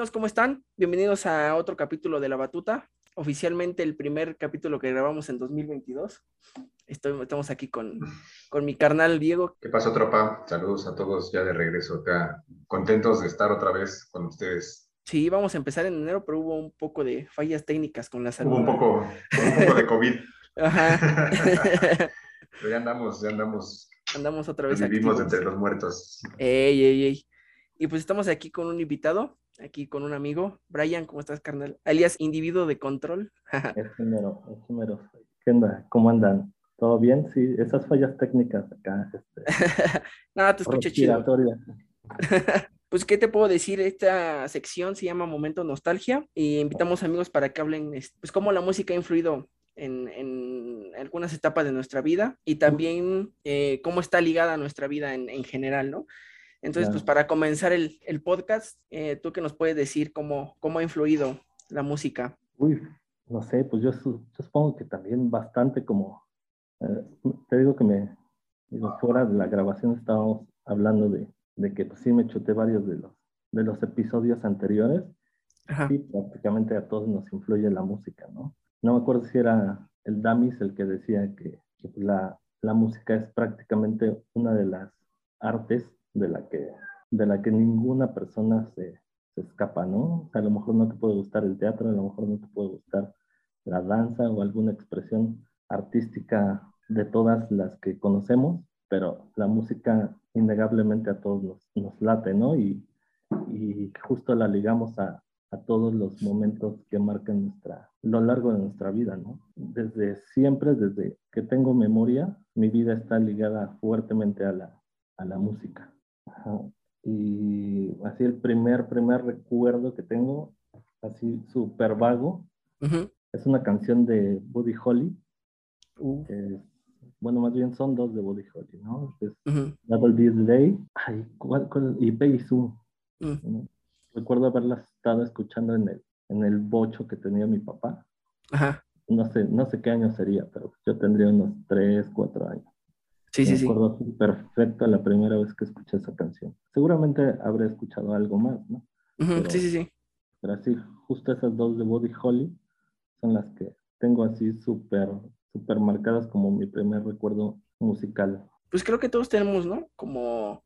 amigos? ¿Cómo están? Bienvenidos a otro capítulo de La Batuta. Oficialmente el primer capítulo que grabamos en 2022. Estoy, estamos aquí con, con mi carnal Diego. ¿Qué pasó, tropa? Saludos a todos ya de regreso acá. Contentos de estar otra vez con ustedes. Sí, íbamos a empezar en enero, pero hubo un poco de fallas técnicas con la salud. Hubo un poco, un poco de COVID. Ajá. pero ya andamos, ya andamos. Andamos otra vez Vivimos activos. entre los muertos. Ey, ey, ey. Y pues estamos aquí con un invitado, aquí con un amigo. Brian, ¿cómo estás, carnal? Alias individuo de control. Es primero, es primero. ¿Qué onda? ¿Cómo andan? ¿Todo bien? Sí, esas fallas técnicas acá. Este, Nada, te escuché chido. Pues, ¿qué te puedo decir? Esta sección se llama Momento Nostalgia y invitamos amigos para que hablen, este, pues, cómo la música ha influido en, en algunas etapas de nuestra vida y también eh, cómo está ligada a nuestra vida en, en general, ¿no? Entonces, Claro. pues, para comenzar el, el podcast, eh, ¿tú qué nos puedes decir cómo, cómo ha influido la música? Uy, no sé, pues yo, yo supongo que también bastante como, eh, te digo que me, digo, fuera de la grabación estábamos hablando de, de que pues sí me chuté varios de los, de los episodios anteriores. Ajá. Sí, prácticamente a todos nos influye la música, ¿no? No me acuerdo si era el Damis el que decía que, que pues, la, la música es prácticamente una de las artes de la que, de la que ninguna persona se, se escapa, ¿no? A lo mejor no te puede gustar el teatro, a lo mejor no te puede gustar la danza o alguna expresión artística de todas las que conocemos, pero la música innegablemente a todos nos, nos late, ¿no? Y, y justo la ligamos a, a todos los momentos que marcan nuestra, lo largo de nuestra vida, ¿no? Desde siempre, desde que tengo memoria, mi vida está ligada fuertemente a la, a la música. Ajá. Y así el primer, primer recuerdo que tengo, así súper vago, es una canción de Buddy Holly, Uh, que bueno, más bien son dos de Buddy Holly, ¿no? Es. Double D Day ay, ¿cuál- cuál? y Peggy Sue. Mm. ¿no? Recuerdo haberlas estado escuchando en el, en el bocho que tenía mi papá. Ajá. No sé, no sé qué año sería, pero yo tendría unos 3, 4 años. Sí, sí, Me sí. acuerdo así perfecto la primera vez que escuché esa canción. Seguramente habré escuchado algo más, ¿no? Ujú, pero- Sí, sí, sí. Pero así, justo esas dos de Buddy Holly son las que tengo así súper, súper marcadas como mi primer recuerdo musical. Pues creo que todos tenemos, ¿no? Como,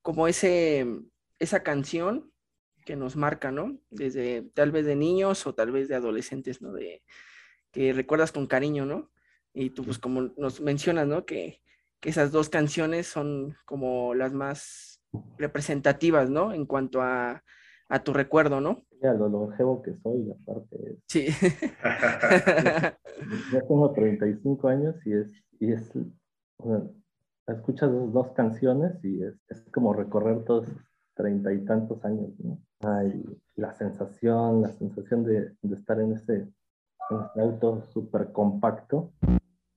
como ese, esa canción que nos marca, ¿no? Desde tal vez de niños o tal vez de adolescentes, ¿no? De que recuerdas con cariño, ¿no? Y tú, pues como nos mencionas, ¿no? Que, que esas dos canciones son como las más representativas, ¿no? En cuanto a, a tu recuerdo, ¿no? Ya lo longevo que soy, aparte, Sí. ya tengo 35 años y es, y es, escuchas esas dos canciones y es, es como recorrer todos treinta y tantos años, ¿no? Ay, la sensación, la sensación de, de estar en ese, en ese auto súper compacto,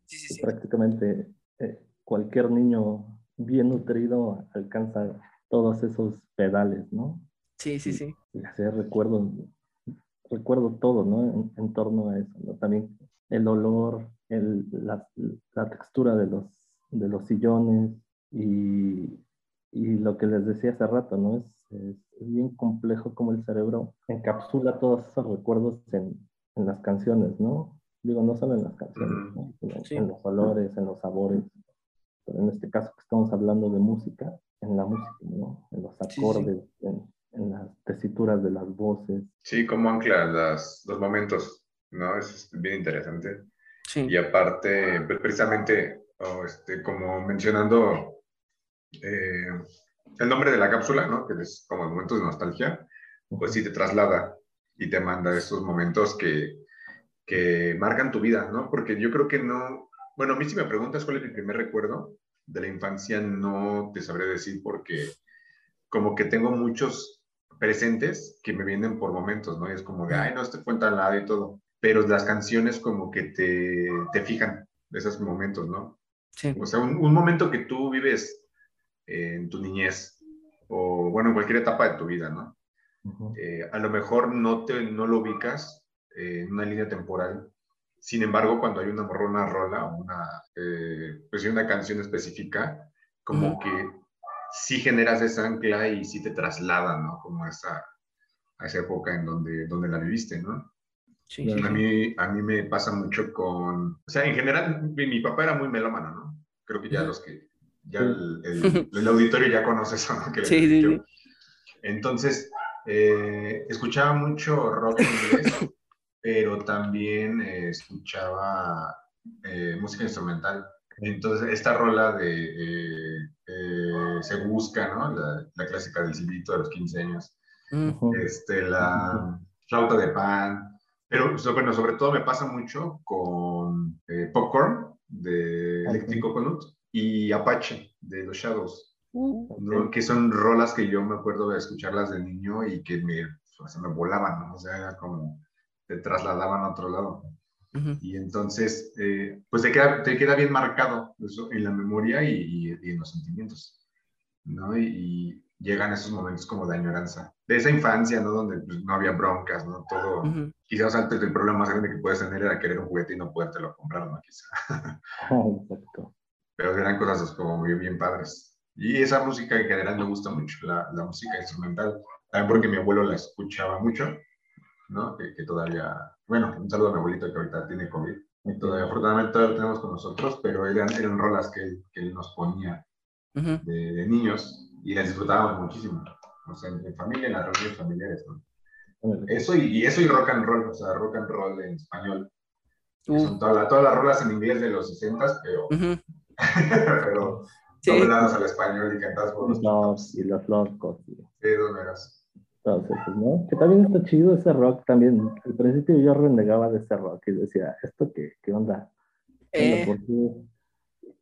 Sí, sí, sí. prácticamente eh, cualquier niño bien nutrido alcanza todos esos pedales, ¿no? Sí, sí, sí. Y así recuerdo, recuerdo todo, ¿no? En, en torno a eso, ¿no? También el olor, el, la, la textura de los, de los sillones y, y lo que les decía hace rato, ¿no? Es, es, bien complejo cómo el cerebro encapsula todos esos recuerdos en, en las canciones, ¿no? Digo, no solo en las canciones, ¿no? Sino Sí. en los olores, en los sabores, pero en este caso que estamos hablando de música, en la música, ¿no? En los Sí, sí. acordes, en, en las tesituras de las voces. Sí, cómo ancla las, los momentos, ¿no? Es este, bien interesante. Sí. Y aparte, pues, precisamente, oh, este, como mencionando eh, el nombre de la cápsula, ¿no? Que es como momentos de nostalgia, pues sí te traslada y te manda esos momentos que, que marcan tu vida, ¿no? Porque yo creo que no, bueno, a mí si me preguntas cuál es mi primer recuerdo de la infancia, no te sabré decir porque como que tengo muchos presentes que me vienen por momentos, ¿no? Y es como de, ay, no, este fue en tal lado y todo. Pero las canciones como que te, te fijan de esos momentos, ¿no? Sí. O sea, un, un momento que tú vives en tu niñez o, bueno, en cualquier etapa de tu vida, ¿no? Ujú. Eh, a lo mejor no, te, no lo ubicas eh, en una línea temporal. Sin embargo, cuando hay una, una rola o una, eh, pues, una canción específica, como Ujú. que sí generas esa ancla y sí te traslada, ¿no? Como esa, a esa época en donde, donde la viviste, ¿no? Sí, A mí, a mí me pasa mucho con, o sea, en general, mi, mi papá era muy melómano, ¿no? Creo que ya los que, ya el, el- el auditorio ya conoce eso, ¿no? Que Sí, sí, sí. Entonces, eh, escuchaba mucho rock inglés, pero también eh, escuchaba eh, música instrumental. Entonces, esta rola de eh, eh, Se Busca, ¿no? La, la clásica del silbito de los 15 años. Mm, Ujú. Este, la flauta de pan. Pero, bueno, sobre todo me pasa mucho con eh, Popcorn de Electric Coconut y Apache de los Shadows. uh, ¿no? que son rolas que yo me acuerdo de escucharlas de niño y que me, o sea, me volaban, ¿no? o sea, era como te trasladaban a otro lado. Y entonces, eh, pues te queda, te queda bien marcado eso en la memoria y, y- y en los sentimientos, ¿no? Y, y llegan esos momentos como de añoranza, de esa infancia, ¿no? Donde pues, no había broncas, ¿no? Todo, Ujú. quizás antes el problema más grande que puedes tener era querer un juguete y no podértelo comprar, ¿no? Quizá. Exacto. pero eran cosas como bien, bien padres. Y esa música en general me gusta mucho, la, la música instrumental, también porque mi abuelo la escuchaba mucho, ¿no? Que, que todavía, bueno, un saludo a mi abuelito que ahorita tiene COVID, y todavía afortunadamente todavía lo tenemos con nosotros, pero eran, eran rolas que él, que él nos ponía Ujú. de, de niños y las disfrutábamos muchísimo, o sea, en, en familia, en las reuniones familiares, ¿no? Eso y, y eso y rock and roll, o sea, rock and roll en español. Uh, Son todas, las- todas las rolas en inglés de los 60, pero, pero Sí, dobladas al español y cantadas por los Los, y los locos y dedos meras. Todos esos, ¿no? Que también está chido ese rock también. Al principio yo renegaba de ese rock y decía, ¿esto qué, qué onda? Eh.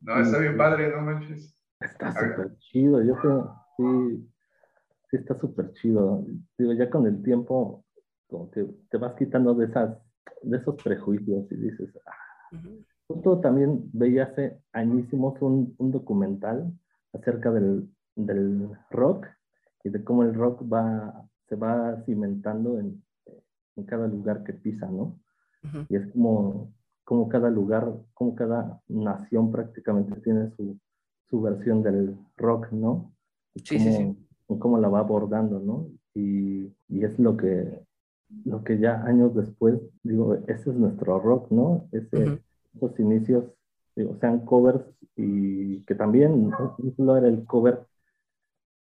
No, está bien padre, no manches. Está súper chido. Yo creo, sí, sí está súper chido. Digo, ya con el tiempo, como que te vas quitando de esas, de esos prejuicios y dices, ah. Justo también veía hace añísimos un, un documental acerca del, del rock y de cómo el rock va, se va cimentando en, en cada lugar que pisa, ¿no? Ujú. Y es como, como cada lugar, como cada nación prácticamente tiene su, su versión del rock, ¿no? Y Sí, sí, cómo, cómo la va abordando, ¿no? Y, y es lo que, lo que ya años después, digo, ese es nuestro rock, ¿no? Ese, Ujú. esos inicios, digo, sean covers y que también no solo era el cover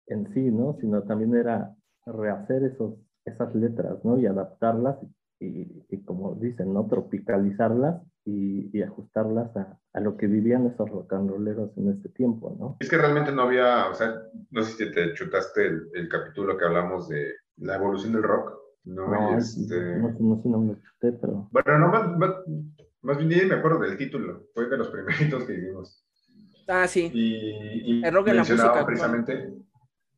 en sí, ¿no? Sino también era rehacer esos, esas letras, ¿no? Y adaptarlas y, y como dicen, ¿no? Tropicalizarlas y, y ajustarlas a, a lo que vivían esos rock and rolleros en ese tiempo, ¿no? Es que realmente no había, o sea, no sé si te chutaste el, el capítulo que hablamos de la evolución del rock, ¿no? No, este... no, no no me lo chuté, pero Bueno, no, más, más, más bien ni me acuerdo del título, fue de los primeritos que hicimos. Ah, sí. Y, y El rock en la música, precisamente.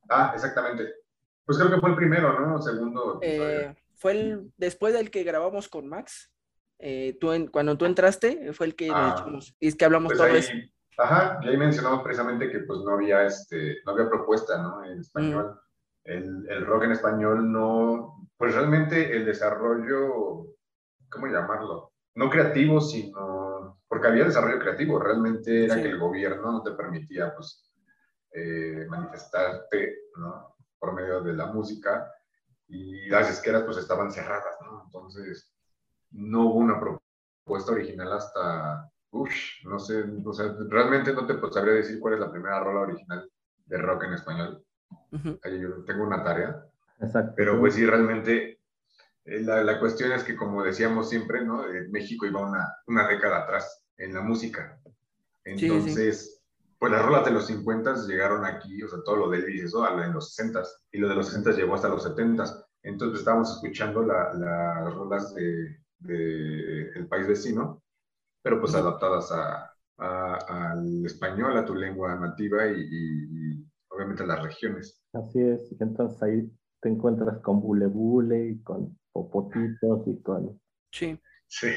Ah, exactamente. Pues creo que fue el primero, ¿no? Segundo. Eh, fue el, después del que grabamos con Max. eh, tú en- cuando tú entraste, fue el que Ah. Y es que hablamos Pues todo ahí, eso. ajá, y ahí mencionamos precisamente que pues no había, este, no había propuesta, ¿no? En español. El, el rock en español no, pues realmente el desarrollo, ¿cómo llamarlo? No creativo, sino, porque había desarrollo creativo, realmente era Sí. que el gobierno no te permitía, pues, eh, manifestarte, ¿no? Por medio de la música y las disqueras pues estaban cerradas, ¿no? Entonces, no hubo una propuesta original hasta, uff, no sé, o sea, realmente no te pues, sabría decir cuál es la primera rola original de rock en español. Ujú. Ahí yo tengo una tarea, exacto. pero pues sí, realmente eh, la, la cuestión es que como decíamos siempre, ¿no? Eh, México iba una, una década atrás en la música. sí, sí. Pues las rolas de los 50 llegaron aquí, o sea, todo lo de Elvis, eso, de los 60 y lo de los 60 llegó hasta los 70 Entonces estábamos escuchando la- las rolas de, de El País Vecino, pero pues adaptadas a, a- al español, a tu lengua nativa y, y- y obviamente a las regiones. Así es, entonces ahí te encuentras con Bule Bule y con Popotitos y con, Sí. Sí,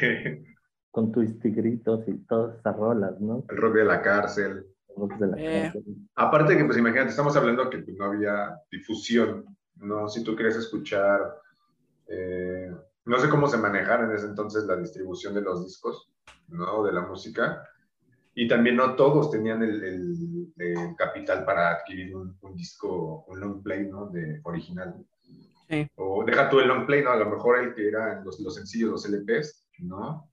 con Twistigritos y todas esas rolas, ¿no? el rock de la cárcel. De la Eh. Aparte que, pues imagínate, estamos hablando que pues, no había difusión, ¿no? Si tú quieres escuchar, eh, no sé cómo se manejara en ese entonces la distribución de los discos, ¿no? De la música. Y también no todos tenían el, el- el capital para adquirir un, un disco, un long play, ¿no? De original. sí. O deja tú el long play, ¿no? A lo mejor el que eran los, los sencillos, los LPs, ¿no?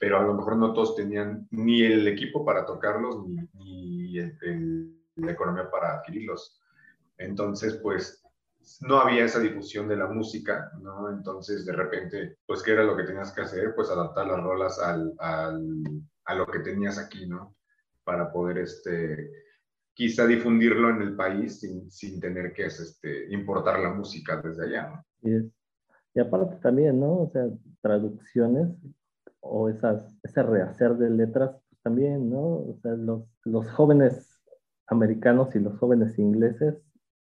Pero a lo mejor no todos tenían ni el equipo para tocarlos, ni, la economía para adquirirlos. Entonces, pues, no había esa difusión de la música, ¿no? Entonces, de repente, pues, ¿qué era lo que tenías que hacer? Pues adaptar las rolas al, al, a lo que tenías aquí, ¿no? Para poder, este, quizá difundirlo en el país sin, sin tener que este, importar la música desde allá, ¿no? Y, y aparte también, ¿no? O sea, traducciones o esas, ese rehacer de letras pues, también, ¿no? O sea, los, los jóvenes americanos y los jóvenes ingleses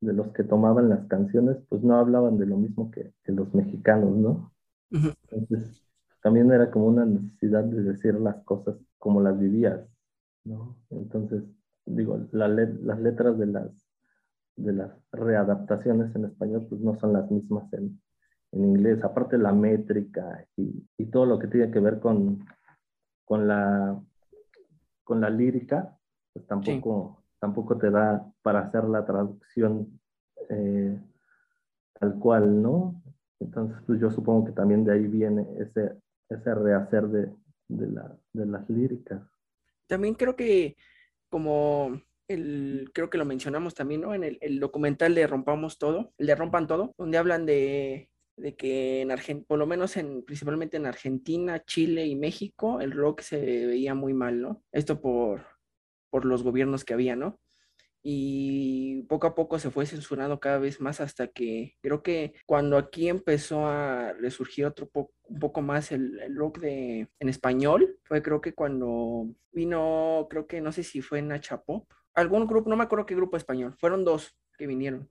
de los que tomaban las canciones, pues no hablaban de lo mismo que, los mexicanos, ¿no? Entonces, también era como una necesidad de decir las cosas como las vivías, ¿no? Entonces, digo, las letras de las, de las readaptaciones en español, pues no son las mismas en, en inglés, aparte la métrica y, y, todo lo que tiene que ver con, con, la, con la lírica, pues tampoco, tampoco te da para hacer la traducción eh, tal cual, ¿no? Entonces, pues yo supongo que también de ahí viene ese, ese rehacer de, de, la, de las líricas. También creo que como el, creo que lo mencionamos también, ¿no? En el, el, documental de Rompamos Todo, el de Rompan Todo, donde hablan de, de que en Argentina, por lo menos en, principalmente en Argentina, Chile y México, el rock se veía muy mal, ¿no? Esto por, por los gobiernos que había, ¿no? y poco a poco se fue censurando cada vez más hasta que creo que cuando aquí empezó a resurgir otro un poco más el, rock de, en español, fue creo que cuando vino, creo que no sé si fue Nacha Pop, algún grupo, no me acuerdo qué grupo español, fueron dos que vinieron.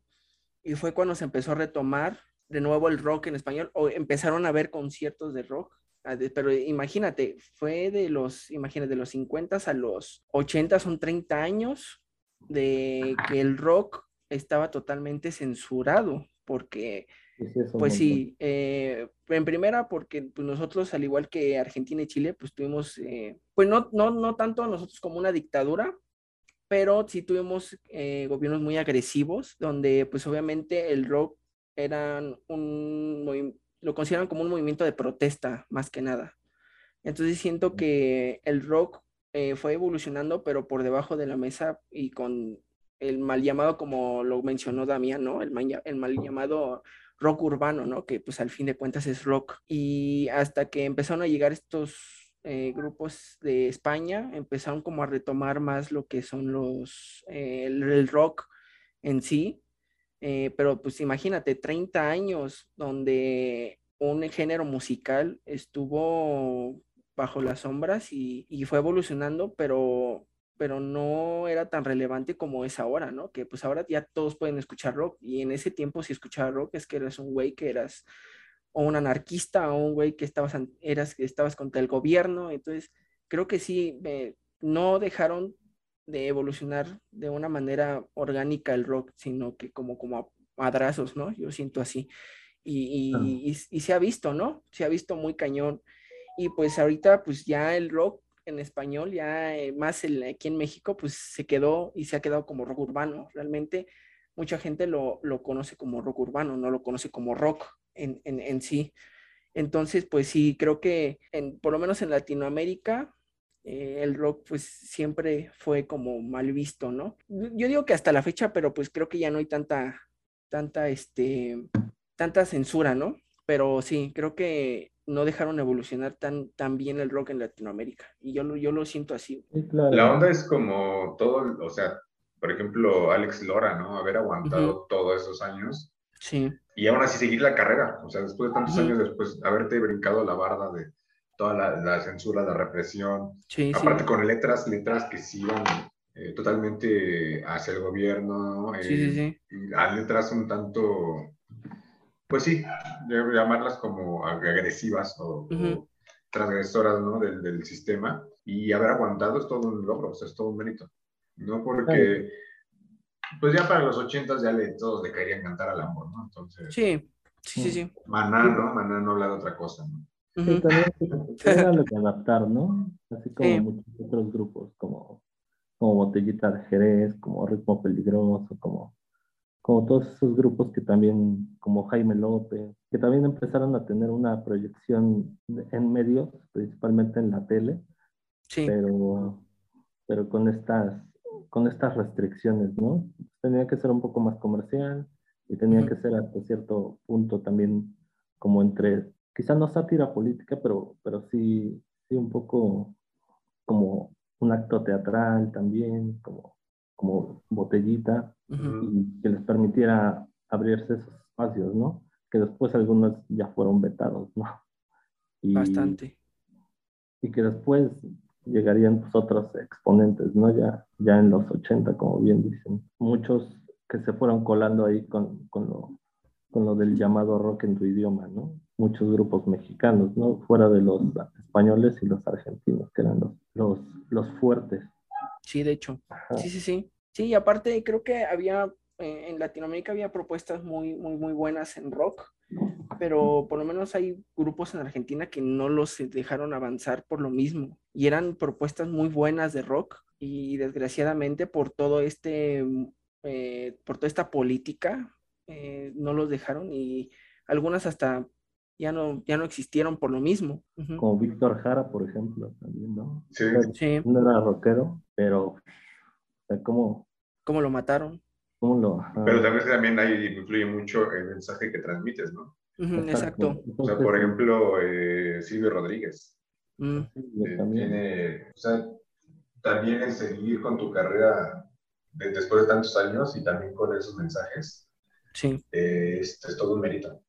Y fue cuando se empezó a retomar de nuevo el rock en español o empezaron a ver conciertos de rock. Ah, pero imagínate, fue de los, imagínate, de los 50 a los 80 son 30 años de que el rock estaba totalmente censurado, porque, pues sí, eh, en primera, porque pues, nosotros, al igual que Argentina y Chile, pues tuvimos, eh, pues no, no, no tanto nosotros como una dictadura, pero sí tuvimos eh, gobiernos muy agresivos, donde pues obviamente el rock eran un, lo consideran como un movimiento de protesta más que nada. Entonces siento que el rock eh, fue evolucionando, pero por debajo de la mesa y con el mal llamado, como lo mencionó Damián, ¿no? El mal, el mal llamado rock urbano, ¿no? Que pues al fin de cuentas es rock. Y hasta que empezaron a llegar estos eh, grupos de España, empezaron como a retomar más lo que son los, eh, el, rock en sí. Pero pues imagínate, 30 años donde un género musical estuvo bajo las sombras y, fue evolucionando, pero, pero no era tan relevante como es ahora, ¿no? Que pues ahora ya todos pueden escuchar rock y en ese tiempo si escuchabas rock es que eras un güey que eras o un anarquista o un güey que estabas, eras, estabas contra el gobierno, entonces creo que sí, no dejaron de evolucionar de una manera orgánica el rock, sino que como, como a madrazos, ¿no? Yo siento así. Y, y, y, se ha visto, ¿no? Se ha visto muy cañón y pues ahorita pues ya el rock en español, ya eh, más el, aquí en México, pues se quedó y se ha quedado como rock urbano. Realmente mucha gente lo, lo conoce como rock urbano, no lo conoce como rock en, en, en sí. Entonces, pues sí, creo que en, por lo menos en Latinoamérica, eh, el rock pues siempre fue como mal visto, ¿no? Yo digo que hasta la fecha, pero pues creo que ya no hay tanta, tanta, este, tanta censura, ¿no? Pero sí, creo que no dejaron evolucionar tan, tan bien el rock en Latinoamérica. Y yo, yo lo siento así. La onda es como todo, o sea, por ejemplo, Alex Lora, ¿no? Haber aguantado todos esos años. Sí. Y aún así seguir la carrera. O sea, después de tantos años después, haberte brincado la barda de toda la, censura, la represión. Sí, Aparte con letras, letras que sí iban eh, totalmente hacia el gobierno. sí. Y letras un tanto pues sí, llamarlas como agresivas o, transgresoras ¿no? del, del, sistema y haber aguantado es todo un logro, o sea, es todo un mérito, ¿no? Porque, pues ya para los ochentas ya le, todos le caerían cantar al amor, ¿no? Entonces, sí, sí, sí, sí. Maná, ¿no? Maná no habla de otra cosa, ¿no? Sí, también era lo que adaptar, ¿no? Así como muchos otros grupos, como, como Botellita de Jerez, como Ritmo Peligroso, como como todos esos grupos que también, como Jaime López, que también empezaron a tener una proyección en medios, principalmente en la tele, Sí, pero, pero con estas, con estas restricciones, ¿no? Tenía que ser un poco más comercial y tenía Ujú. que ser hasta cierto punto también como entre, quizá no sátira política, pero, pero sí, sí un poco como un acto teatral también, como, como botellita, ujú, y que les permitiera abrirse esos espacios, ¿no? Que después algunos ya fueron vetados, ¿no? Y, bastante. y que después llegarían pues, otros exponentes, ¿no? Ya, ya en los 80, como bien dicen. Muchos que se fueron colando ahí con, con, lo, con lo del llamado rock en tu idioma, ¿no? Muchos grupos mexicanos, ¿no? Fuera de los españoles y los argentinos, que eran los, los, los fuertes. Sí, de hecho. Ajá. Sí, sí, sí. Sí, y aparte creo que había, eh, en Latinoamérica había propuestas muy, muy, muy buenas en rock, pero por lo menos hay grupos en Argentina que no los dejaron avanzar por lo mismo. Y eran propuestas muy buenas de rock y desgraciadamente por todo este, eh, por toda esta política, eh, no los dejaron y algunas hasta ya no, ya no existieron por lo mismo. Como Víctor Jara, por ejemplo, también, ¿no? Sí. Sí, No era rockero, pero, o sea, ¿cómo, cómo lo mataron. cómo lo...? Pero también, también ahí influye mucho el mensaje que transmites, ¿no? Exacto. O sea, por ejemplo, eh, Silvio Rodríguez. Mm, eh, también. tiene, o sea, también el seguir con tu carrera de- después de tantos años y también con esos mensajes, Sí, eh, es, es todo un mérito.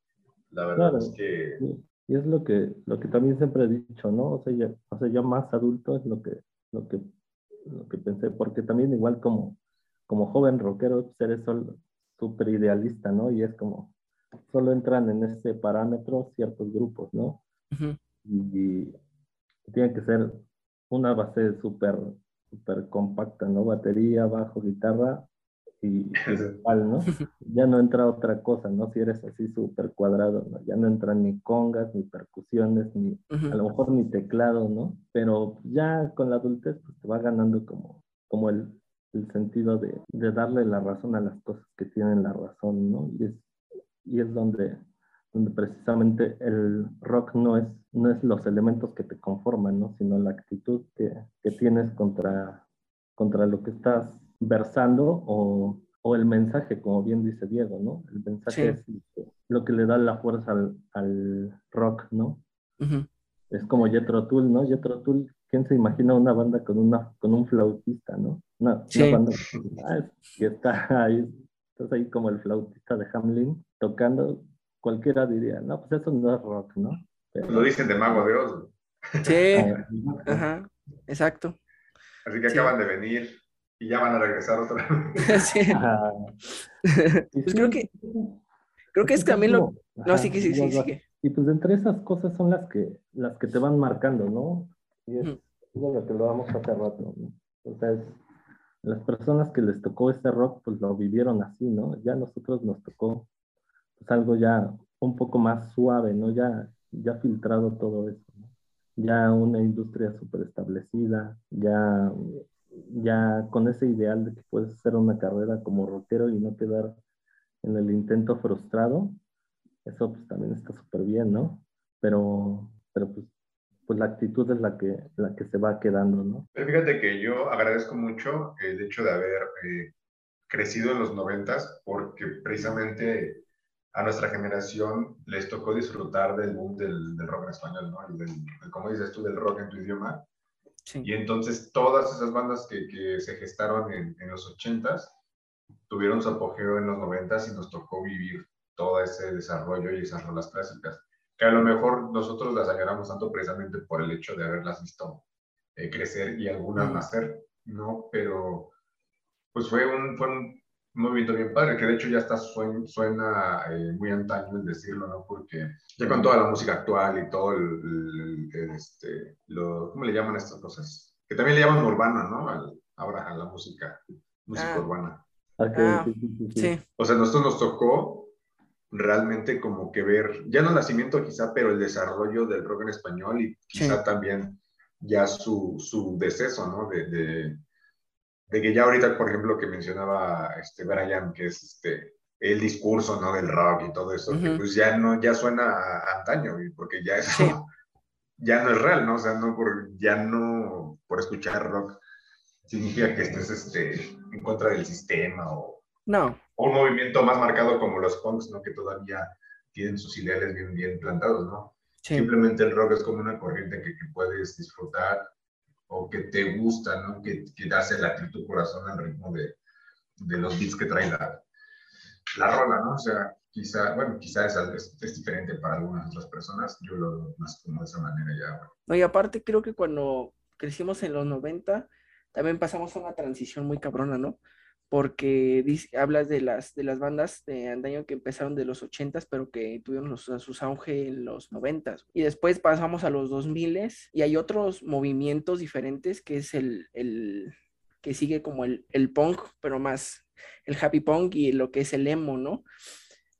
La verdad Claro. es que Y es lo que, lo que también siempre he dicho, ¿no? O sea, ya, o sea, ya más adulto es lo que, lo que, lo que pensé, porque también igual como, como joven rockero, pues eres súper idealista, ¿no? Y es como, solo entran en ese parámetro ciertos grupos, ¿no? Y, tiene que ser una base súper, súper compacta, ¿no? Batería, bajo, guitarra y, ¿no? ya no entra otra cosa, ¿no? Si eres así súper cuadrado, ¿no? Ya no entran ni congas, ni percusiones, ni a lo mejor ni teclado, ¿no? Pero ya con la adultez pues te va ganando como, como el, el sentido de, de darle la razón a las cosas que tienen la razón, ¿no? Y es, y es donde, donde precisamente el rock no es, no es los elementos que te conforman, ¿no? Sino la actitud que, que tienes contra, contra lo que estás versando o, o el mensaje, como bien dice Diego, ¿no? El mensaje Sí. es lo que le da la fuerza al, al rock, ¿no? Ujú. Es como Jethro Tull, ¿no? Jethro Tull, ¿quién se imagina una banda con, una, con un flautista, ¿no? Una, una Sí. banda ah, que está ahí, estás ahí como el flautista de Hamlin tocando, cualquiera diría, no, pues eso no es rock, ¿no? Pero- lo dicen de Mago de Oz. Sí, ajá, exacto. Así que Sí. acaban de venir y ya van a regresar otra vez. Sí. Pues sí, creo que, creo que es también lo... No, sí que sí, sí, sigue. Y pues entre esas cosas son las que, las que te van marcando, ¿no? Y es, de lo que lo damos hace rato, ¿no? O sea, es- las personas que les tocó este rock, pues lo vivieron así, ¿no? Ya a nosotros nos tocó pues algo ya un poco más suave, ¿no? Ya, ya filtrado todo eso, ¿no? Ya una industria súper establecida, ya, ya con ese ideal de que puedes hacer una carrera como rockero y no quedar en el intento frustrado, eso pues también está súper bien, ¿no? Pero, pero pues, pues la actitud es la que, la que se va quedando, ¿no? Pero fíjate que yo agradezco mucho el hecho de haber eh, crecido en los noventas porque precisamente a nuestra generación les tocó disfrutar del boom del, del rock en español, ¿no? Y del, del, como dices tú, del rock en tu idioma. Sí. Y entonces todas esas bandas que, que se gestaron en, en los ochentas tuvieron su apogeo en los noventas y nos tocó vivir todo ese desarrollo y esas rolas clásicas, que a lo mejor nosotros las añoramos tanto precisamente por el hecho de haberlas visto eh, crecer y algunas Mm. nacer, ¿no? Pero pues fue un, fue un movimiento bien padre, que de hecho ya está suena, suena eh, muy antaño el decirlo, ¿no? Porque ya con toda la música actual y todo el, el- el, este, lo, ¿cómo le llaman a estas cosas? Que también le llaman urbana, ¿no? Al- ahora a la música, música Ah. urbana. Ok, Ah, sí, sí, O sea, a nosotros nos tocó realmente como que ver, ya no el nacimiento quizá, pero el desarrollo del rock en español y quizá Sí. también ya su, su deceso, ¿no? De, de, de que ya ahorita, por ejemplo, que mencionaba este Brian, que es este, el discurso, ¿no? Del rock y todo eso, que pues ya no, ya suena a, antaño, porque ya eso ya no es real, ¿no? O sea, no por, ya no por escuchar rock significa que estés este, en contra del sistema o, no. o un movimiento más marcado como los punks, ¿no? Que todavía tienen sus ideales bien, bien plantados, ¿no? Simplemente el rock es como una corriente que, que, puedes disfrutar o que te gusta, ¿no? Que, que hace latir tu corazón al ritmo de, de los beats que trae la, la rola, ¿no? O sea, quizá, bueno, quizá es, es, diferente para algunas otras personas, yo lo veo más como de esa manera ya. No, y aparte creo que cuando crecimos en los 90, también pasamos a una transición muy cabrona, ¿no? Porque hablas de las, de las bandas de andaño que empezaron de los 80s, pero que tuvieron los, sus auge en los 90s. Y después pasamos a los 2000s y hay otros movimientos diferentes que es el, el que sigue como el, el punk, pero más el happy punk y lo que es el emo, ¿no?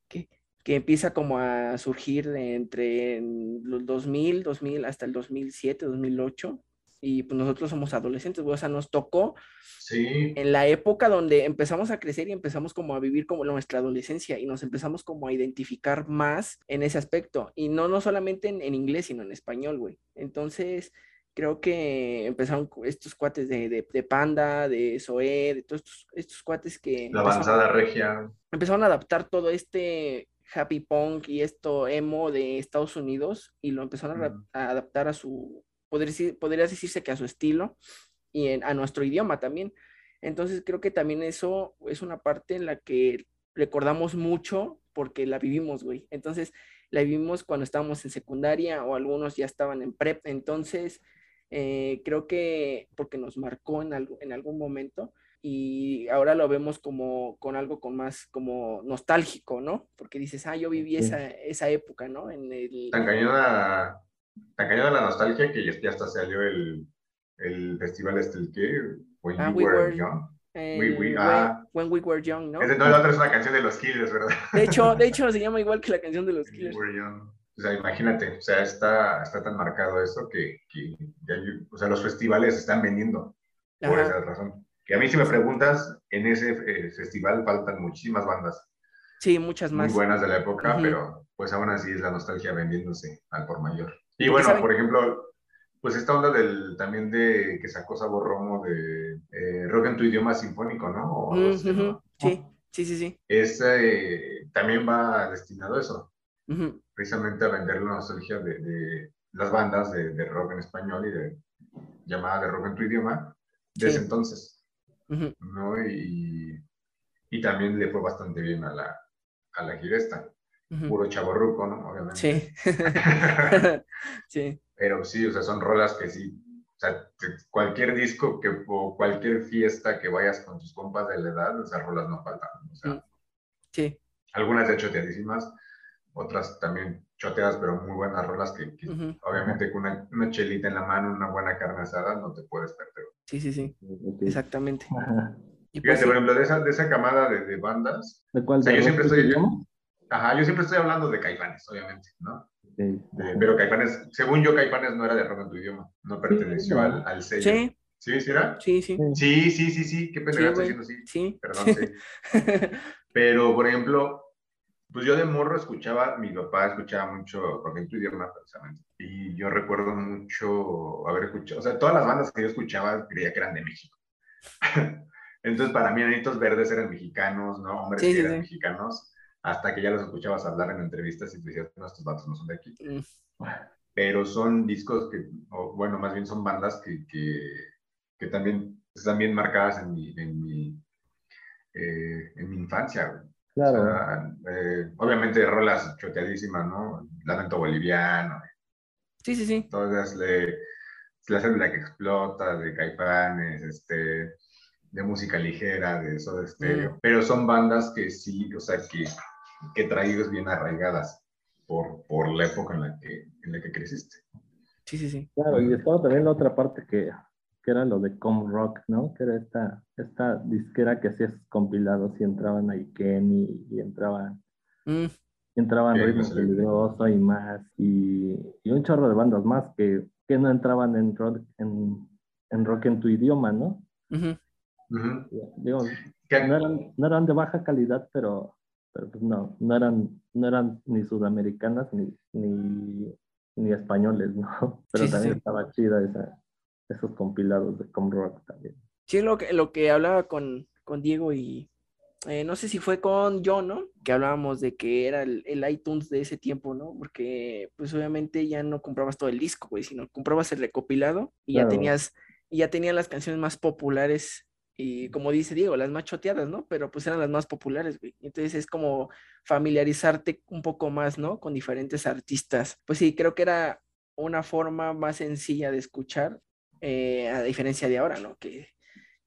Que, que empieza como a surgir entre los 2000, 2000 hasta el 2007, 2008 y pues nosotros somos adolescentes, o sea, nos tocó en la época donde empezamos a crecer y empezamos como a vivir como nuestra adolescencia y nos empezamos como a identificar más en ese aspecto y no, no solamente en, en inglés, sino en español, güey. Entonces, creo que empezaron estos cuates de, de, Panda, de Zoé, de todos estos, estos cuates que... La avanzada regia. Empezaron a adaptar todo este happy punk y esto emo de Estados Unidos y lo empezaron a, adaptar a su, podría, podría decirse que a su estilo y a nuestro idioma también. Entonces creo que también eso es una parte en la que recordamos mucho porque la vivimos, güey. Entonces la vivimos cuando estábamos en secundaria o algunos ya estaban en prep. Entonces eh, creo que porque nos marcó en, algo, en algún momento y ahora lo vemos como con algo con más como nostálgico, ¿no? Porque dices, ah, yo viví esa, esa época, ¿no? En el... Tan cañona, tan cañona la nostalgia que ya, hasta salió el, el festival este, el que, When ah, we, were, young. we, we, ah. when, we were young, ¿no? Ese no, la otra es una canción de los Killers, ¿verdad? De hecho, de hecho se llama igual que la canción de los Killers. We were young. O sea, imagínate, o sea, está, está tan marcado eso que, que o sea, los festivales están vendiendo por esa razón. Que a mí si me preguntas, en ese eh, festival faltan muchísimas bandas. Sí, muchas más. Muy buenas de la época, pero pues aún así es la nostalgia vendiéndose al por mayor. Y bueno, por ejemplo, pues esta onda del, también de que sacó Sabor Romo de eh, rock en tu idioma sinfónico, ¿no? Sí, sí, sí, sí. Ese también va destinado a eso precisamente a vender la nostalgia de, las bandas de, rock en español y de llamada de rock en tu idioma de ese entonces. ¿no? Y, y, también le fue bastante bien a la, a la Puro chaborruco, ¿no? Obviamente. Sí. sí. Pero sí, o sea, son rolas que sí. O sea, cualquier disco que, o cualquier fiesta que vayas con tus compas de la edad, esas rolas no faltan. O sea, sí. Algunas de hecho teadísimas otras también choteadas, pero muy buenas rolas que, obviamente con una, chelita en la mano, una buena carne asada, no te puedes perder. Sí, sí, sí, exactamente. Y pues Fíjate, por ejemplo, de esa, de esa camada de, de bandas, ¿De cuál? O sea, yo siempre estoy... Ajá, yo siempre estoy hablando de Caifanes, obviamente, ¿no? pero Caifanes, según yo, Caifanes no era de rock en tu idioma, no perteneció al, al, sello. Sí. ¿Sí, sí era? Sí, sí. Sí, sí, sí, sí, qué pena sí, diciendo sí. Sí. Perdón, sí. pero, por ejemplo, pues yo de morro escuchaba, mi papá escuchaba mucho rock en tu idioma, precisamente. Y yo recuerdo mucho haber escuchado, o sea, todas las bandas que yo escuchaba creía que eran de México. Entonces, para mí, Anitos Verdes eran mexicanos, ¿no? Hombres que eran mexicanos, hasta que ya los escuchabas hablar en entrevistas y te decías, no, estos vatos no son de aquí. Mm. Pero son discos que, o, bueno, más bien son bandas que, que, que también están bien marcadas en mi, en mi, eh, en mi infancia. Claro. Eh, obviamente rolas choteadísimas, ¿no? Lamento boliviano. Sí, sí, sí. Todas le, la célula que explota, de caifanes, este, de música ligera, de eso de estéreo. Pero son bandas que sí, o sea, que, que traídas bien arraigadas por, por la época en la, que, en la que creciste. Sí, sí, sí. Claro, y estaba también la otra parte que que era lo de Com Rock, ¿no? Que era esta, esta disquera que hacías compilados y entraban ahí Kenny y entraban, mm. y entraban Ritmo Peligroso y más, y, y, un chorro de bandas más que, que no entraban en rock en, en, rock en tu idioma, ¿no? Digo, no, eran, no, eran, de baja calidad, pero, pero pues no, no eran, no eran ni sudamericanas ni, ni, españoles, ¿no? Pero también estaba chida esa, esos compilados de Com Rock también. Sí, lo que, lo que hablaba con, con Diego y eh, no sé si fue con John, ¿no? Que hablábamos de que era el, iTunes de ese tiempo, ¿no? Porque pues obviamente ya no comprabas todo el disco, güey, sino comprabas el recopilado y ya tenías, y ya tenían las canciones más populares y como dice Diego, las más choteadas, ¿no? Pero pues eran las más populares, güey. Entonces es como familiarizarte un poco más, ¿no? Con diferentes artistas. Pues sí, creo que era una forma más sencilla de escuchar, eh, a diferencia de ahora, ¿no? Que,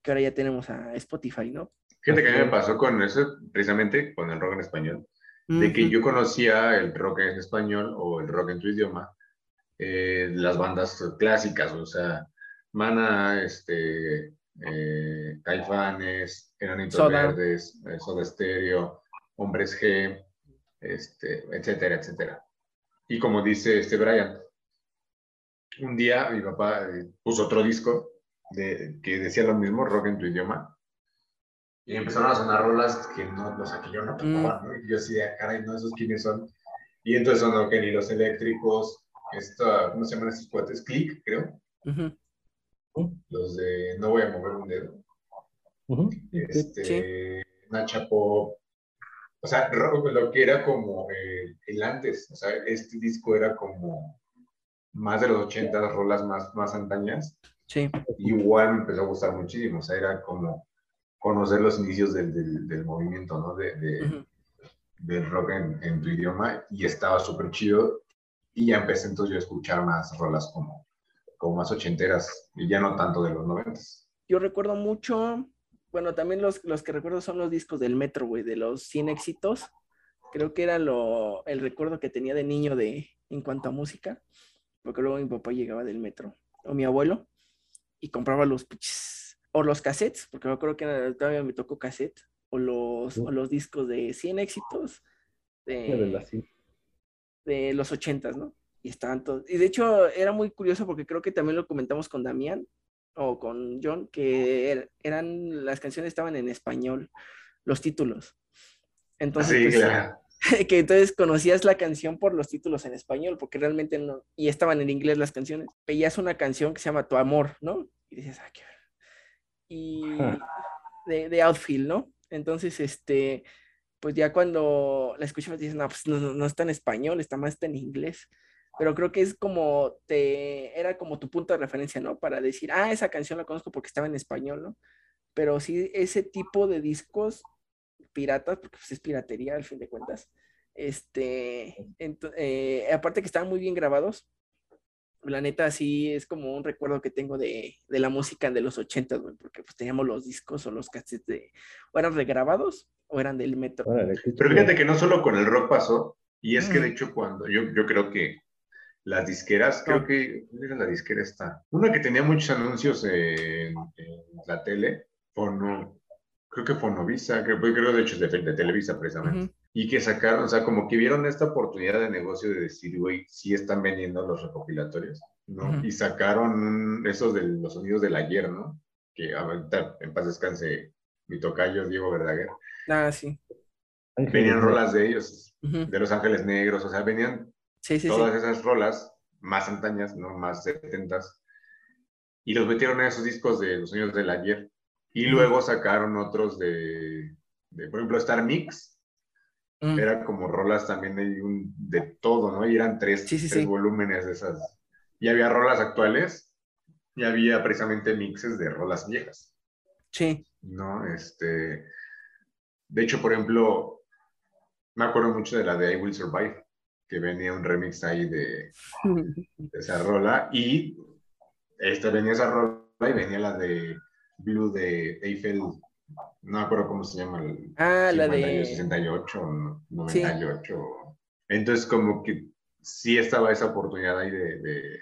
que ahora ya tenemos a Spotify, ¿no? Fíjate que a mí me pasó con eso, precisamente con el rock en español, de que yo conocía el rock en español o el rock en tu idioma, eh, las bandas clásicas, o sea, Mana, este, eh, Caifanes, Enanitos Verdes, eh, Soda Stereo, Hombres G, este, etcétera, etcétera. Y como dice este Brian, un día mi papá eh, puso otro disco de, que decía lo mismo, rock en tu idioma, y empezaron a sonar rolas que no, o sea, que yo no tocaba, mm. Y yo decía, caray, no, esos quiénes son. Y entonces sonó que ni los eléctricos, ¿cómo se llaman estos cuates? Click, creo. Los de No voy a mover un dedo. Este, Nacha Pop. O sea, lo que era como el antes. O sea, este disco era como más de los 80 rolas más, más antañas. Sí. Igual me empezó a gustar muchísimo. O sea, era como conocer los inicios del, del, movimiento, ¿no? De, de Del rock en, en, tu idioma. Y estaba súper chido. Y ya empecé entonces yo a escuchar más rolas como como más ochenteras y ya no tanto de los noventas. Yo recuerdo mucho, bueno, también los, los que recuerdo son los discos del Metro, güey, de los 100 éxitos. Creo que era lo, el recuerdo que tenía de niño de, en cuanto a música, porque luego mi papá llegaba del Metro, o mi abuelo, y compraba los o los cassettes, porque me acuerdo que todavía me tocó cassette, o los, o los discos de 100 éxitos de, de los ochentas, ¿no? Y estaban todos. Y de hecho era muy curioso porque creo que también lo comentamos con Damián o con John, que er, eran, las canciones estaban en español, los títulos. Entonces, pues, que entonces conocías la canción por los títulos en español, porque realmente no, y estaban en inglés las canciones. Veías una canción que se llama Tu Amor, ¿no? Y dices, ah, qué... Y de, de Outfield, ¿no? Entonces, este, pues ya cuando la escuchas dices, no, pues no, no, está en español, está más en inglés pero creo que es como te era como tu punto de referencia, ¿no? Para decir, ah, esa canción la conozco porque estaba en español, ¿no? Pero sí, ese tipo de discos piratas, porque pues es piratería al fin de cuentas, este, eh, aparte que estaban muy bien grabados, la neta sí es como un recuerdo que tengo de, de la música de los 80, güey, porque pues teníamos los discos o los cassettes de, o eran regrabados o eran del metro. Pero fíjate que no solo con el rock pasó, y es que de hecho cuando yo, yo creo que las disqueras, creo que, ¿cuál era la disquera esta? Una que tenía muchos anuncios en, la tele, Fono, creo que Fonovisa, creo, creo de hecho es de, Televisa precisamente, y que sacaron, o sea, como que vieron esta oportunidad de negocio de decir, güey, sí están vendiendo los recopilatorios, ¿no? Y sacaron esos de los sonidos del ayer, ¿no? Que ahorita en paz descanse mi tocayo Diego Verdaguer. Ah, sí. Venían rolas de ellos, de Los Ángeles Negros, o sea, venían todas esas rolas más antañas, ¿no? Más setentas, y los metieron en esos discos de los años del ayer. Y luego sacaron otros de, por ejemplo, Star Mix. Mm. Era como rolas también de, un, de todo, ¿no? Y eran tres, tres volúmenes de esas. Y había rolas actuales y había precisamente mixes de rolas viejas. Sí. ¿No? Este. De hecho, por ejemplo, me acuerdo mucho de la de I Will Survive que venía un remix ahí de, esa rola y esta venía esa rola y venía la de Blue de Eiffel, no me acuerdo cómo se llama. El, ah, la de 68, 98. Entonces como que sí estaba esa oportunidad ahí de, de,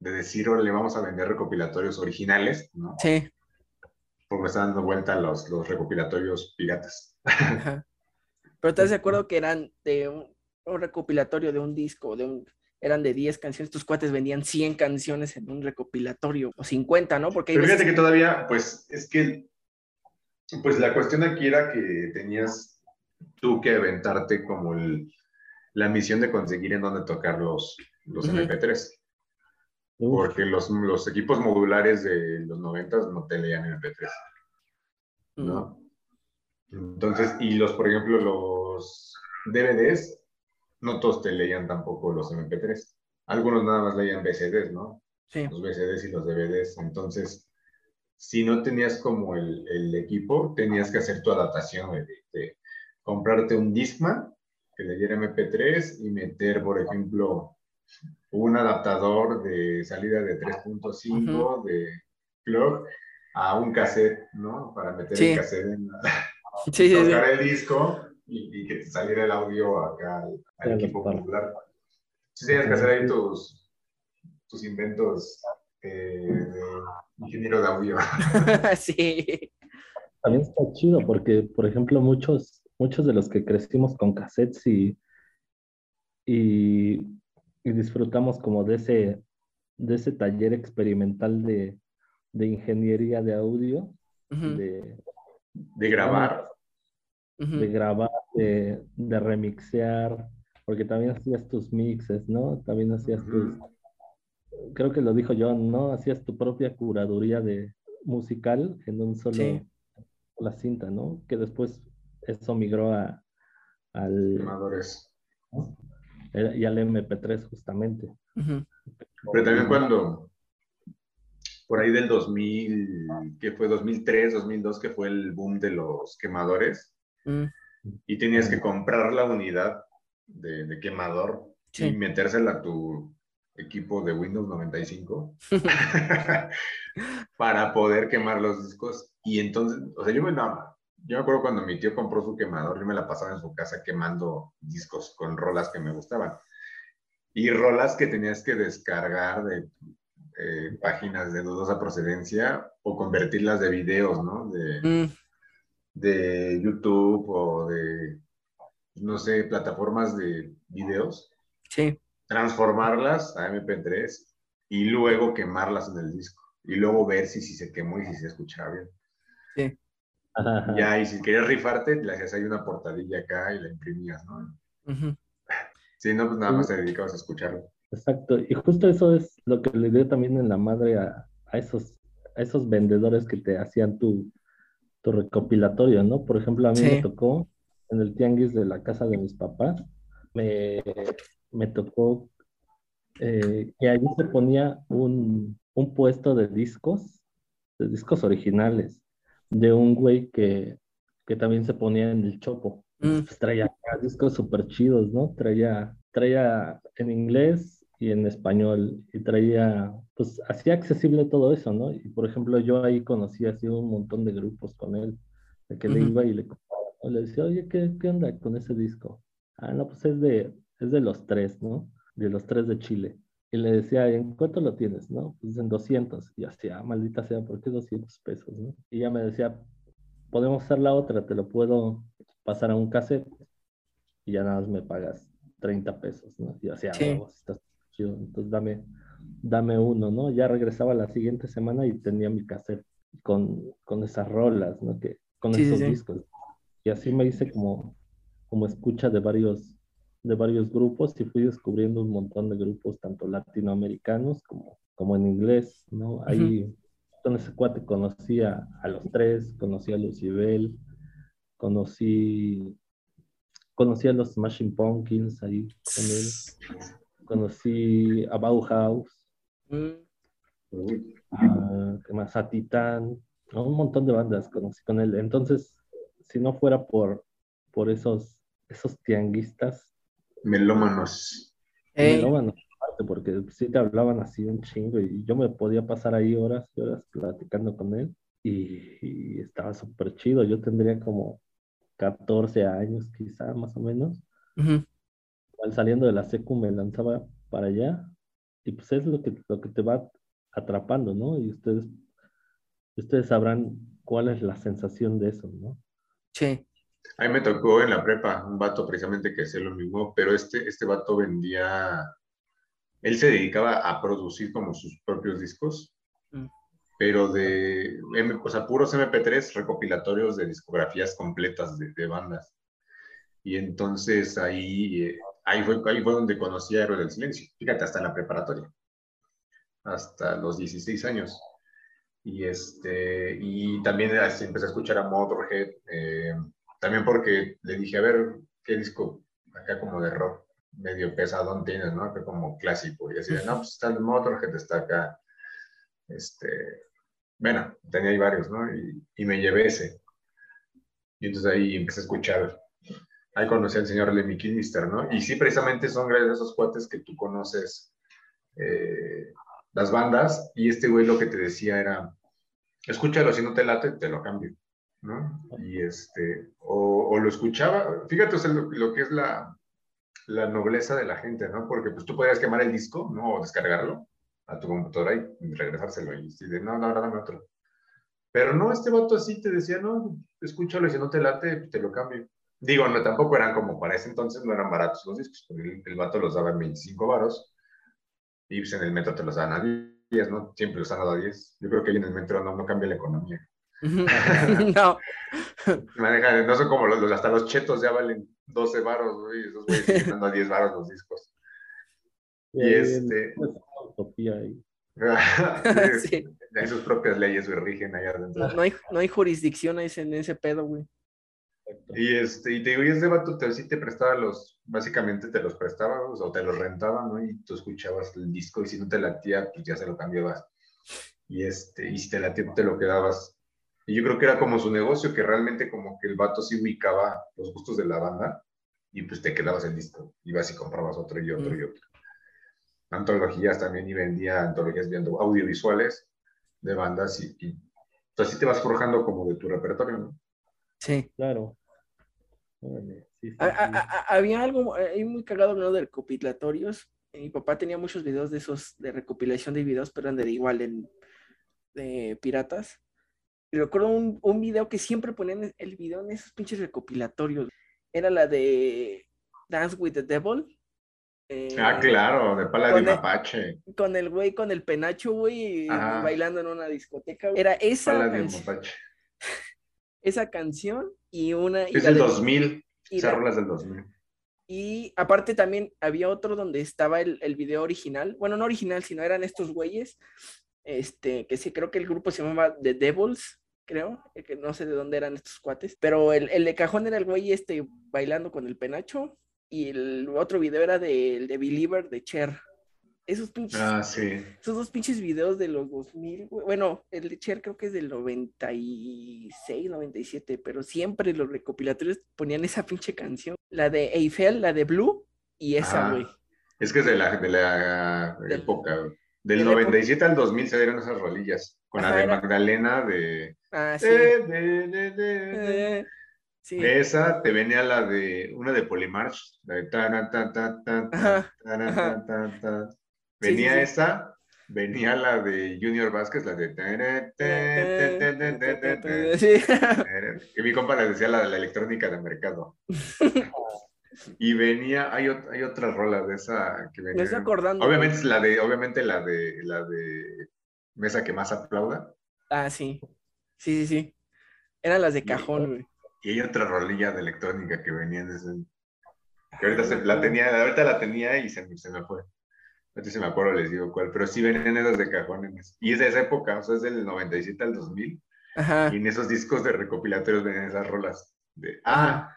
de decir, le vamos a vender recopilatorios originales, ¿no? Sí. Porque están dando vuelta los, los recopilatorios piratas. Pero estás de acuerdo que eran de un recopilatorio de un disco, de un, eran de 10 canciones, tus cuates vendían 100 canciones en un recopilatorio, o 50, ¿no? Porque Pero fíjate que todavía, pues, es que, pues la cuestión aquí era que tenías tú que aventarte como el, la misión de conseguir en dónde tocar los, los MP3. Porque los, los, equipos modulares de los 90 no te leían MP3. ¿No? Entonces, y los, por ejemplo, los DVDs, no todos te leían tampoco los MP3. Algunos nada más leían VCDs, ¿no? Sí. Los VCDs y los DVDs. Entonces, si no tenías como el, el equipo, tenías que hacer tu adaptación de, comprarte un Discman que le diera MP3 y meter, por ejemplo, un adaptador de salida de 3.5 de plug a un cassette, ¿no? Para meter el cassette en la, sí, tocar el disco y, que te saliera el audio acá al, equipo popular. Sí, tienes que hacer ahí tus, tus inventos eh, de ingeniero de audio. sí. También está chido porque, por ejemplo, muchos, muchos de los que crecimos con cassettes y, y, disfrutamos como de ese, de ese taller experimental de, de ingeniería de audio, de, de grabar. De grabar, de, de, remixear, porque también hacías tus mixes, ¿no? También hacías tus... Creo que lo dijo John, ¿no? Hacías tu propia curaduría de musical en un solo... La cinta, ¿no? Que después eso migró a, al... Y al MP3 justamente. Pero también cuando por ahí del 2000, que fue 2003, 2002, que fue el boom de los quemadores, mm. y tenías que comprar la unidad de, quemador y metérsela a tu equipo de Windows 95 para poder quemar los discos. Y entonces, o sea, yo me, yo me acuerdo cuando mi tío compró su quemador, yo me la pasaba en su casa quemando discos con rolas que me gustaban. Y rolas que tenías que descargar de eh, páginas de dudosa procedencia o convertirlas de videos, ¿no? De, mm. De YouTube o de, no sé, plataformas de videos. Sí. Transformarlas a MP3 y luego quemarlas en el disco. Y luego ver si, si se quemó y si se escuchaba bien. Sí. Ya, y si querías rifarte, le hacías ahí una portadilla acá y la imprimías, ¿no? Sí, no, pues nada más te dedicabas a escucharlo. Exacto, y justo eso es lo que le dio también en la madre a, esos, a esos vendedores que te hacían tu, tu recopilatorio, ¿no? Por ejemplo, a mí me tocó en el tianguis de la casa de mis papás, me, tocó eh, que allí se ponía un, puesto de discos, de discos originales, de un güey que, también se ponía en el chopo. Mm. Pues traía discos súper chidos, ¿no? Traía, traía en inglés, y en español y traía, pues hacía accesible todo eso, ¿no? Y por ejemplo, yo ahí conocí así un montón de grupos con él, de que le iba y le, le decía, oye, ¿qué, ¿qué onda con ese disco? Ah, no, pues es de, es de los tres, ¿no? De los tres de Chile. Y le decía, ¿en cuánto lo tienes? ¿No? Pues en 200. Y hacía, ah, maldita sea, ¿por qué 200 pesos? ¿no? Y ella me decía, podemos hacer la otra, te lo puedo pasar a un cassette y ya nada más me pagas 30 pesos, ¿no? Y hacía, sí. oh, estás entonces dame, dame uno, ¿no? Ya regresaba la siguiente semana y tenía mi cassette con, con esas rolas, ¿no? Que, con esos discos. Y así me hice como, como escucha de varios, de varios grupos y fui descubriendo un montón de grupos, tanto latinoamericanos como, como en inglés, ¿no? Ahí con ese cuate conocí a, los tres, conocí a Lucibel, conocí, conocí a los Smashing Pumpkins ahí con él conocí a Bauhaus, mm. a, más? a Titán, un montón de bandas conocí con él. Entonces, si no fuera por, por esos, esos tianguistas. Melómanos. Melómanos, porque sí te hablaban así un chingo y yo me podía pasar ahí horas y horas platicando con él y, estaba súper chido. Yo tendría como 14 años quizá, más o menos saliendo de la secu me lanzaba para allá y pues es lo que, lo que te va atrapando, ¿no? Y ustedes, ustedes sabrán cuál es la sensación de eso, ¿no? Sí. A mí me tocó en la prepa un vato precisamente que hacía lo mismo, pero este, este vato vendía, él se dedicaba a producir como sus propios discos, mm. pero de, o sea, puros MP3 recopilatorios de discografías completas de, de bandas. Y entonces ahí, eh, ahí, fue, ahí fue donde conocí a Héroe del Silencio. Fíjate, hasta la preparatoria. Hasta los 16 años. Y, este, y también empecé a escuchar a Motorhead. Eh, también porque le dije, a ver, ¿qué disco acá como de rock medio pesadón tienes, ¿no? Acá como clásico. Y así de, no, pues está el Motorhead, está acá. Este, bueno, tenía ahí varios, ¿no? Y, y me llevé ese. Y entonces ahí empecé a escuchar. Ahí conocí al señor Lemmy Kilmister, ¿no? Y sí, precisamente son gracias a esos cuates que tú conoces eh, las bandas. Y este güey lo que te decía era, escúchalo, si no te late, te lo cambio, ¿no? Y este, o, o lo escuchaba, fíjate o sea, lo, lo, que es la, la nobleza de la gente, ¿no? Porque pues tú podrías quemar el disco, ¿no? O descargarlo a tu computadora y regresárselo y decir, no, no, dame otro. Pero no, este vato así te decía, no, escúchalo y si no te late, te lo cambio. Digo, no, tampoco eran como para ese entonces, no eran baratos los discos, el, el vato los daba en 25 varos y pues en el metro te los daban a 10, ¿no? Siempre los han dado a 10. Yo creo que ahí en el metro no, no cambia la economía. no. Maneja, no son como los, los, hasta los chetos ya valen 12 varos, güey, esos güeyes dando a 10 varos los discos. Y, y este... Utopía ahí. sí. Hay sus propias leyes, güey, rigen allá adentro. No, no, hay, no hay jurisdicciones en ese pedo, güey. Y, este, y te digo, y ese vato te, sí te prestaba los, básicamente te los prestaba o te los rentaba, ¿no? Y tú escuchabas el disco y si no te latía, pues ya se lo cambiabas. Y, este, y si te latía, te lo quedabas. Y yo creo que era como su negocio, que realmente como que el vato sí ubicaba los gustos de la banda y pues te quedabas el disco. Ibas y comprabas otro y otro mm. y otro. Antologías también y vendía antologías viendo audiovisuales de bandas y, y así te vas forjando como de tu repertorio, ¿no? Sí. Claro. Vale, sí, sí, a, a, a, había algo ahí muy cagado hablando de recopilatorios. Mi papá tenía muchos videos de esos de recopilación de videos, pero eran de igual en, de piratas. Y recuerdo un, un video que siempre ponían el video en esos pinches recopilatorios. Era la de Dance with the Devil. Eh, ah, claro, de Paladín Mapache. Con el güey, con el penacho, güey, bailando en una discoteca. Era esa. Paladín Mapache esa canción y una... Y es del 2000, esas rolas del 2000. Y aparte también había otro donde estaba el, el, video original, bueno, no original, sino eran estos güeyes, este, que sí, creo que el grupo se llamaba The Devils, creo, eh, que no sé de dónde eran estos cuates, pero el, el de cajón era el güey este bailando con el penacho y el otro video era del de, de Believer de Cher. Esos pinches. Ah, sí. Esos dos pinches videos de los 2000. Bueno, el de Cher creo que es del 96, 97, pero siempre los recopilatorios ponían esa pinche canción. La de Eiffel, la de Blue, y esa, güey. Es que es de la, de la época. Del de 97 al 2000 se dieron esas rolillas. Con Ajá, la de era... Magdalena de. Ah, sí. De, de, de, Sí. De esa te venía la de una de Polymarch, la de ta ta ta ta ta ta ta ta Venía sí, sí, esa, venía la de Junior Vázquez, la de... Sí. Y mi compa le decía la de la electrónica de mercado. y venía, hay, hay otra rola de esa que venía. Me estoy acordando. Obviamente es la de, obviamente la de, la de Mesa que más aplauda. Ah, sí. Sí, sí, sí. Eran las de cajón, güey. Y hay otra rolilla de electrónica que venía de ese... Que ahorita, se, la tenía, ahorita la tenía y se, se me fue. No sé si me acuerdo, les digo cuál, pero sí venían esas de cajones. Y es de esa época, o sea, es del 97 al 2000. Ajá. Y en esos discos de recopilatorios venían esas rolas. De, ah,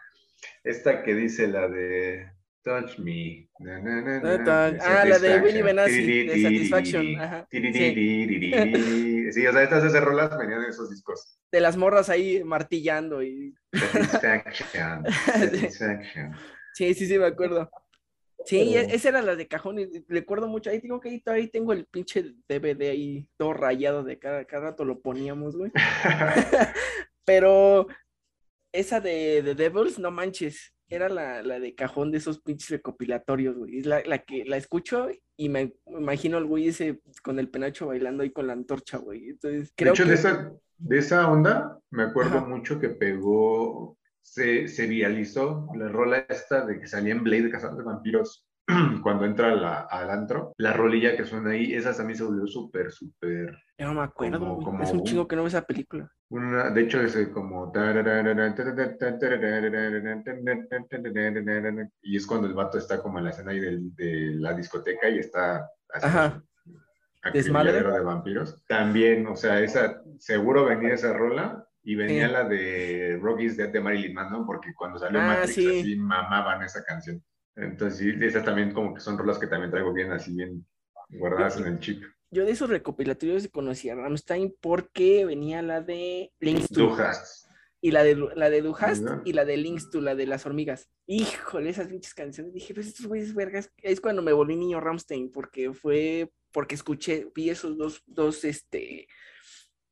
esta que dice la de Touch Me. Na, na, na, ah, la de Willy Benassi, de Satisfaction. Ajá. Sí. sí, o sea, estas esas rolas venían en esos discos. De las morras ahí martillando y... Satisfaction. Satisfaction. Sí, sí, sí, me acuerdo. Sí, Pero... esa era la de cajón, y recuerdo mucho, ahí tengo que ahí, ahí tengo el pinche DVD ahí todo rayado de cada, cada rato lo poníamos, güey. Pero esa de, de Devils, no manches, era la, la, de cajón de esos pinches recopilatorios, güey. Es la, la, que la escucho y me, me, imagino al güey ese con el penacho bailando ahí con la antorcha, güey. Entonces, creo de hecho, que... de, esa, de esa onda, me acuerdo Ajá. mucho que pegó se, se, viralizó la rola esta de que salía en Blade de de Vampiros. cuando entra la, al antro, la rolilla que suena ahí, esa también se volvió súper, súper. Yo no me acuerdo. Como- como es un chingo que no veo esa película. Una, de hecho, es como. Y es cuando el vato está como en la escena ahí del- de, la discoteca y está Ajá. Desmadre. de vampiros. También, o sea, esa, seguro venía esa rola y venía Sí. la de Rocky's Dead de Marilyn Manson, porque cuando salió Ah, Matrix sí. así mamaban esa canción. Entonces, sí, esas también como que son rolas que también traigo bien así, bien guardadas en el chip. Yo de esos recopilatorios conocí a Rammstein porque venía la de Links to y la de la de Du hast ¿Verdad? y la de Links to, la de las hormigas. Híjole, esas pinches canciones. Dije, pues estos güeyes vergas. Es cuando me volví niño Rammstein porque fue porque escuché, vi esos dos, dos este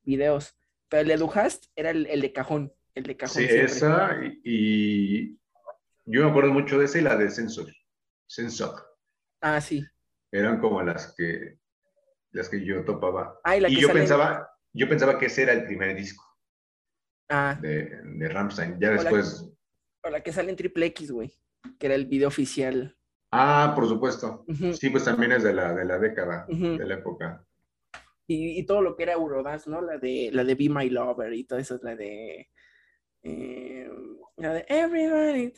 videos. Pero el de Du hast era el, el de cajón, el de cajón Sí, siempre. esa y, y yo me acuerdo mucho de esa y la de Sensor. Sensor. Ah, sí. Eran como las que las que yo topaba. Ah, y la y que yo sale pensaba, yo pensaba que ese era el primer disco Ah, de, de Rammstein. Ya después. o la que sale en Triple X, güey. Que era el video oficial. Ah, por supuesto. Sí, pues también es de la, de la década, de la época. Y, y todo lo que era Eurodance, ¿no? La de, la de Be My Lover y todo eso, la de. eh, la de Everybody.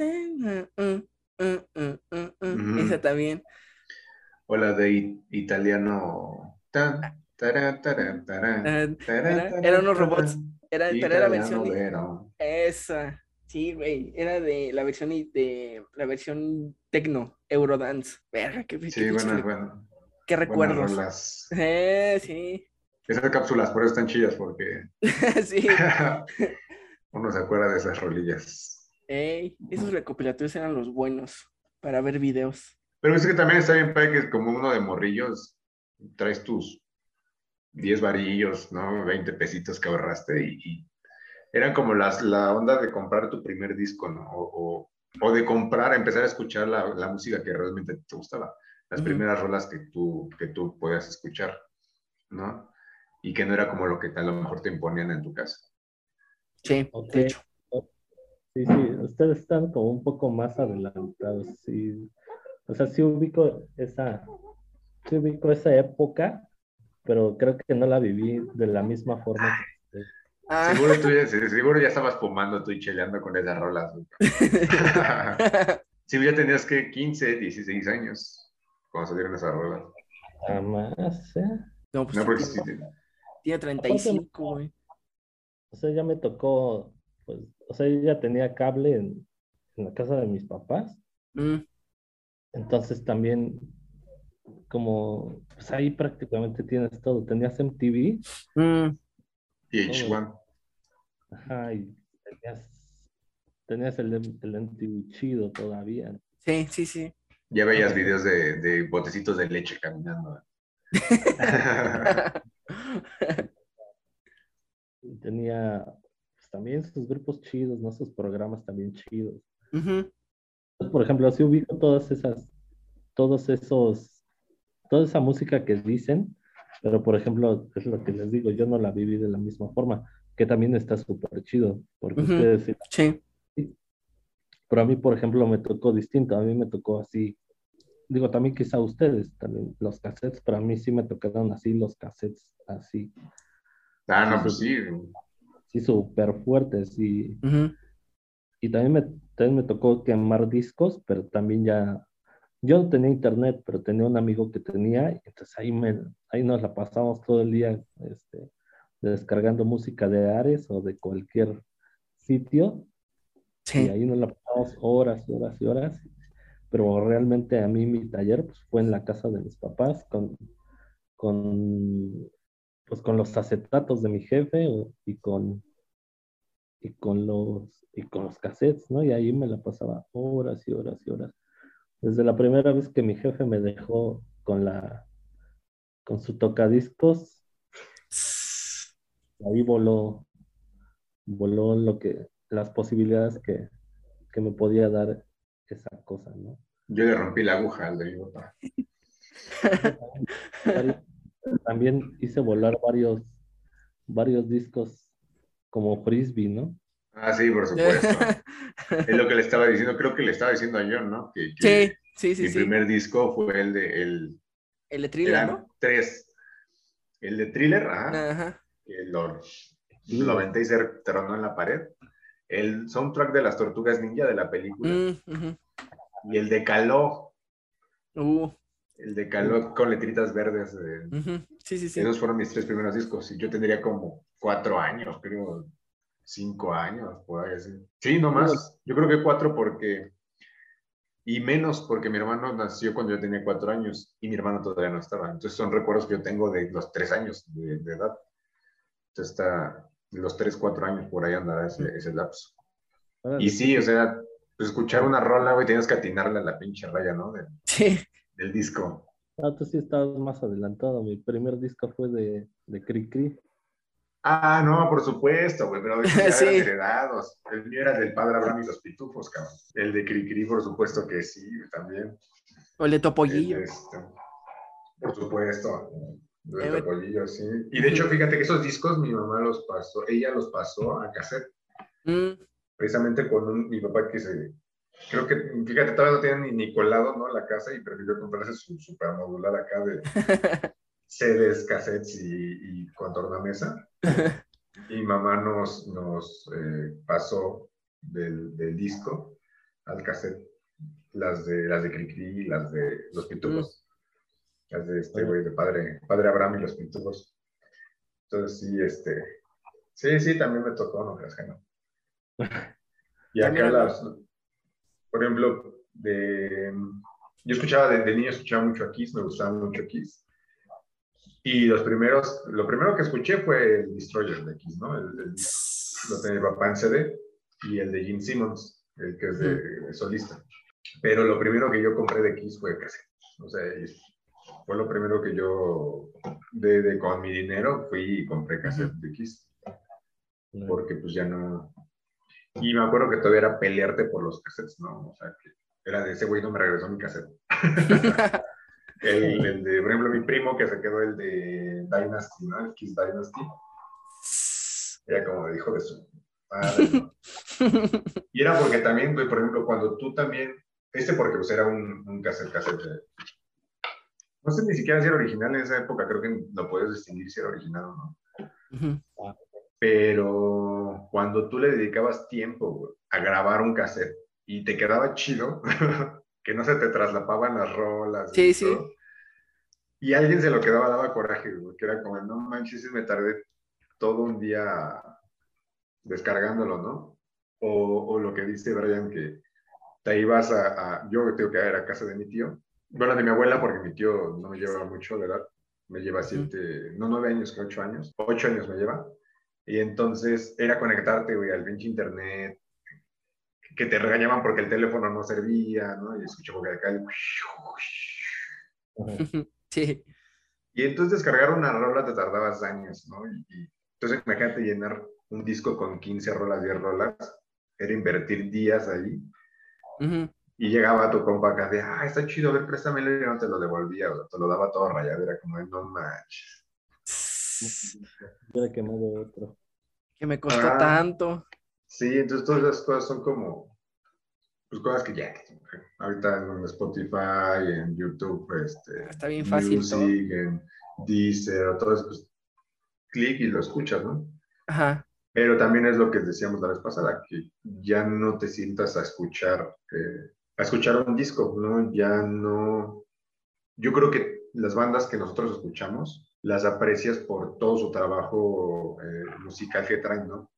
uh, uh, uh. Esa también. O la de italiano. Tan, Ah, tará, eran unos robots. Era, pero era versión. vero. Esa. Sí, güey. Era de la versión de la versión tecno, Eurodance. Verga, qué, Sí, re- buenas. Qué recuerdos. rolas. Eh, sí. Esas cápsulas por eso están chidas, porque sí. uno se acuerda de esas rolillas. Ey, esos recopilatorios eran los buenos para ver videos. Pero es que también está bien padre que como uno de morrillos traes tus 10 varillos, ¿no? 20 pesitos que ahorraste y, y eran como las, la onda de comprar tu primer disco, ¿no? O, o- o de comprar, empezar a escuchar la, la música que realmente te gustaba. Las primeras rolas que tú, que tú podías escuchar, ¿no? Y que no era como lo que a lo mejor te imponían en tu casa. Sí, Ok. de hecho. Sí, sí, ustedes están como un poco más adelantados, sí. O sea, sí ubico esa, sí ubico esa época, pero creo que no la viví de la misma forma. que ustedes. Ah, Seguro, tú ya, seguro ya estabas fumando tú y cheleando con esas rolas. Sí, ya tenías que 15, 16 años cuando salieron esas rolas. Jamás, ¿eh? no, pues No, porque tiene, sí, tiene 35, güey. O sea, ya me tocó, pues, o sea, yo ya tenía cable en, en la casa de mis papás, Mm, entonces también, como, pues ahí prácticamente tienes todo. Tenías MTV, mm, VH1. ajá, y tenías, tenías el, el MTV chido todavía. sí, sí, sí. Ya veías videos de, de botecitos de leche caminando. Y tenía pues, también sus grupos chidos, ¿no? Sus programas también chidos. Por ejemplo, así ubico todas esas, todos esos, toda esa música que dicen, pero por ejemplo, es lo que les digo, yo no la viví de la misma forma, que también está súper chido, porque Ujú. ustedes sí, Sí. pero a mí, por ejemplo, me tocó distinto, a mí me tocó así, digo, también quizá a ustedes, también los cassettes, pero a mí sí me tocaron así los cassettes, así, ah, no, pues sí. sí. Súper fuertes y Y también me, también me tocó quemar discos, pero también ya, yo no tenía internet, pero tenía un amigo que tenía, y entonces ahí, me, ahí nos la pasamos todo el día este, descargando música de Ares o de cualquier sitio, y Sí. ahí nos la pasamos horas y horas y horas, pero realmente a mí mi taller pues, fue en la casa de mis papás con, con, pues, con los acetatos de mi jefe y con y con los y con los cassettes, ¿no? Y ahí me la pasaba horas y horas y horas. Desde la primera vez que mi jefe me dejó con la con su tocadiscos, ahí voló voló lo que las posibilidades que, que me podía dar esa cosa, ¿no? Yo le rompí la aguja al de mi papá. También hice volar varios varios discos como frisbee, ¿no? Ah, sí, por supuesto. es lo que le estaba diciendo, creo que le estaba diciendo a John, ¿no? Que, que, Sí. Sí, sí, Mi sí. primer disco fue el de el, El de thriller, eran ¿no? tres. El de thriller, ajá, Ajá. lo, lo aventé y se tronó en la pared. El soundtrack de las tortugas ninja de la película. Mm. Y el de Caló, Uh, el de Caló con letritas verdes. eh, ujú. Sí, sí, sí. Esos fueron mis tres primeros discos. Y yo tendría como cuatro años, creo, cinco años, por ahí así. Sí, no más. Yo creo que cuatro porque... Y menos porque mi hermano nació cuando yo tenía cuatro años y mi hermano todavía no estaba. Entonces son recuerdos que yo tengo de los tres años de, de edad. Entonces está los tres, cuatro años por ahí andará ese, ese lapso. Y sí, o sea, pues, escuchar una rola, güey, tienes que atinarle a la pinche raya, ¿no? Del, Sí. del disco. Ah, tú sí estabas más adelantado. Mi primer disco fue de, de Cri Cri. Ah, no, por supuesto, güey, pero ya Sí. eran heredados. El mío era del padre Abraham y los pitufos, cabrón. El de Cricri, por supuesto que sí, también. O el de El Topollillo. de este, por supuesto. El Eh, de Topollillo, sí. Y de hecho, fíjate que esos discos mi mamá los pasó, ella los pasó a cassette, Mm, precisamente con un- mi papá que se. Creo que, fíjate, todavía no tienen ni, ni colado, ¿no? La casa y prefirió comprarse su supermodular acá de CDs, cassettes y, y con tornamesa. Y mamá nos, nos eh, pasó del, del disco al cassette las de las de Cricri, las de los pitufos, las de este güey de padre, padre Abraham y los pitufos. Entonces sí, este, sí, sí, también me tocó, no creas que no. Y acá las, por ejemplo, de, yo escuchaba de, de niño, escuchaba mucho a Kiss, me gustaba mucho Kiss. Y los primeros, lo primero que escuché fue el Destroyer de Kiss, ¿no? El, el- lo tenía mi papá en CD y el de Gene Simmons, el que es de, de solista. Pero lo primero que yo compré de Kiss fue cassette. O sea, fue lo primero que yo, de, de- con mi dinero, fui y compré cassette de Kiss. Porque pues ya no... Y me acuerdo que todavía era pelearte por los cassettes, ¿no? O sea, que era de ese güey no me regresó mi cassette. El, el de, por ejemplo, mi primo que se quedó el de Dynasty, ¿no? El Kiss Dynasty. Era como de hijo de su madre, ¿no? Y era porque también, güey, por ejemplo, cuando tú también, este porque pues era un, un cassette, cassette. de- No sé ni siquiera si era original en esa época, creo que lo puedes distinguir si era original o no. Ujú. Pero cuando tú le dedicabas tiempo a grabar un cassette y te quedaba chido, que no se te traslapaban las rolas. Sí, y sí. todo, Y alguien se lo quedaba, daba coraje, güey, que era como, no manches, me tardé todo un día descargándolo, ¿no? O, o lo que dice Brian, que te ibas a, a- yo tengo que ir a casa de mi tío, bueno, de mi abuela, porque mi tío no me lleva mucho de edad, me lleva siete, no nueve años, que ocho años, ocho años me lleva, y entonces era conectarte, güey, al pinche internet, que te regañaban porque el teléfono no servía, ¿no? Y escuchaba que acá el... Sí. Y entonces descargar una rola te tardabas años, ¿no? Y, y entonces imagínate llenar un disco con 15 rolas, 10 rolas, era invertir días ahí. Ujú. Y llegaba tu compa acá de, ah, está chido, a ver, préstamelo y no te lo devolvía, o sea, te lo daba todo rayado, era como, no manches. Hubiera quemado otro. Que me costó Ah. tanto. Sí, entonces todas esas cosas son como, pues cosas que ya, ahorita en Spotify, en YouTube, este, Está bien fácil Music, todo. en Deezer, todo eso, pues, clic y lo escuchas, ¿no? Ajá. Pero también es lo que decíamos la vez pasada, que ya no te sientas a escuchar, eh, a escuchar un disco, ¿no? Ya no... Yo creo que las bandas que nosotros escuchamos, las aprecias por todo su trabajo eh, musical que traen, ¿no?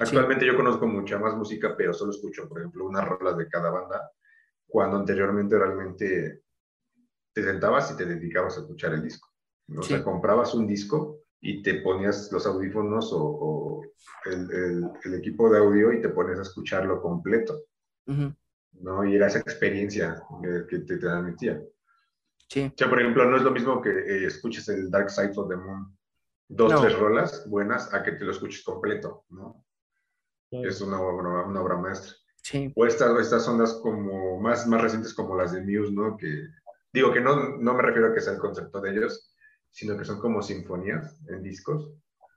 Actualmente yo conozco mucha más música, pero solo escucho, por ejemplo, unas rolas de cada banda, cuando anteriormente realmente te sentabas y te dedicabas a escuchar el disco. ¿no? O Sí. sea, comprabas un disco y te ponías los audífonos o, o el, el- el equipo de audio y te pones a escucharlo completo. ¿no? Y era esa experiencia que, que te transmitía. Sí. O sea, por ejemplo, no es lo mismo que eh, escuches el Dark Side of the Moon, dos, No. tres rolas buenas, a que te lo escuches completo, ¿no? Claro. Es una obra, una obra maestra. Sí. O estas, estas ondas como más, más recientes como las de Muse, ¿no? Que digo que no, no me refiero a que sea el concepto de ellos, sino que son como sinfonías en discos,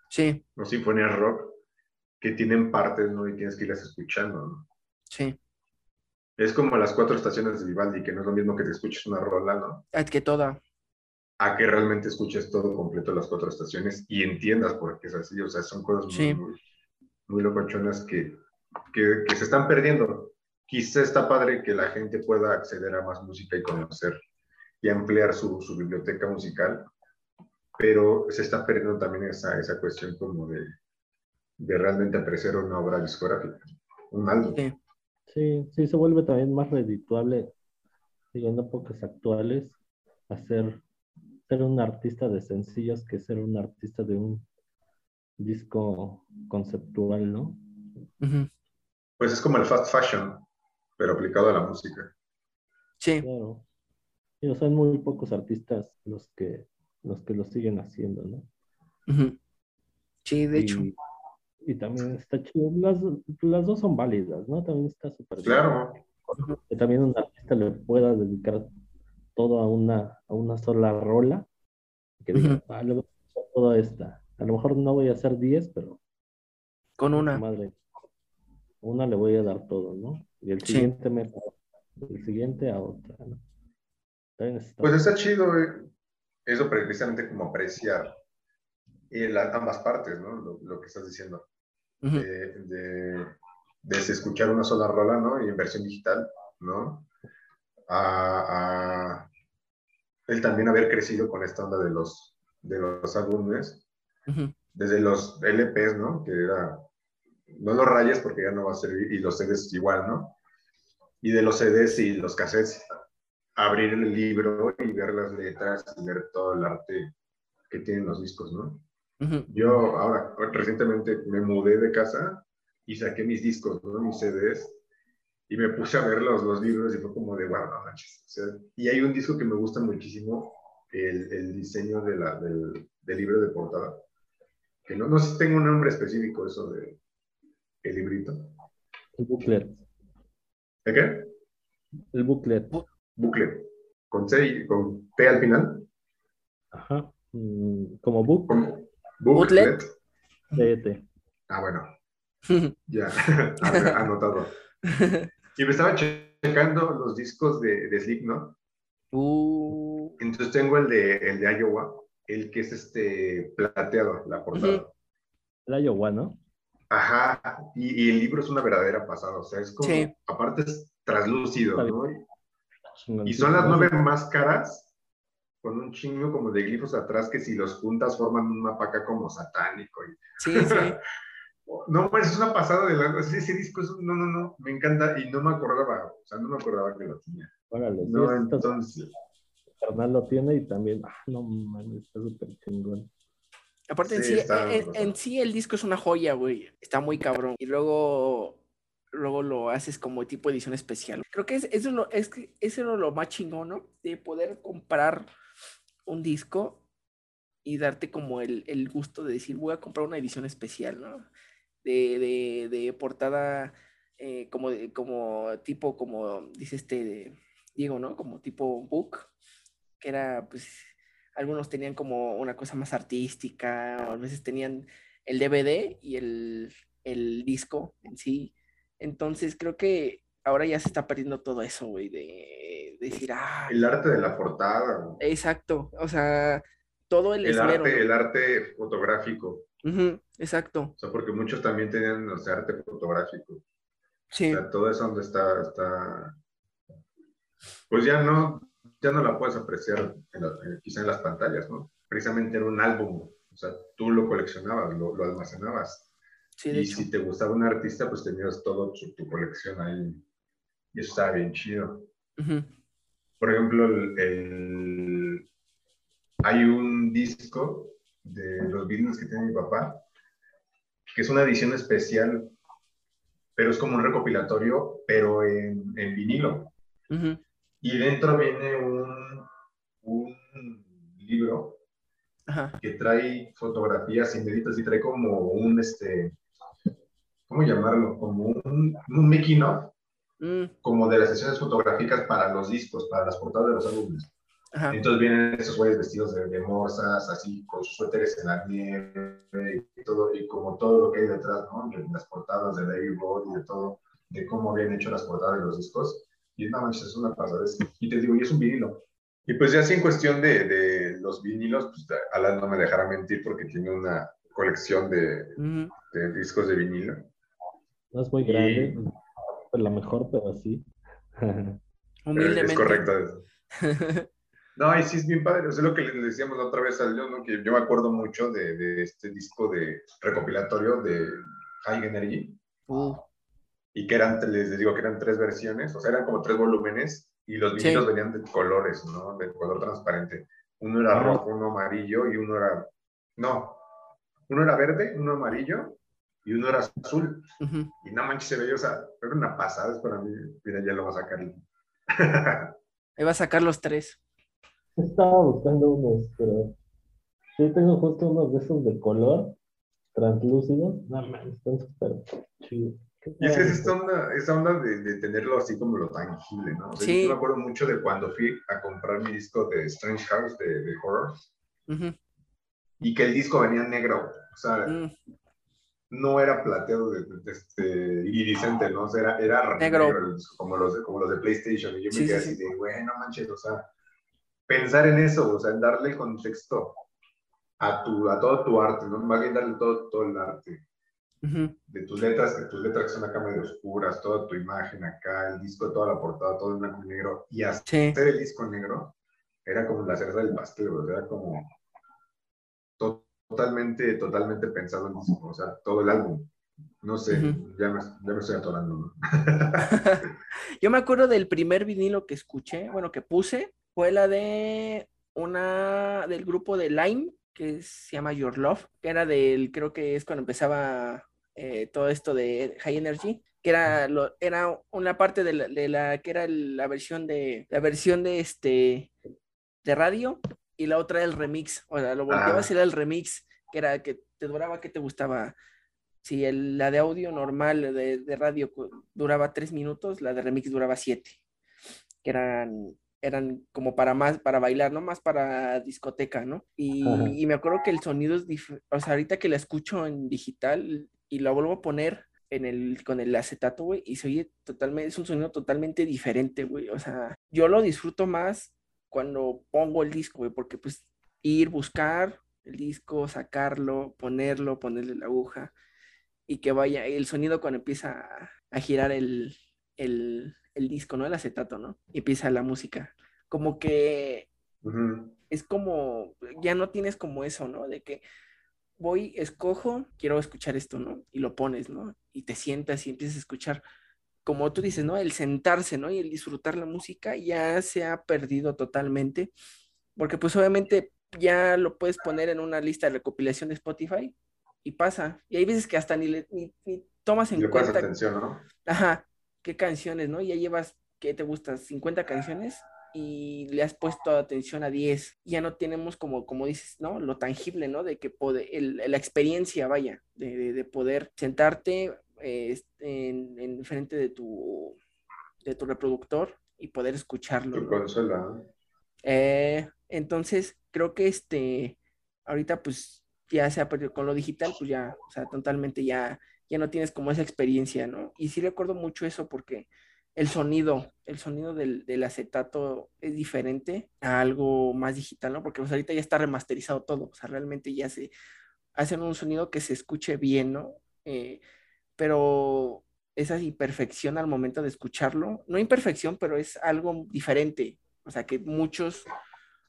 Sí. no sinfonías rock, que tienen partes, ¿no? Y tienes que irlas escuchando, ¿no? Sí. Es como las cuatro estaciones de Vivaldi, que no es lo mismo que te escuches una rola, ¿no? Ah, que toda. A que realmente escuches todo completo las cuatro estaciones y entiendas por qué es así. O sea, son cosas muy, Sí. muy, muy locochonas que, que, que se están perdiendo. Quizá está padre que la gente pueda acceder a más música y conocer y ampliar su, su biblioteca musical, pero se está perdiendo también esa, esa cuestión como de, de realmente apreciar una obra discográfica, un álbum. Sí. Sí, sí, se vuelve también más redituable, siguiendo épocas actuales, hacer ser un artista de sencillos que ser un artista de un disco conceptual, ¿no? Pues es como el fast fashion, pero aplicado a la música. Sí. Claro. Y, o sea, son muy pocos artistas los que, los que lo siguen haciendo, ¿no? Sí, de hecho. Y, también está chido. Las, las dos son válidas, ¿no? También está súper bien. Claro, Que también un artista le pueda dedicar todo a una, a una sola rola. Que diga, Ujú. ah, le voy a toda esta. A lo mejor no voy a hacer 10, pero Con una. madre, una le voy a dar todo, ¿no? Y el Sí. siguiente mes, el siguiente a otra, ¿no? También está- pues está chido eh, eso precisamente como apreciar eh, la- ambas partes, ¿no? Lo, lo que estás diciendo. De, escuchar una sola rola, ¿no? Y en versión digital, ¿no? A, a él también haber crecido con esta onda de los, de los álbumes, desde los LPs, ¿no? Que era, no los rayes porque ya no va a servir, y los CDs igual, ¿no? Y de los CDs y los cassettes, abrir el libro y ver las letras y ver todo el arte que tienen los discos, ¿no? Yo ahora, recientemente me mudé de casa y saqué mis discos, ¿no? mis CDs, y me puse a ver los, los libros y fue como de, wow, no manches. O sea, y hay un disco que me gusta muchísimo, el, el diseño de la, del, del libro de portada, que no, no sé si tengo un nombre específico eso de el librito. El booklet. ¿De qué? El booklet. Bucle. Con C y con T al final. Ajá. Mm, Como book, Como Booklet. booklet. TT. Ah, bueno, ya, anotado. Y me estaba che- checando los discos de, de Slipknot. Uh, Entonces tengo el de, el de Iowa, el que es este plateado, la portada. El Iowa, ¿no? Ajá, y, y el libro es una verdadera pasada, o sea, es como, Sí. aparte es translúcido, Está ¿no? Y, son las nueve máscaras con un chingo como de glifos atrás que si los juntas forman un mapa acá como satánico. y- sí, sí. No, pues es una pasada de la... Ese, ese disco es un- no, no, no, me encanta y no me acordaba, o sea, no me acordaba que lo tenía. Órale, sí, No, este entonces... carnal lo tiene y también, ah, no mames, está súper chingón. Aparte, en Sí, sí, está en, brutal. en sí el disco es una joya, güey. Está muy cabrón. Y luego, luego lo haces como tipo edición especial. Creo que es, eso, es lo, eso es lo más chingón, ¿no? De poder comprar un disco y darte como el, el gusto de decir, voy a comprar una edición especial, ¿no? De, de, de portada eh, como, como tipo, como dice este Diego, ¿no? Como tipo book, que era, pues, algunos tenían como una cosa más artística, o a veces tenían el DVD y el, el disco en sí. Entonces creo que ahora ya se está perdiendo todo eso, güey, de, de decir, ah, El arte de la portada, güey. exacto, o sea, todo el, el esmero, arte, ¿no? el arte fotográfico. Exacto, O sea, porque muchos también tenían o sea, arte fotográfico. sí, O sea, todo eso donde está, está, pues ya no, ya no la puedes apreciar en la- en- quizá en las pantallas, ¿no? Precisamente era un álbum, o sea, tú lo coleccionabas, lo, lo almacenabas. Sí, de y hecho. si te gustaba un artista, pues tenías todo tu, colección ahí. Y eso estaba bien chido. Por ejemplo, el, el- hay un disco de los Beatles que tiene mi papá, que es una edición especial, pero es como un recopilatorio, pero en, en vinilo. Y dentro viene un, un libro Ajá, que trae fotografías inéditas y trae como un, este, ¿cómo llamarlo? Como un, un making of, mm, como de las sesiones fotográficas para los discos, para las portadas de los álbumes. ajá, Entonces vienen esos güeyes vestidos de, de morsas, así con sus suéteres en la nieve y todo, y como todo lo que hay detrás, ¿no? De las portadas de David Bowie y de todo, de cómo habían hecho las portadas de los discos. Y no manches, es una pasada. Y te digo, y es un vinilo. Y pues ya así en cuestión de, de los vinilos, pues Alan no me dejará mentir porque tiene una colección de, de discos de vinilo. No es muy grande, pues la mejor, pero sí. Es correcto. No, y sí es bien padre. es lo que le decíamos la otra vez al León, ¿no? que yo me acuerdo mucho de, de, este disco de recopilatorio de High Energy. Uh. Y que eran, les digo que eran tres versiones, o sea, eran como tres volúmenes y los vinilos venían de colores, ¿no? De color transparente. Uno era rojo, uno amarillo y uno era. No, uno era verde, uno amarillo y uno era azul. Y no manches, se veía, o sea, era una pasada para mí. Mira, ya lo va a sacar. Ahí va a sacar los tres. Estaba buscando unos, pero sí tengo justo unos de esos de color translúcidos. No, man, están súper chidos. Y es que es esta onda, esa onda de, de, tenerlo así como lo tangible, ¿no? sí. Yo me acuerdo mucho de cuando fui a comprar mi disco de Strange House de, de Horror y que el disco venía negro, o sea, mm. No era plateado de, de, este, iridiscente, ¿no? O sea, era, era negro, como, los de, como los de PlayStation. Y yo me quedé así de, bueno, manches, o sea, pensar en eso, o sea, en darle contexto a, tu, a todo tu arte, ¿no? Más bien darle todo, todo el arte. De tus letras, de tus letras que son acá medio oscuras, toda tu imagen acá, el disco, toda la portada, todo en blanco y negro, y hacer el disco negro era como la cereza del pastel, o sea, era como totalmente, totalmente pensado en eso, o sea, todo el álbum. No sé, ya, me, ya, me, estoy atorando. ¿no? Yo me acuerdo del primer vinilo que escuché, bueno, que puse, fue la de una del grupo de Lime, que se llama Your Love, que era del, creo que es cuando empezaba eh, todo esto de High Energy, que era, lo, era una parte de la, de la, que era la versión de, la versión de este, de radio, y la otra el remix, o sea, lo volteabas ah. era el remix, que era que te duraba, que te gustaba. Si el, la de audio normal de, de radio duraba tres minutos, la de remix duraba siete, que eran eran como para más, para bailar, ¿no? Más para discoteca, ¿no? Y, y me acuerdo que el sonido es diferente, o sea, ahorita que la escucho en digital y la vuelvo a poner en el, con el acetato, güey, y se oye totalmente, es un sonido totalmente diferente, güey, o sea, yo lo disfruto más cuando pongo el disco, güey, porque pues ir, buscar el disco, sacarlo, ponerlo, ponerle la aguja y que vaya el sonido cuando empieza a, girar el, el, el disco, ¿no? El acetato, ¿no? Y empieza la música. Como que es como, ya no tienes como eso, ¿no? De que voy, escojo, quiero escuchar esto, ¿no? Y lo pones, ¿no? Y te sientas y empiezas a escuchar. Como tú dices, ¿no? El sentarse, ¿no? Y el disfrutar la música ya se ha perdido totalmente. Porque pues obviamente ya lo puedes poner en una lista de recopilación de Spotify y pasa. Y hay veces que hasta ni, ni, ni tomas en cuenta. atención, ¿no? Ajá, qué canciones, ¿no? Ya llevas, ¿qué te gusta? 50 canciones y le has puesto atención a 10. Ya no tenemos como, como dices, ¿no? Lo tangible, ¿no? De que el, la experiencia, vaya, de, de, poder sentarte eh, en, en, frente de tu, de tu reproductor y poder escucharlo. Tu consola. Eh, entonces, creo que este, ahorita pues ya se ha perdido con lo digital, pues ya, o sea, totalmente ya ya no tienes como esa experiencia, ¿no? Y sí recuerdo mucho eso porque el sonido, el sonido del, acetato es diferente a algo más digital, ¿no? Porque pues ahorita ya está remasterizado todo, o sea, realmente ya se hacen un sonido que se escuche bien, ¿no? Eh, pero esa imperfección al momento de escucharlo, no imperfección, pero es algo diferente, o sea, que muchos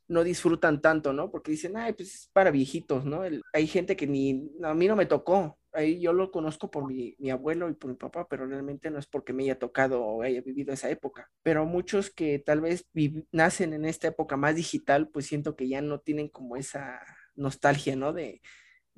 no disfrutan tanto, ¿no? Porque dicen, ay, pues es para viejitos, ¿no? hay gente que ni, a mí no me tocó, ahí yo lo conozco por mi, abuelo y por mi papá, pero realmente no es porque me haya tocado o haya vivido esa época. Pero muchos que tal vez nacen en esta época más digital, pues siento que ya no tienen como esa nostalgia, ¿no? De,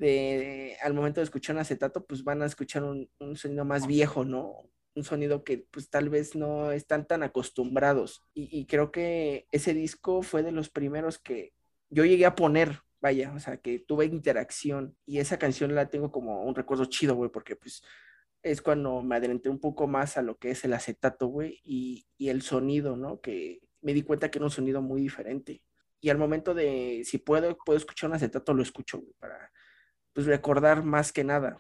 de, al momento de escuchar un acetato, pues van a escuchar un, un sonido más viejo, ¿no? un sonido que pues tal vez no están tan acostumbrados. Y, y, creo que ese disco fue de los primeros que yo llegué a poner vaya, o sea, que tuve interacción y esa canción la tengo como un recuerdo chido, güey, porque pues es cuando me adelanté un poco más a lo que es el acetato, güey, y, y, el sonido, ¿no? Que me di cuenta que era un sonido muy diferente. Y al momento de, si puedo, puedo escuchar un acetato, lo escucho, güey, para pues recordar más que nada.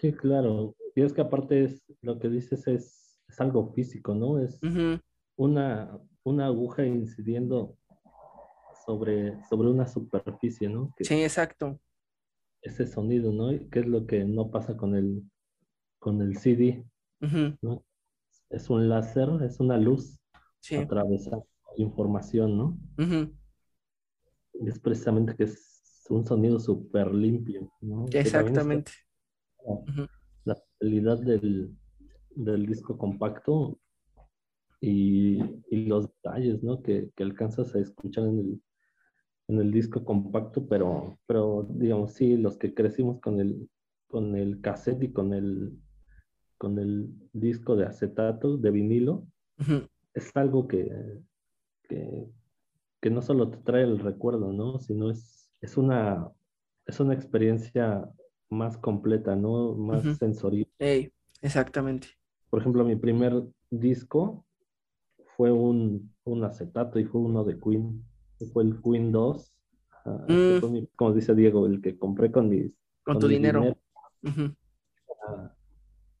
Sí, claro. Y es que aparte es, lo que dices es, es algo físico, ¿no? Es, una, una aguja incidiendo sobre, sobre una superficie, ¿no? sí, exacto. Ese sonido, ¿no? ¿Qué es lo que no pasa con el, con el CD? ¿no? Es un láser, es una luz sí. atravesando información, ¿no? Es precisamente que es un sonido súper limpio, ¿no? Exactamente. La calidad del, del disco compacto y, y, los detalles, ¿no? Que, que, alcanzas a escuchar en el, en el disco compacto, pero, pero digamos, sí, los que crecimos con el, con el cassette y con el, con el disco de acetato, de vinilo, es algo que, que, que, no solo te trae el recuerdo, ¿no? Sino es, es, una, es una experiencia más completa, ¿no? Más sensorial. exactamente. Por ejemplo, mi primer disco fue un, un acetato y fue uno de Queen. Fue el Queen 2. Mm. como dice Diego, el que compré con mis. Con, tu dinero.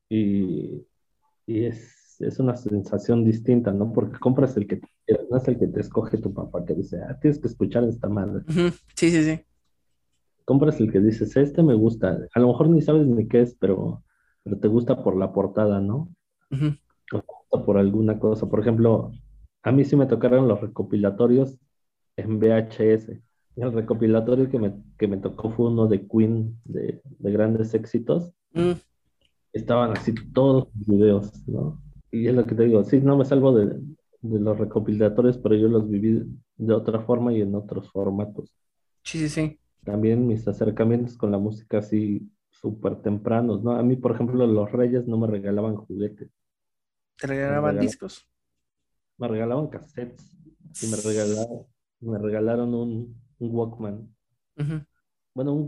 y, y es, es, una sensación distinta, ¿no? Porque compras el que te no es el que te escoge tu papá, que dice, ah, tienes que escuchar esta madre. Sí, sí, sí. Compras el que dices, este me gusta. A lo mejor ni sabes ni qué es, pero, pero te gusta por la portada, ¿no? o por alguna cosa. Por ejemplo, a mí sí me tocaron los recopilatorios en VHS. El recopilatorio que me, que me tocó fue uno de Queen, de, de grandes éxitos. Mm. Estaban así todos los videos, ¿no? Y es lo que te digo, sí, no me salvo de, de los recopilatorios, pero yo los viví de otra forma y en otros formatos. Sí, sí, sí. También mis acercamientos con la música así súper tempranos, ¿no? A mí, por ejemplo, los reyes no me regalaban juguetes. ¿Te regalaban discos? Me regalaban cassettes y me regalaron, me regalaron un, Walkman. Bueno, un,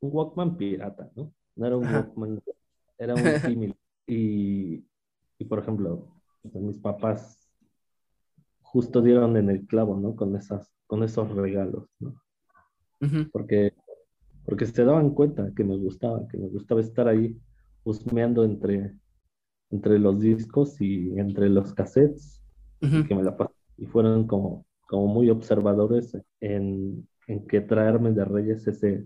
Walkman pirata, ¿no? No era un Walkman, era un símil. y, y, por ejemplo, mis papás justo dieron en el clavo, ¿no? Con, esas, con esos regalos, ¿no? Porque porque se daban cuenta que me gustaba, que me gustaba estar ahí husmeando entre, entre los discos y entre los cassettes, y que me la y fueron como, como muy observadores en, en que traerme de Reyes ese,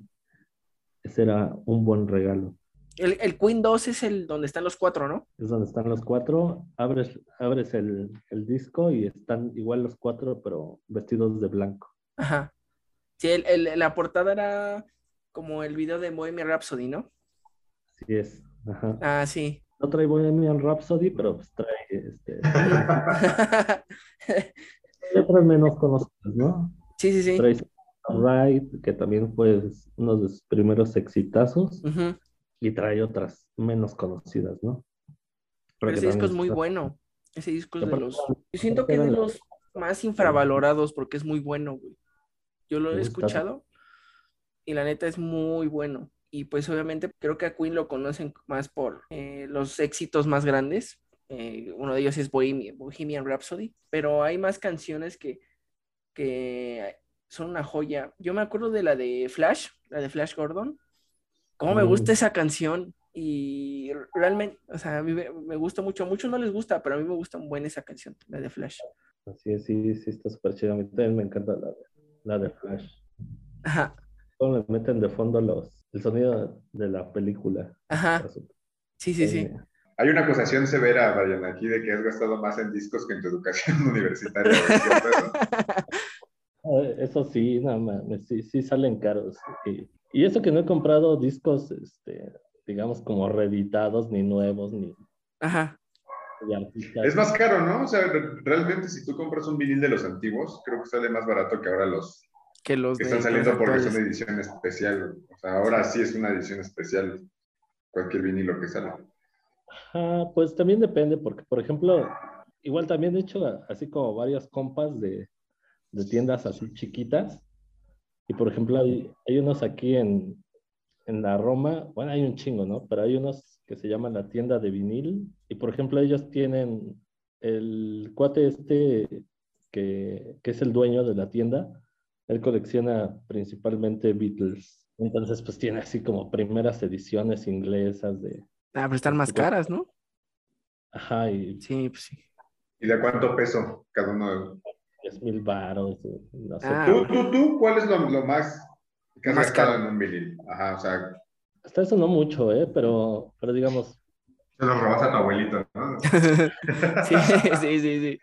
ese era un buen regalo. El, el, Queen 2 es el donde están los cuatro, ¿no? Es donde están los cuatro, abres, abres el, el disco y están igual los cuatro, pero vestidos de blanco. Ajá. Sí, el, la portada era como el video de Bohemian Rhapsody, ¿no? Sí es. Ajá. Ah, sí. No trae Bohemian Rhapsody, pero pues trae este. otras menos conocidas, ¿no? Sí, sí, sí. Trae Right, que también fue uno de sus primeros exitazos. Y trae otras menos conocidas, ¿no? Pero ese disco es muy bueno. Ese disco es de los. Yo siento que es de los más infravalorados porque es muy bueno, güey. Yo lo he escuchado y la neta es muy bueno. Y pues obviamente creo que a Queen lo conocen más por eh, los éxitos más grandes. Eh, uno de ellos es Bohemian, Bohemian Rhapsody, pero hay más canciones que, que son una joya. Yo me acuerdo de la de Flash, la de Flash Gordon. Cómo me gusta esa canción y realmente, o sea, a mí me, gusta mucho. A muchos no les gusta, pero a mí me gusta un buen esa canción, la de Flash. Así es, sí, sí, está súper chida. A mí también me encanta la la de Flash. Ajá le meten de fondo los, el sonido de la película. Ajá. Sí, sí, sí. Hay una acusación severa, Brian, aquí de que has gastado más en discos que en tu educación universitaria. eso sí, nada más, sí, sí salen caros. Y, y, eso que no he comprado discos, este, digamos, como reeditados, ni nuevos, ni... Ajá. Es más caro, ¿no? O sea, realmente si tú compras un vinil de los antiguos, creo que sale más barato que ahora los, que los que están saliendo porque es una edición especial. O sea, ahora sí es una edición especial cualquier vinilo que sale. Ah, pues también depende, porque por ejemplo, igual también he hecho así como varias compas de, de tiendas así chiquitas. Y por ejemplo, hay, hay unos aquí en, en la Roma, bueno, hay un chingo, ¿no? Pero hay unos que se llaman la tienda de vinil. Y por ejemplo, ellos tienen el cuate este que, que es el dueño de la tienda él colecciona principalmente Beatles. Entonces, pues tiene así como primeras ediciones inglesas de. Ah, pero están más caras, ¿no? Ajá, y. Sí, pues sí. ¿Y de cuánto peso cada uno? 10 mil baros. No sé. Ah, ¿Tú, tú, tú, cuál es lo, lo más que has Más gastado caro. en un vinil? Ajá, o sea, Hasta eso no mucho, ¿eh? Pero, pero digamos, se lo robas a tu abuelito, ¿no? sí, sí, sí, sí.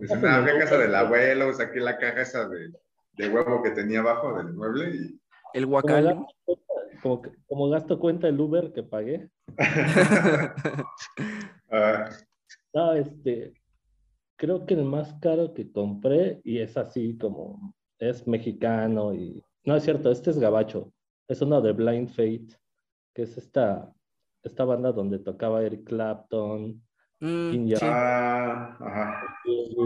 Dice, "Nah, fui a casa del abuelo, saqué la caja esa de, de huevo que tenía abajo del mueble y... El gasto, como, como gasto cuenta el Uber que pagué. Ah, No, este, creo que el más caro que compré, y es así como, es mexicano y, no es cierto, este es gabacho, es uno de Blind Fate, que es esta, esta banda donde tocaba Eric Clapton, Mm, King sí. ah, ajá. y,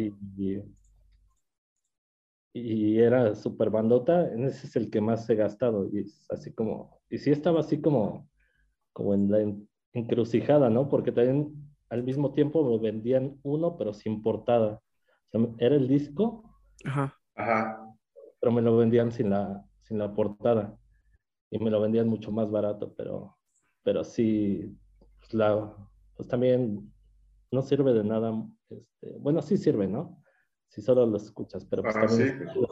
y, y- y era super bandota, ese es el que más he gastado, y es así como, y sí estaba así como, como en la en- encrucijada, ¿no? Porque también al mismo tiempo me vendían uno, pero sin portada. O sea, era el disco, Ajá. Ajá. pero me lo vendían sin la, sin la portada. Y me lo vendían mucho más barato, pero, pero sí, pues, la, pues también no sirve de nada. Este, bueno, sí sirve, ¿no? Si solo lo escuchas, pero pues Ajá, también sí, es chido,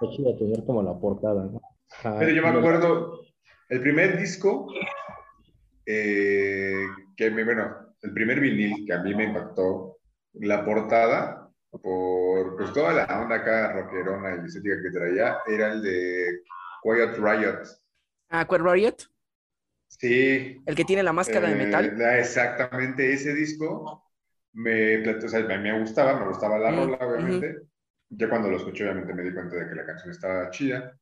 es chido tener como la portada, ¿no? Ajá, Pero yo me el- acuerdo, el primer disco, eh, que me, bueno, el primer vinil que a mí me impactó, la portada, por pues toda la onda acá rockerona y estética que traía, era el de Quiet Riot. Ah, Quiet Riot, Sí. el que tiene la máscara de eh, metal. la- exactamente ese disco me, o sea, me, me gustaba, me gustaba la Mm, rola, obviamente. Ya cuando lo escuché, obviamente me di cuenta de que la canción estaba chida.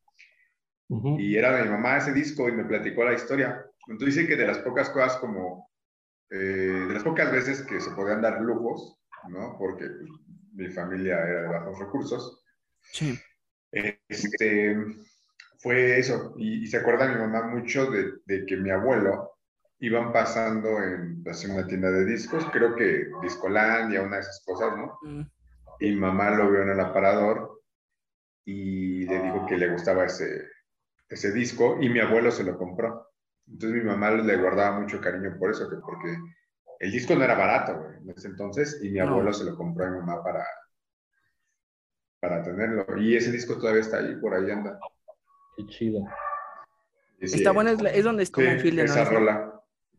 Y era de mi mamá ese disco y me platicó la historia. Entonces dice que de las pocas cosas como, eh, de las pocas veces que se podían dar lujos, ¿no? Porque pues, mi familia era de bajos recursos, Sí. este, fue eso. Y, y se acuerda mi mamá mucho de, de que mi abuelo iban pasando en, pues, en una tienda de discos, creo que Discolandia, una de esas cosas, ¿no? Mm, Y mi mamá lo vio en el aparador y le dijo que le gustaba ese, ese disco y mi abuelo se lo compró. Entonces mi mamá le guardaba mucho cariño por eso, que porque el disco no era barato güey, en ese entonces y mi No. abuelo se lo compró a mi mamá para, para tenerlo. Y ese disco todavía está ahí, por ahí anda. Qué chido. Y sí, Está buena, es, la- es donde es como sí, un film de esa noise. rola.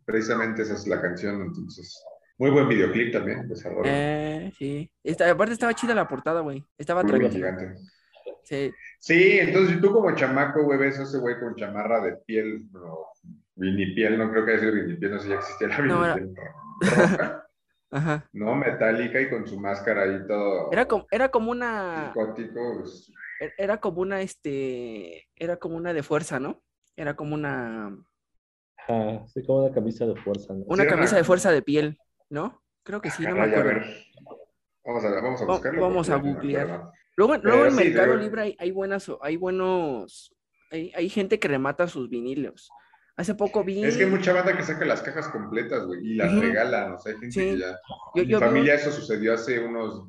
Precisamente esa es la canción, entonces. Muy buen videoclip también de esa rola. Eh, sí. Esta- aparte estaba chida la portada, güey. Estaba Muy gigante. Sí. Sí, entonces tú como chamaco, güey, ves a ese güey con chamarra de piel, no, vinipiel, no creo que haya sido vinipiel, no sé si ya existía la No, era- vinipiel roja, Ajá. ¿no? Metálica y con su máscara ahí todo Era como, era como una, psicótico. pues, e- era como una, este, era como una de fuerza, ¿no? Era como una, Ajá, sí, como una camisa de fuerza, ¿no? una era camisa una- de fuerza de piel, ¿no? Creo que sí, no me caray, a acuerdo. ver. Vamos a, vamos a buscarlo. vamos a no googlear. Luego, luego en sí, Mercado Libre hay, hay buenas, hay buenos, hay, hay gente que remata sus vinilos. Hace poco vi, Es que hay mucha banda que saca las cajas completas, güey, y las Ujú. regalan, o sea, hay gente Sí. que ya... yo, En mi vi familia eso sucedió hace unos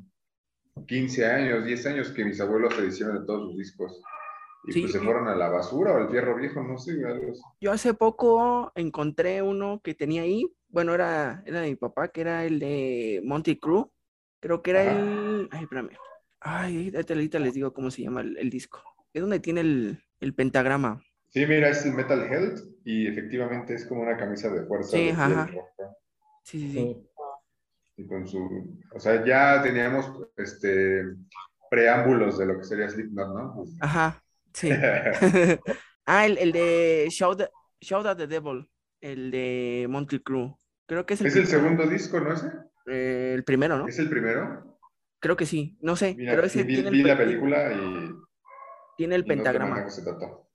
15 años, 10 años que mis abuelos se hicieron de todos sus discos. Y Sí, pues se fueron a la basura o al fierro viejo, no sé, algo así. Yo hace poco encontré uno que tenía ahí, bueno, era, era de mi papá, que era el de Monty Crew, creo que era Ajá. el, ay, espérame, ay, ahorita, ahorita les digo cómo se llama el, el disco, es donde tiene el, el pentagrama, Sí, mira, es el Metal Health y efectivamente es como una camisa de fuerza Sí, de piel ajá. roja. sí, sí, sí. Y con su... O sea, ya teníamos este preámbulos de lo que sería Slipknot, ¿no? Pues- ajá, sí, ah, el, el de Shout, Shout at the Devil, el de Monty Crew, creo que es el, es el segundo disco, ¿no ese? eh, el primero, ¿no? ¿Es el primero? Creo que sí, no sé, Mira, pero ese vi, tiene vi el, la pe- película y, tiene el y no de pentagrama. qué se trató.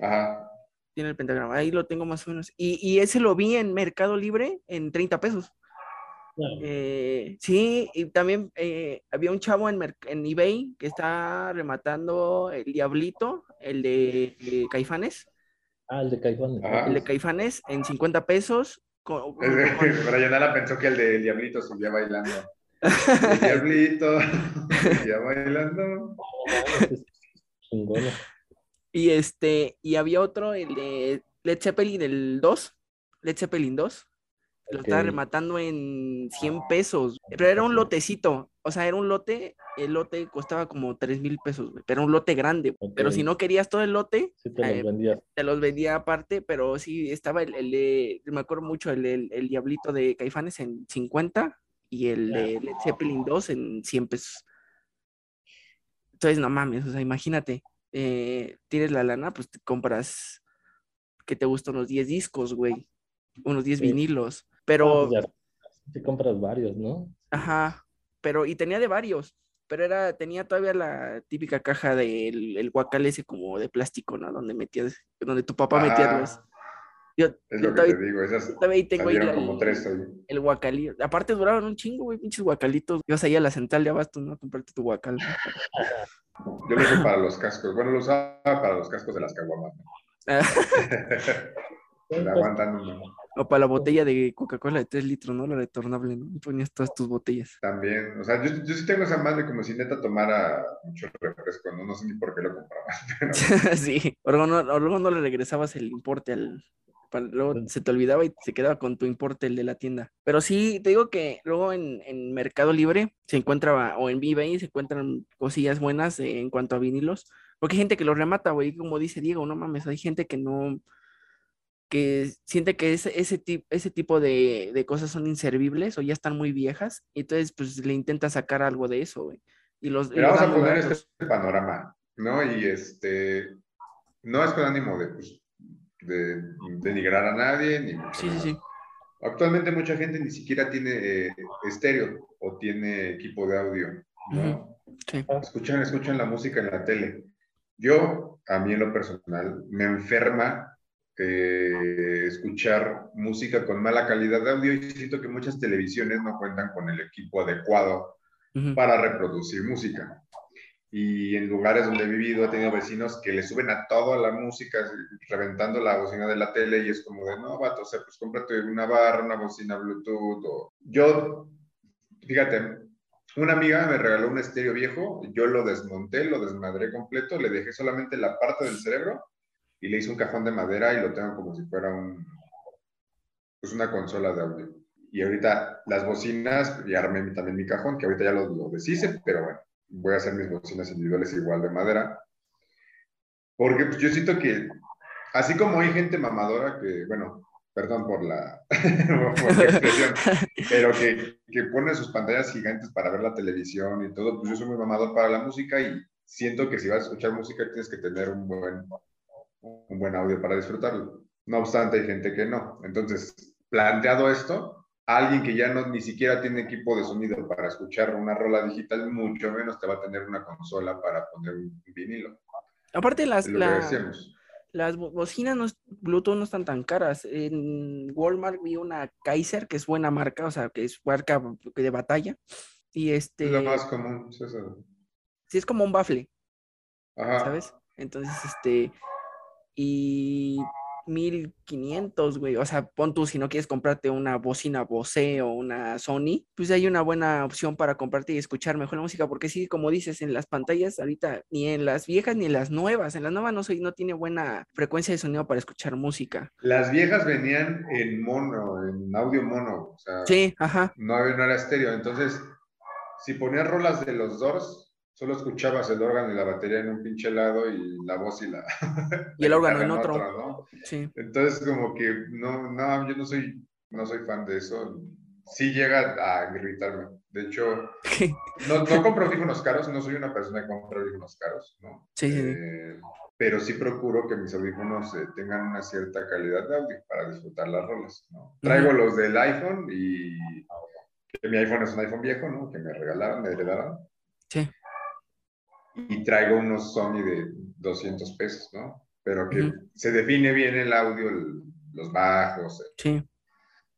Ajá. Tiene el pentagrama, ahí lo tengo más o menos. Y, y ese lo vi en Mercado Libre en 30 pesos. Claro. Eh, sí, y también eh, había un chavo en, Merc- en eBay que está rematando el Diablito, el de, de Caifanes, Ah, el de Caifanes. Ajá. el de Caifanes en 50 pesos. con- con- Brian Ala pensó que el del Diablito subía bailando. El Diablito subía bailando. Y este, y había otro, el de Led Zeppelin, el 2, Led Zeppelin 2. Lo estaba rematando en 100 pesos, pero era un lotecito, o sea, era un lote, el lote costaba como 3 mil pesos, güey, pero un lote grande, pero si no querías todo el lote, Sí te los eh, te los vendía aparte, pero sí estaba el, el de, me acuerdo mucho, el, el, el Diablito de Caifanes en 50 y el de Led Zeppelin 2 en 100 pesos. Entonces, no mames, o sea, imagínate, eh, tienes la lana, pues te compras, que te gustan unos 10 discos, güey, unos 10 Sí. vinilos, Ah, pero, pues sí compras varios, ¿no? ajá, pero, y tenía de varios, pero era, tenía todavía la típica caja del el guacal ese como de plástico, ¿no? Donde metías, donde tu papá metía Ajá, los... Yo, es yo lo que te digo, esas todavía tengo ahí la- como tres ahí. el guacalillo. Aparte duraban un chingo, güey, pinches guacalitos. Ibas ahí a la central de Abastos, ¿no? Comprarte tu guacal. Yo lo uso para los cascos. Bueno, lo usaba para los cascos de las caguamas. Ah, Me aguantan uno. o para la botella de Coca-Cola de 3 litros, ¿no? La retornable, ¿no? Ponías todas tus botellas. También, o sea, yo, yo sí tengo esa madre como si neta tomara mucho refresco, ¿no? No sé ni por qué lo compraba. Pero sí, o luego, no, o luego no le regresabas el importe al... para- Luego se te olvidaba y se quedaba con tu importe el de la tienda. Pero sí, te digo que luego en, en Mercado Libre se encuentra, o en eBay se encuentran cosillas buenas eh, en cuanto a vinilos. Porque hay gente que los remata, güey, como dice Diego, no mames, hay gente que no, que siente que ese, ese, tip- ese tipo de, de cosas son inservibles o ya están muy viejas, y entonces pues le intenta sacar algo de eso, güey. Y los, y los vamos a poner baratos. este panorama, ¿no? Y este, no es con ánimo de, pues, de denigrar a nadie, ni Sí, sí, sí. Actualmente mucha gente ni siquiera tiene eh, estéreo o tiene equipo de audio, ¿no? Sí. Escuchan, escuchan la música en la tele. Yo, a mí en lo personal, me enferma eh, escuchar música con mala calidad de audio y siento que muchas televisiones no cuentan con el equipo adecuado para reproducir música. Y en lugares donde he vivido he tenido vecinos que le suben a toda la música, reventando la bocina de la tele y es como de, no, vato, o sea, pues cómprate una barra, una bocina Bluetooth. O... Yo, fíjate, una amiga me regaló un estéreo viejo, yo lo desmonté, lo desmadré completo, le dejé solamente la parte del cerebro y le hice un cajón de madera y lo tengo como si fuera un, pues una consola de audio. Y ahorita las bocinas, y armé también mi cajón, que ahorita ya lo, lo deshice, pero bueno, voy a hacer mis bocinas individuales igual de madera. Porque pues, yo siento que, así como hay gente mamadora que, bueno, perdón por la, por la expresión, pero que, que pone sus pantallas gigantes para ver la televisión y todo, pues yo soy muy mamador para la música y siento que si vas a escuchar música tienes que tener un buen, un buen audio para disfrutarlo. No obstante, hay gente que no. Entonces, planteado esto, alguien que ya no ni siquiera tiene equipo de sonido para escuchar una rola digital, mucho menos te va a tener una consola para poner un vinilo. Aparte las, la- las bo- bocinas no Bluetooth no están tan caras. En Walmart vi una Kaiser, que es buena marca, o sea, que es marca de batalla. Y este, Es lo más común. es eso. sí es como un bafle, Ajá. ¿sabes? Entonces, este, y 1500, güey. O sea, pon tú si no quieres comprarte una bocina Bose o una Sony, pues hay una buena opción para comprarte y escuchar mejor la música, porque sí, como dices, en las pantallas ahorita, ni en las viejas ni en las nuevas, en las nuevas no soy, no tiene buena frecuencia de sonido para escuchar música. Las viejas venían en mono, en audio mono. O sea, Sí, ajá. no, había- no era estéreo. Entonces, si ponías rolas de los Doors, solo escuchabas el órgano y la batería en un pinche lado y la voz y la. Y el órgano en otro. ¿no? Sí. Entonces, como que no, no, yo no soy, no soy fan de eso. Sí llega a irritarme. De hecho, no, no compro audífonos caros, no soy una persona que compra audífonos caros, ¿no? Sí. Eh, pero sí procuro que mis audífonos eh, tengan una cierta calidad de audio para disfrutar las rolas, ¿no? Traigo los del iPhone y que mi iPhone es un iPhone viejo, ¿no? Que me regalaron, me heredaron. Y traigo unos Sony de 200 pesos, ¿no? Pero que Ujú. se define bien el audio, el- los bajos, Sí.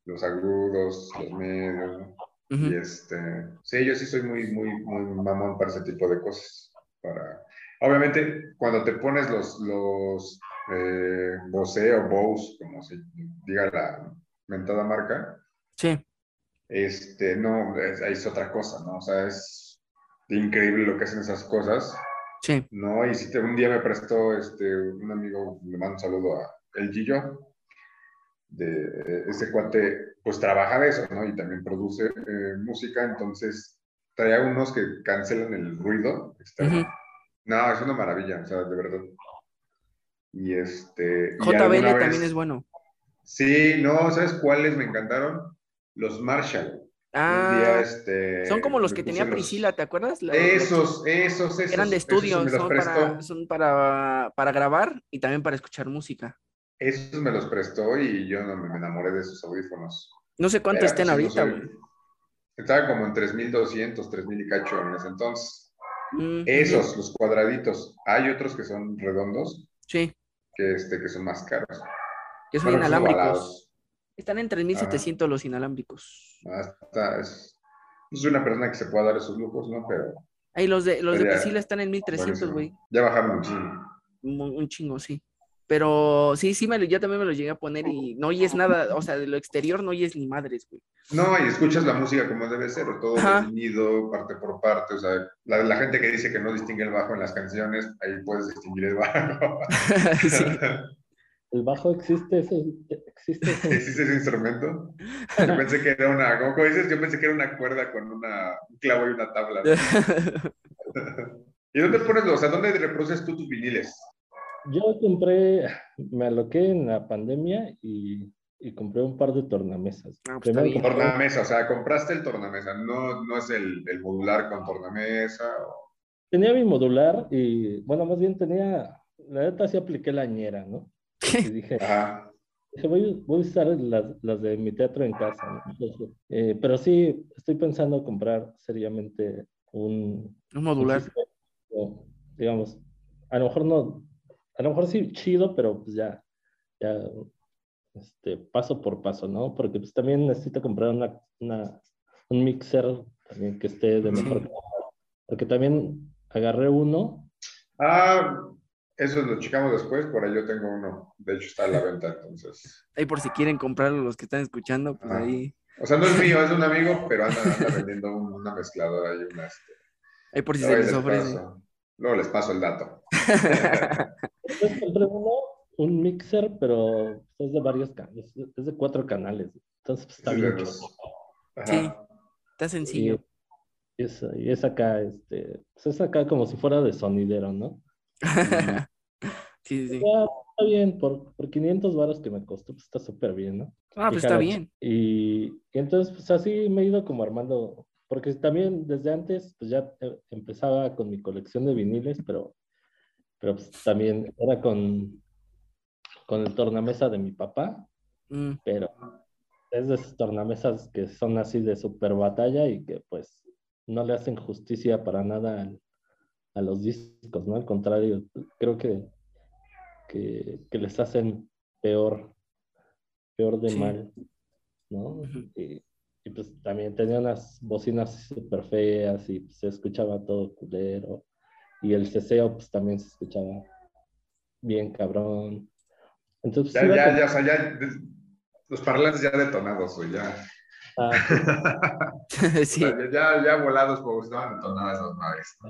los agudos, los medios, ¿no? ujú. Y este, sí, yo sí soy muy, muy, muy mamón para ese tipo de cosas. Para, obviamente, cuando te pones los, los eh, Bose o Bose, como se diga la mentada marca, Sí. este, no, es, es otra cosa, ¿no? O sea, es increíble lo que hacen esas cosas, Sí. ¿no? Y si te- un día me prestó este, un amigo, le mando un saludo a El Gillo, de ese cuate, pues trabaja de eso, ¿no? Y también produce eh, música, entonces traía unos que cancelan el ruido externo. No, es una maravilla, o sea, de verdad. Y este... JBL también es bueno. Sí, no, ¿sabes cuáles me encantaron? Los Marshall. Ah, este, son como los que tenía Priscila, ¿te acuerdas? esos, esos, esos. Eran de estudio, son, para, son para, para, grabar y también para escuchar música. Esos me los prestó y yo me enamoré de esos audífonos. No sé cuánto estén ahorita, güey. estaba como en 3200, 3000 y cacho en ese entonces. Mm, esos, los cuadraditos. Hay otros que son redondos. Sí. Que, este, que son más caros. Que son inalámbricos. Están en 3.700 los inalámbricos. Ah, es, es, una persona que se pueda dar esos lujos, ¿no? Pero... Ahí los de, los de Priscila están en 1.300, güey. Ya bajaron. Un, un chingo, sí. Pero sí, sí, me, yo también me los llegué a poner y no oyes nada, o sea, de lo exterior no oyes ni madres, güey. No, y escuchas la música como debe ser, todo definido, parte por parte, o sea, la, la, gente que dice que no distingue el bajo en las canciones, ahí puedes distinguir el bajo. sí. ¿El bajo existe ese, existe ese... instrumento? Yo pensé que era una, como dices, yo pensé que era una cuerda con una, un clavo y una tabla. ¿Y dónde pones, o sea, dónde reproduces tú tus viniles? Yo compré, me aloqué en la pandemia y, y compré un par de tornamesas. Ah, pues tornamesa, o sea, compraste el tornamesa, no, no es el, el modular con tornamesa. Tenía mi modular y, bueno, más bien tenía, la neta sí apliqué la ñera, ¿no? Y dije, voy, voy, a usar las, las, de mi teatro en casa. Eh, pero sí, estoy pensando comprar seriamente un... Un modular. digamos, a lo mejor no, a lo mejor sí chido, pero pues ya, ya, este, paso por paso, ¿no? Porque pues también necesito comprar una, una un mixer también que esté de mejor Porque también agarré uno. Ah, eso lo checamos después, por ahí yo tengo uno. De hecho, está a la venta, entonces. Ahí por si quieren comprarlo los que están escuchando, pues ahí. O sea, no es mío, es de un amigo, pero anda, vendiendo una mezcladora y una. Este... Ahí por si se les, ofrece. Luego les paso el dato. Entonces compré uno, un mixer, pero es de varios canales, es de cuatro canales. Entonces pues, está bien. Sí, está sencillo. Y, es, y es acá, este, pues es acá como si fuera de sonidero, ¿no? sí, sí, está bien, por, por 500 varos que me costó, pues está súper bien, ¿no? Ah, pues está bien. Y, entonces, pues así me he ido como armando, porque también desde antes, pues ya eh, empezaba con mi colección de viniles, pero, pero pues también era con, con el tornamesa de mi papá, mm. pero es de esas tornamesas que son así de super batalla y que pues no le hacen justicia para nada al, a los discos, ¿no? Al contrario, creo que, que, les hacen peor, peor de mal, ¿no? y, pues también tenía unas bocinas súper feas y se escuchaba todo culero. Y el ceseo pues también se escuchaba bien cabrón. Entonces, ya, ya, ya, o sea, ya, los parlantes ya detonados, o ya. Ah, sí. ya, ya, volados, porque estaban detonadas las naves. Ah,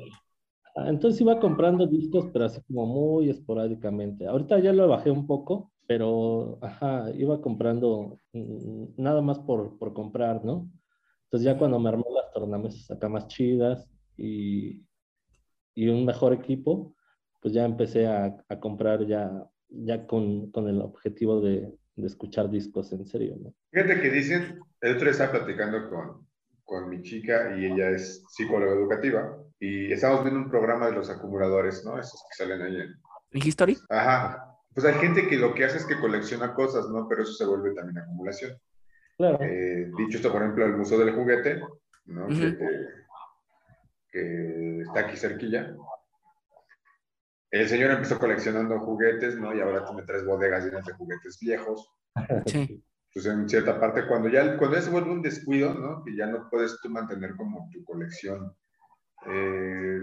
entonces iba comprando discos, pero así como muy esporádicamente. Ahorita ya lo bajé un poco, pero ajá, iba comprando mm, nada más por, por comprar, ¿no? Entonces ya cuando me armó las tornamesas acá más chidas y, y un mejor equipo, pues ya empecé a, a comprar ya, ya con, con el objetivo de, de, escuchar discos en serio, ¿no? Fíjate que dicen, el otro estaba platicando con, con mi chica y ella es psicóloga educativa y estamos viendo un programa de los acumuladores, ¿no? Esos que salen ahí en... ¿En History? Ajá. Pues hay gente que lo que hace es que colecciona cosas, ¿no? Pero eso se vuelve también acumulación. Claro. Eh, dicho esto, por ejemplo, el Museo del Juguete, ¿no? que, está aquí cerquilla. El señor empezó coleccionando juguetes, ¿no? Y ahora tiene tres bodegas llenas de juguetes viejos. Sí. Entonces, en cierta parte, cuando ya, cuando ya se vuelve un descuido, ¿no? Que ya no puedes tú mantener como tu colección eh,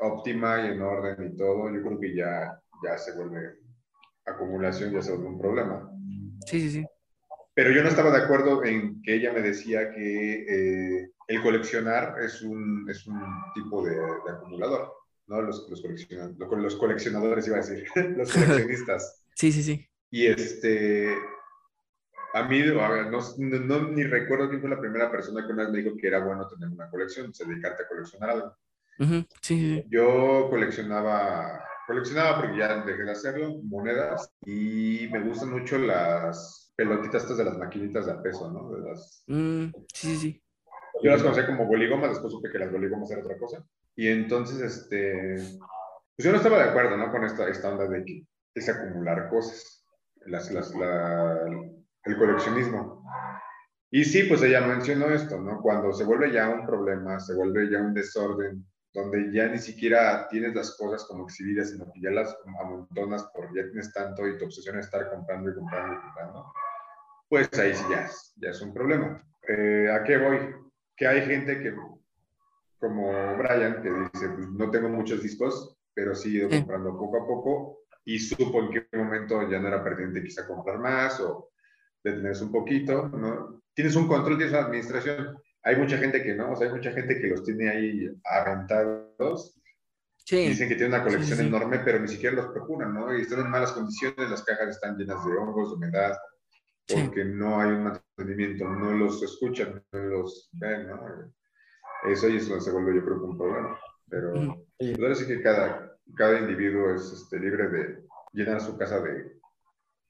óptima y en orden y todo, yo creo que ya, ya se vuelve acumulación, ya se vuelve un problema. Sí, sí, sí. Pero yo no estaba de acuerdo en que ella me decía que eh, el coleccionar es un, es un tipo de, acumulador, ¿no? Los, los, coleccionadores, los coleccionadores, iba a decir, los coleccionistas. Sí, sí, sí. Y este, a mí, a ver, no, no, ni recuerdo quién fue la primera persona que una vez me dijo que era bueno tener una colección, se dedicarte a coleccionar algo. sí. Yo coleccionaba, coleccionaba porque ya dejé de hacerlo, monedas, y me gustan mucho las pelotitas estas de las maquinitas de a peso, ¿no? De las... Mm, sí, sí, sí. Yo las conocí como boligomas, después supe que las boligomas eran otra cosa. Y entonces, este, pues yo no estaba de acuerdo, ¿no? Con esta, esta onda de que es acumular cosas, las, las, la, el coleccionismo. Y sí, pues ella mencionó esto, ¿no? Cuando se vuelve ya un problema, se vuelve ya un desorden, donde ya ni siquiera tienes las cosas como exhibidas, sino que ya las amontonas porque ya tienes tanto y tu obsesión es estar comprando y comprando y comprando, pues ahí sí ya es, ya es un problema. Eh, ¿A qué voy? Que hay gente que, como Brian, que dice, pues no tengo muchos discos, pero sí he ido comprando poco a poco y supo en qué momento ya no era pertinente quizá comprar más o detenerse un poquito, ¿no? Tienes un control, tienes una administración. Hay mucha gente que no, o sea, hay mucha gente que los tiene ahí aventados. Sí. Dicen que tiene una colección enorme, pero ni siquiera los procuran, ¿no? Y están en malas condiciones, las cajas están llenas de hongos, de humedad, porque no hay un mantenimiento, no los escuchan, no los ven, ¿no? Eso y eso se vuelve, yo creo, un problema. Pero mm. pues sí que cada, cada individuo es este, libre de llenar su casa de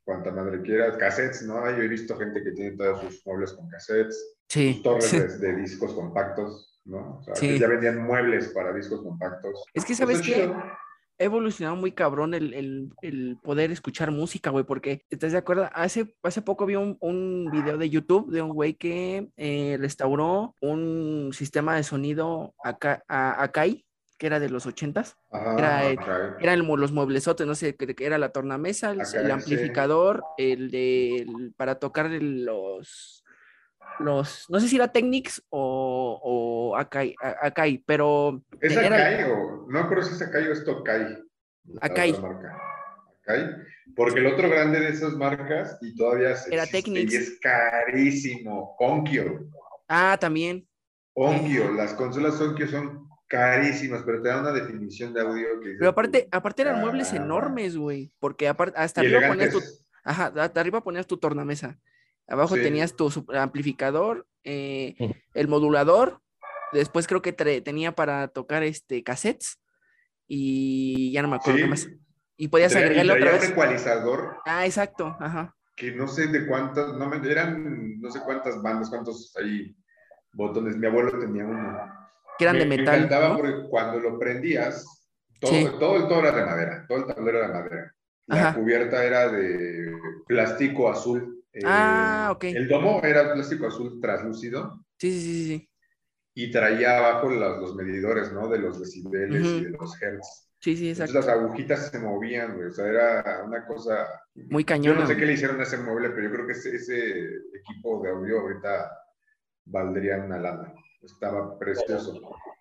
cuanta madre quiera, cassettes, ¿no? Yo he visto gente que tiene todos sus muebles con cassettes, sí. torres de, discos compactos, ¿no? O sea, que ya vendían muebles para discos compactos. Es que, ¿sabes qué? Ha evolucionado muy cabrón el, el, el poder escuchar música, güey, porque, ¿estás de acuerdo? Hace, hace poco vi un, un video de YouTube de un güey que eh, restauró un sistema de sonido acá, a, Akai, que era de los ochentas. era, eran los mueblesotes, no sé, que, era la tornamesa, el, amplificador, el de para tocar los los, no sé si era Technics o, o Akai, Akai, pero... ¿Es Akai o, no creo si es Akai o es Tokai? Akai. Akai, porque el otro grande de esas marcas, y todavía se era Technics. y es carísimo, Onkyo. Ah, también. Onkyo, las consolas Onkyo son carísimas, pero te da una definición de audio que... Pero aparte, aparte eran muebles enormes, güey, porque aparte, hasta arriba ponías tu... Ajá, hasta arriba ponías tu tornamesa. Abajo tenías tu amplificador, eh, el modulador, después creo que tenía para tocar este cassettes y ya no me acuerdo más. Y podías agregarle otra vez. un ecualizador. Ah, exacto, ajá. Que no sé de cuántas, no me, eran no sé cuántas bandas, cuántos ahí botones. Mi abuelo tenía uno que eran de metal. Me encantaba porque cuando lo prendías, todo, todo el todo era de madera, todo el tablero era de madera. La cubierta era de plástico azul. Eh, ah, ok. El domo era plástico azul translúcido. Sí, sí, sí, sí. Y traía abajo los, los medidores, ¿no? De los decibeles y de los hertz. Sí, sí, exacto. Entonces las agujitas se movían, güey. O sea, era una cosa. Muy cañón. Yo no sé qué le hicieron a ese mueble, pero yo creo que ese, ese equipo de audio ahorita valdría una lana estaba precioso.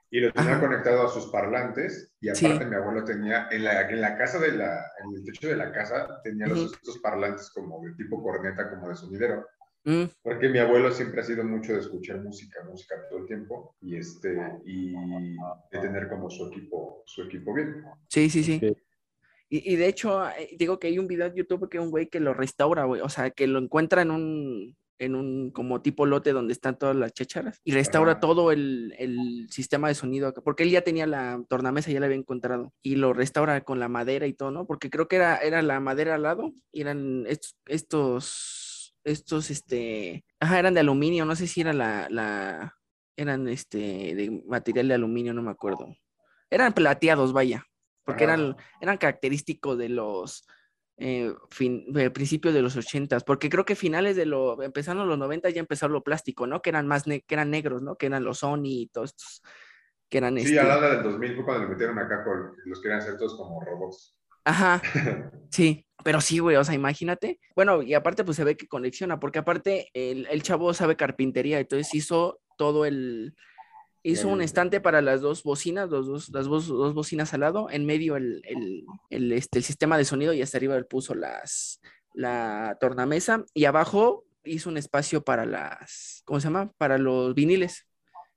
Y lo tenía conectado a sus parlantes y aparte mi abuelo tenía, en la, en la casa de la, en el techo de la casa, tenía los, estos parlantes como de tipo corneta, como de sonidero. Mm. Porque mi abuelo siempre ha sido mucho de escuchar música, música todo el tiempo y este y de tener como su equipo, su equipo bien. Sí, sí, sí. Y, y, de hecho, eh, digo que hay un video en YouTube que un güey que lo restaura, güey. O sea, que lo encuentra en un, en un como tipo lote donde están todas las chacharas y restaura todo el, el, sistema de sonido, porque él ya tenía la tornamesa, ya la había encontrado y lo restaura con la madera y todo, ¿no? Porque creo que era, era la madera al lado y eran estos, estos, estos, este, ajá, eran de aluminio, no sé si era la, la, eran este, de material de aluminio, no me acuerdo. Eran plateados, vaya, porque eran, eran característicos de los eh, fin, eh, principios de los ochentas, porque creo que finales de lo, empezando los 90 ya empezó lo plástico, ¿no? Que eran más, que eran negros, ¿no? Que eran los Sony y todos estos, que eran Sí, a la hora del 2000 fue cuando le metieron acá con los que eran todos como robots. Ajá, sí, pero sí, güey, o sea, imagínate. Bueno, y aparte pues se ve que conexiona, porque aparte el, el chavo sabe carpintería, entonces hizo todo el, Hizo un estante para las dos bocinas, los dos, las dos, bocinas al lado, en medio el, el, este, el sistema de sonido y hasta arriba él puso las, la tornamesa y abajo hizo un espacio para las, ¿cómo se llama? Para los viniles.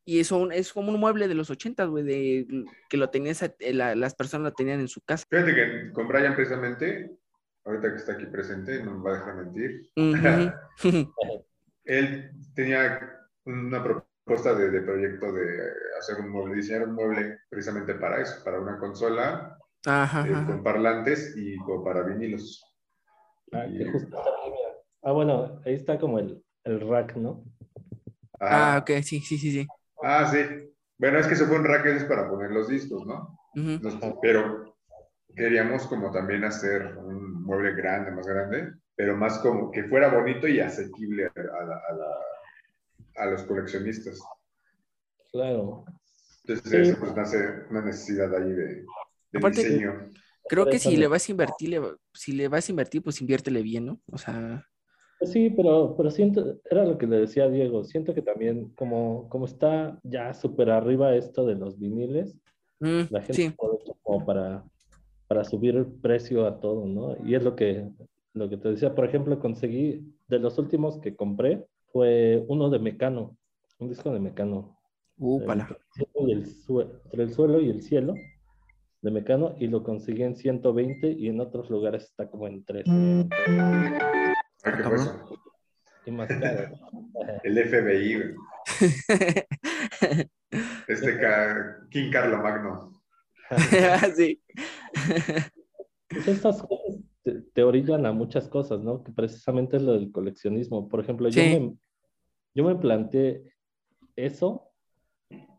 Y eso es como un mueble de los 80, güey, de que lo tenías, las personas lo tenían en su casa. Fíjate que con Brian precisamente ahorita que está aquí presente, no me va a dejar mentir. Ujú. Él tenía una propuesta de, de proyecto de hacer un mueble, diseñar un mueble precisamente para eso, para una consola Ajá, eh, ajá. con parlantes y como para vinilos. Ah, que Y- justo está aquí, mira. Ah, bueno, ahí está como el, el rack, ¿no? Ah, Ah, ok, sí, sí, sí, sí. ah, sí. Bueno, es que se fue un rack es para poner los discos, ¿no? Nos- pero queríamos como también hacer un mueble grande, más grande, pero más como que fuera bonito y asequible a, a la- a la- a los coleccionistas. Claro. Entonces, Sí. eso pues nace una necesidad ahí de, de Aparte- diseño. Creo que si le vas a invertir, le- si le vas a invertir, pues inviértele bien, ¿no? O sea, Pues sí, pero, pero siento, era lo que le decía a Diego, siento que también como, como está ya súper arriba esto de los viniles, mm, la gente sí, como para, para subir el precio a todo, ¿no? Y es lo que, lo que te decía, por ejemplo, conseguí, de los últimos que compré, fue uno de Mecano, un disco de Mecano. úpala. Entre el cielo y el sue- entre el suelo y el cielo de Mecano, y lo conseguí en 120 y en otros lugares está como en 13 Ay, ¿qué fue eso? y más caro. El FBI, este ca- King Carlo Magno. sí. Pues estas cosas te, te orillan a muchas cosas, ¿no? Que precisamente es lo del coleccionismo. Por ejemplo, yo, me, yo me planteé eso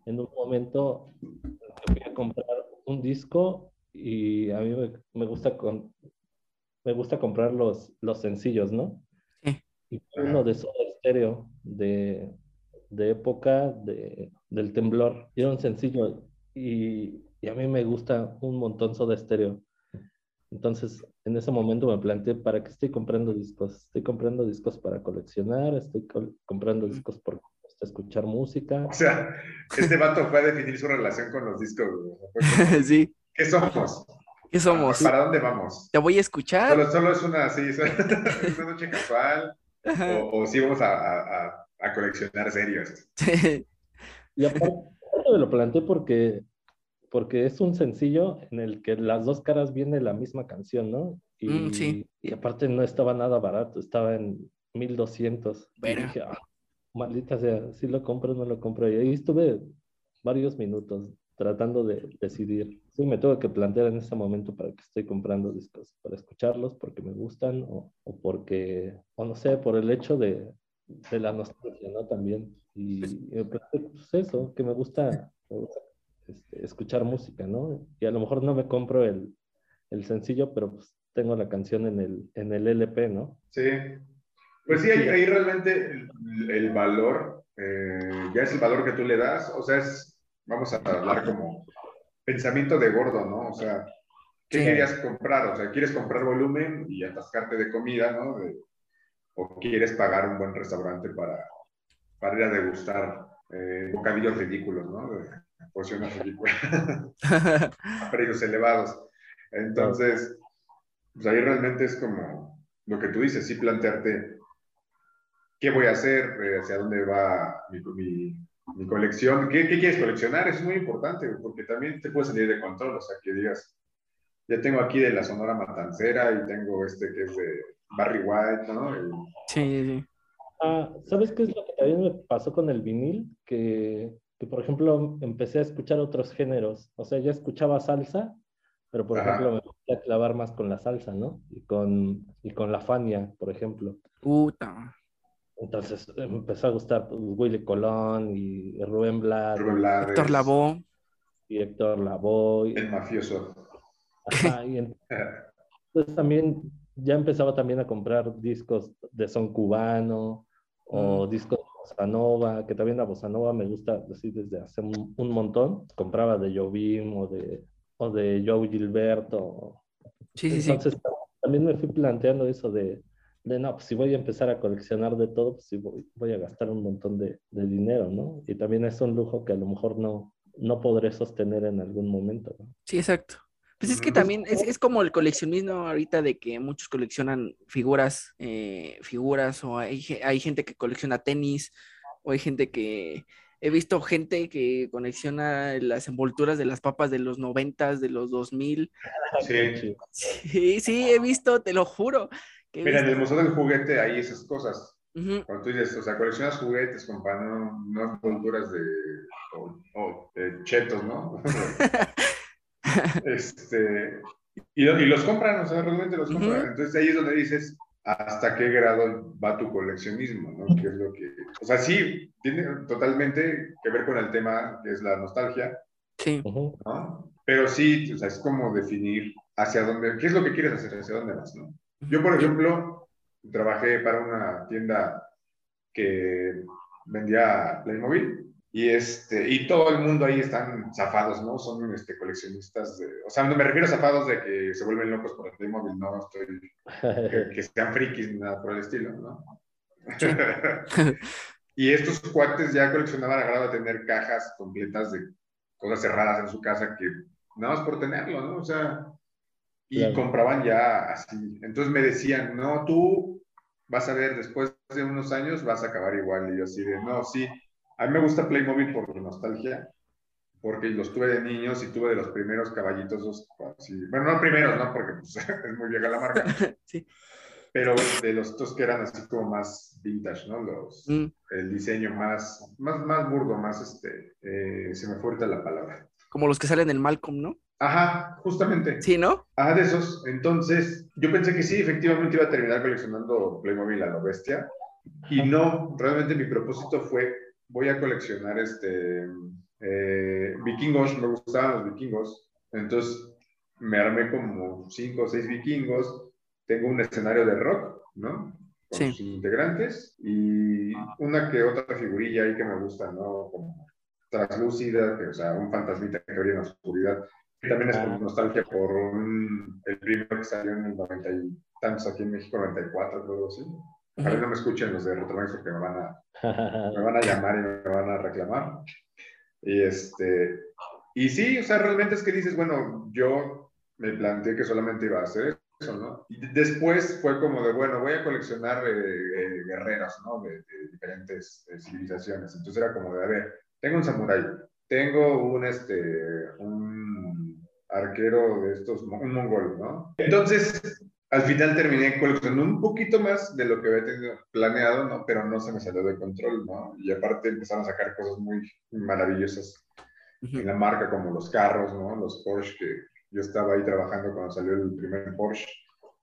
en un momento que fui a comprar un disco y a mí me, me gusta con, me gusta comprar los, los sencillos, ¿no? Sí. Y fue uno de Soda Stereo de, de época de, del temblor. Y era un sencillo y, y a mí me gusta un montón Soda Stereo. Entonces, en ese momento me planteé, ¿para qué estoy comprando discos? Estoy comprando discos para coleccionar, estoy col- comprando discos por escuchar música. O sea, este vato fue a definir su relación con los discos. como, sí. ¿Qué somos? ¿Qué somos? ¿Para dónde vamos? ¿Te voy a escuchar? Solo, solo es una, sí, es una noche casual. O, o sí vamos a, a- a- a coleccionar serios. Sí. Y aparte me lo planteé porque, porque es un sencillo en el que las dos caras viene la misma canción, ¿no? Y, Mm, sí. y aparte no estaba nada barato, estaba en 1200. Y Vera. dije, "Ah, maldita sea, si lo compro o no lo compro. Y ahí estuve varios minutos tratando de decidir. Sí, me tuve que plantear en ese momento para que estoy comprando discos, para escucharlos porque me gustan o, o porque, o no sé, por el hecho de, de la nostalgia, ¿no? También. Y, y me planteé, pues eso, que me gusta, me gusta, este, escuchar música, ¿no? Y a lo mejor no me compro el, el sencillo, pero pues tengo la canción en el, en el LP, ¿no? Sí. Pues sí, ahí, ahí realmente el, el valor, eh, ya es el valor que tú le das, o sea, es, vamos a hablar como pensamiento de gordo, ¿no? O sea, ¿qué Sí. querías comprar? O sea, ¿quieres comprar volumen y atascarte de comida, ¿no? De- o quieres pagar un buen restaurante para, para ir a degustar eh, bocadillos ridículos, ¿no? De porciones ridículas. a precios elevados. Entonces, pues ahí realmente es como lo que tú dices, sí plantearte qué voy a hacer, eh, hacia dónde va mi, mi- mi colección, ¿Qué, qué quieres coleccionar, es muy importante, porque también te puede salir de control, o sea, que digas, ya tengo aquí de la Sonora Matancera y tengo este que es de Barry White, ¿no? Sí, sí, sí. Ah, ¿sabes qué es lo que también me pasó con el vinil? Que, que, por ejemplo, empecé a escuchar otros géneros. O sea, ya escuchaba salsa, pero por Ajá. ejemplo me empecé a clavar más con la salsa, ¿no? Y con, y con la Fania, por ejemplo. Puta. Entonces me empezó a gustar pues, Willy Colón y Rubén Blades Rubén Blades, Héctor Lavoe. y Héctor Lavoe. El mafioso. Ajá, y entonces también ya empezaba también a comprar discos de son cubano o Mm. discos bossa nova, que también la bossa nova me gusta así desde hace un, un montón. Compraba de Jobim o de, o de Joe Gilberto. Sí, sí, sí. Entonces también me fui planteando eso de, de no, pues si voy a empezar a coleccionar de todo, pues sí voy, voy a gastar un montón de, de dinero, ¿no? Y también es un lujo que a lo mejor no, no podré sostener en algún momento, ¿no? Sí, exacto. Pues es que también es, es como el coleccionismo ahorita de que muchos coleccionan figuras, eh, figuras, o hay, hay gente que colecciona tenis, o hay gente que, he visto gente que conexiona las envolturas de las papas de los noventas, de los 2000. Sí. Sí, sí, he visto, te lo juro. Mira, en el. Museo del Juguete hay esas cosas. Cuando tú dices, o sea, coleccionas juguetes, compa, no, no envolturas de chetos, ¿no? este, y, y los compran, o sea, realmente los compran. Entonces ahí es donde dices, ¿hasta qué grado va tu coleccionismo, no? ¿Qué es lo que... O sea, sí, tiene totalmente que ver con el tema que es la nostalgia, Sí. ¿no? Pero sí, o sea, es como definir hacia dónde, qué es lo que quieres hacer, hacia dónde vas, ¿no? Yo, por ejemplo, trabajé para una tienda que vendía Playmobil y, este, y todo el mundo ahí están zafados, ¿no? Son este, coleccionistas de... O sea, no me refiero a zafados de que se vuelven locos por el Playmobil, no estoy... Que, que sean frikis ni nada por el estilo, ¿no? Sí. y estos cuates ya coleccionaban a grado de tener cajas completas de cosas cerradas en su casa que nada más por tenerlo, ¿no? O sea, y Claro. compraban ya así. Entonces me decían, no, tú vas a ver, después de unos años vas a acabar igual. Y yo así de, no, sí, a mí me gusta Playmobil por nostalgia, porque los tuve de niños y tuve de los primeros caballitos, así, bueno, no primeros, ¿no? Porque pues, es muy vieja la marca, sí. pero de los estos que eran así como más vintage, ¿no? Los, Mm, el diseño más, más, más burdo, más este, eh, se me fue ahorita la palabra. Como los que salen en Malcolm, ¿no? Ajá, justamente. Sí, ¿no? Ah, de esos. Entonces, yo pensé que sí, efectivamente iba a terminar coleccionando Playmobil a lo bestia. Y no, realmente mi propósito fue, voy a coleccionar este, eh, vikingos, me gustaban los vikingos. Entonces, me armé como cinco o seis vikingos. Tengo un escenario de rock, ¿no? Con Sí. sus integrantes y una que otra figurilla ahí que me gusta, ¿no? Como translúcida, que, o sea, un fantasmita que brilla en la oscuridad. También es Ah. por nostalgia por un- el primero que salió en el 90 y tantos aquí en México, 94, creo así. Ojalá no me escuchen los de Retromax porque me van, a, me van a llamar y me van a reclamar. Y este, y sí, o sea, realmente es que dices, bueno, yo me planteé que solamente iba a hacer eso, ¿no? Y después fue como de, bueno, voy a coleccionar eh, eh, guerreros, ¿no? De, de diferentes eh, civilizaciones. Entonces era como de, a ver, tengo un samurái, tengo un, este, un arquero de estos, un mongol, ¿no? Entonces, al final terminé coleccionando un poquito más de lo que había tenido planeado, ¿no? Pero no se me salió de control, ¿no? Y aparte empezaron a sacar cosas muy maravillosas Ujú. en la marca, como los carros, ¿no? Los Porsche, que yo estaba ahí trabajando cuando salió el primer Porsche.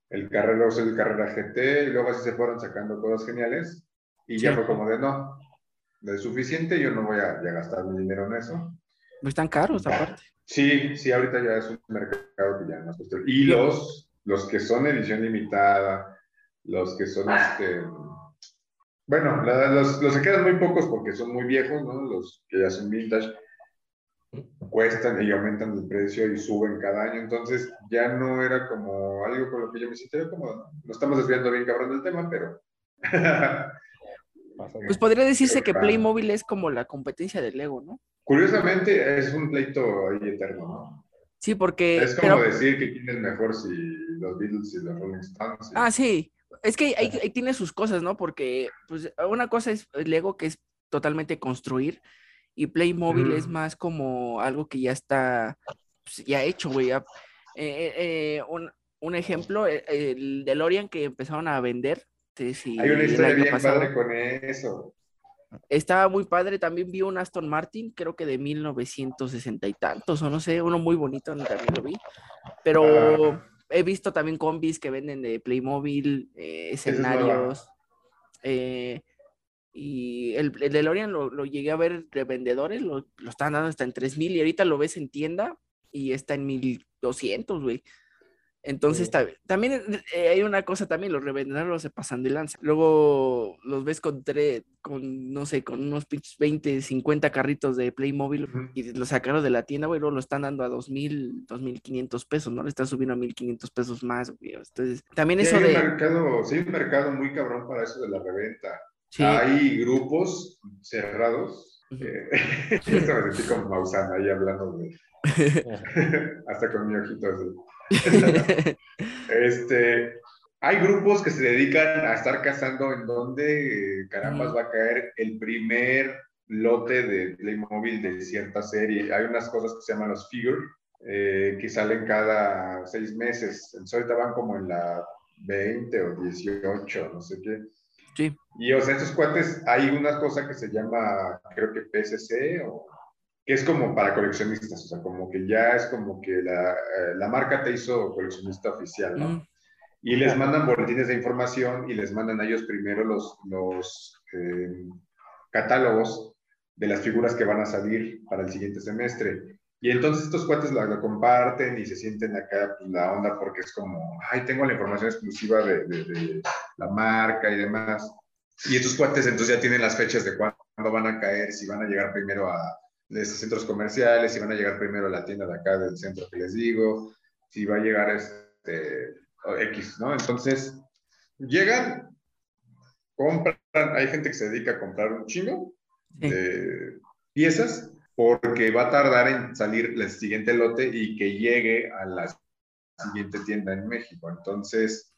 El Carrera, el Carrera GT, y luego así se fueron sacando cosas geniales. Y ya Sí. fue como de, no, de suficiente, yo no voy a, ya gastar mi dinero en eso. Pues están caros, aparte. Sí, sí, ahorita ya es un mercado que ya no es. Y los, los que son edición limitada, los que son este. Bueno, la- los, los que quedan muy pocos porque son muy viejos, ¿no? Los que ya son vintage cuestan y aumentan el precio y suben cada año. Entonces ya no era como algo con lo que yo me sentía cómodo. ¿no? Nos estamos desviando bien cabrón del tema, pero. Pues podría decirse que Playmobil es como la competencia del Lego, ¿no? Curiosamente es un pleito ahí eterno, ¿no? Sí, porque... Es como pero- decir que quién es mejor si los Beatles y los Rolling Stones. y- Ah, sí. Es que ahí, ahí tiene sus cosas, ¿no? Porque pues, una cosa es Lego, que es totalmente construir, y Playmobil es más como algo que ya está pues, ya hecho, güey. ya. Eh, eh, un, un ejemplo, eh, el DeLorean que empezaron a vender. sí, sí, Hay una historia bien pasado, padre con eso. Estaba muy padre. También vi un Aston Martin, creo que de 1960 y tantos, o no sé, uno muy bonito, también lo vi. Pero Ah. he visto también combis que venden de Playmobil, eh, escenarios. eh, y el, el DeLorean lo, lo llegué a ver de vendedores, lo, lo estaban dando hasta en 3000 y ahorita lo ves en tienda y está en 1200, güey. Entonces, Sí. ta- también eh, hay una cosa también, los revendedores se pasan de lanza. Luego los ves con, tre- con no sé, con unos pinches 20, 50 carritos de Playmobil Ujú. y lo sacaron de la tienda, güey, luego lo están dando a 2000, 2500 pesos, ¿no? Le están subiendo a 1500 pesos más, güey. Entonces, también Sí, eso hay un de... mercado, sí, hay un mercado muy cabrón para eso de la reventa. Sí, Hay grupos cerrados. Eh, esto me sentí como Maussan ahí hablando de, hasta con mi ojito así. Este, hay grupos que se dedican a estar cazando en donde eh, carambas va a caer el primer lote de Playmobil de cierta serie. Hay unas cosas que se llaman los figure, eh, que salen cada seis meses. Entonces ahorita van como en la 20 o 18, no sé qué. Sí. Y o sea, estos cuates, hay una cosa que se llama, creo que PSC, o, que es como para coleccionistas, o sea, como que ya es como que la, eh, la marca te hizo coleccionista oficial, ¿no? Mm, Y les mandan boletines de información y les mandan a ellos primero los, los eh, catálogos de las figuras que van a salir para el siguiente semestre. Y entonces estos cuates la, la comparten y se sienten acá pues, la onda porque es como, ay, tengo la información exclusiva de, de- de la marca y demás. Y estos cuates entonces ya tienen las fechas de cuándo van a caer, si van a llegar primero a esos centros comerciales, si van a llegar primero a la tienda de acá del centro que les digo, si va a llegar este X, ¿no? Entonces, llegan, compran, hay gente que se dedica a comprar un chingo Sí. de piezas porque va a tardar en salir el siguiente lote y que llegue a la siguiente tienda en México. Entonces,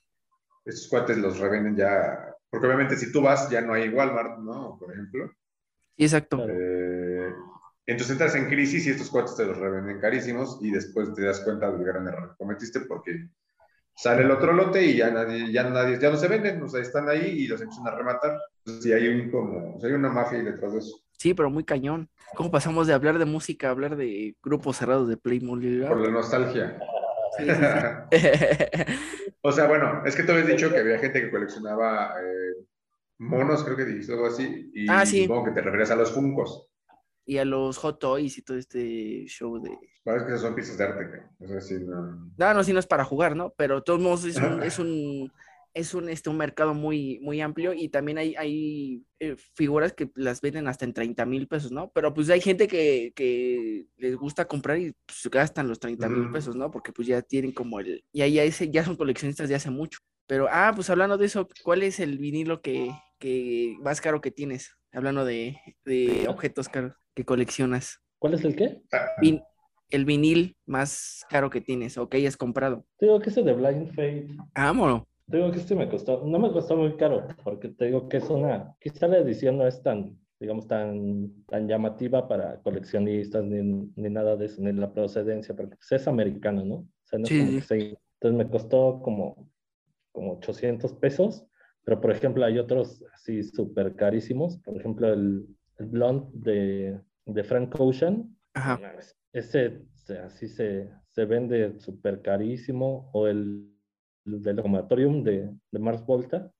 estos cuates los revenden ya, porque obviamente si tú vas ya no hay Walmart, ¿no? Por ejemplo. exacto. Eh, entonces entras en crisis y estos cuates te los revenden carísimos y después te das cuenta del gran error que cometiste porque sale el otro lote y ya nadie, ya nadie, ya no se venden, o sea, están ahí y los empiezan a rematar. Entonces, sí, hay un como, o sea, hay una mafia ahí detrás de eso. Sí, pero muy cañón. ¿Cómo pasamos de hablar de música a hablar de grupos cerrados de Playmobil? Por la nostalgia. Sí, sí, sí. o sea, bueno, es que tú habías dicho que había gente que coleccionaba eh, monos, creo que dijiste algo así, y Ah, supongo que te referías a los funcos. Y a los Hot Toys y todo este show de... Parece que son piezas de arte, güey. O sea, sí, no. No, no, sí no es para jugar, ¿no? Pero de todos modos es un, es un, es un, este, un mercado muy, muy amplio y también hay, hay eh, figuras que las venden hasta en 30 mil pesos, ¿no? Pero pues hay gente que, que les gusta comprar y pues, gastan los 30 mil pesos, ¿no? Porque pues ya tienen como el... Y ahí ya, ese- ya son coleccionistas de hace mucho. Pero, ah, pues hablando de eso, ¿cuál es el vinilo que, que más caro que tienes? Hablando de, de objetos caros que coleccionas. ¿Cuál es el qué? Ah, Vin- el vinil más caro que tienes o que hayas comprado. Te digo que ese de Blind Fate, Vámonos. te digo que este me costó, no me costó muy caro, porque te digo que es una, quizá la edición no es tan, digamos, tan, tan llamativa para coleccionistas ni, ni nada de eso, ni la procedencia, porque pues, es americano, ¿no? O sea, no es Sí, como sí. que se- Entonces me costó como, como 800 pesos, pero por ejemplo hay otros así súper carísimos, por ejemplo el, el Blonde de, de Frank Ocean, Ajá. mames, Ese se- así se, se vende súper carísimo. O el, el del Comatorium de, de Mars Volta,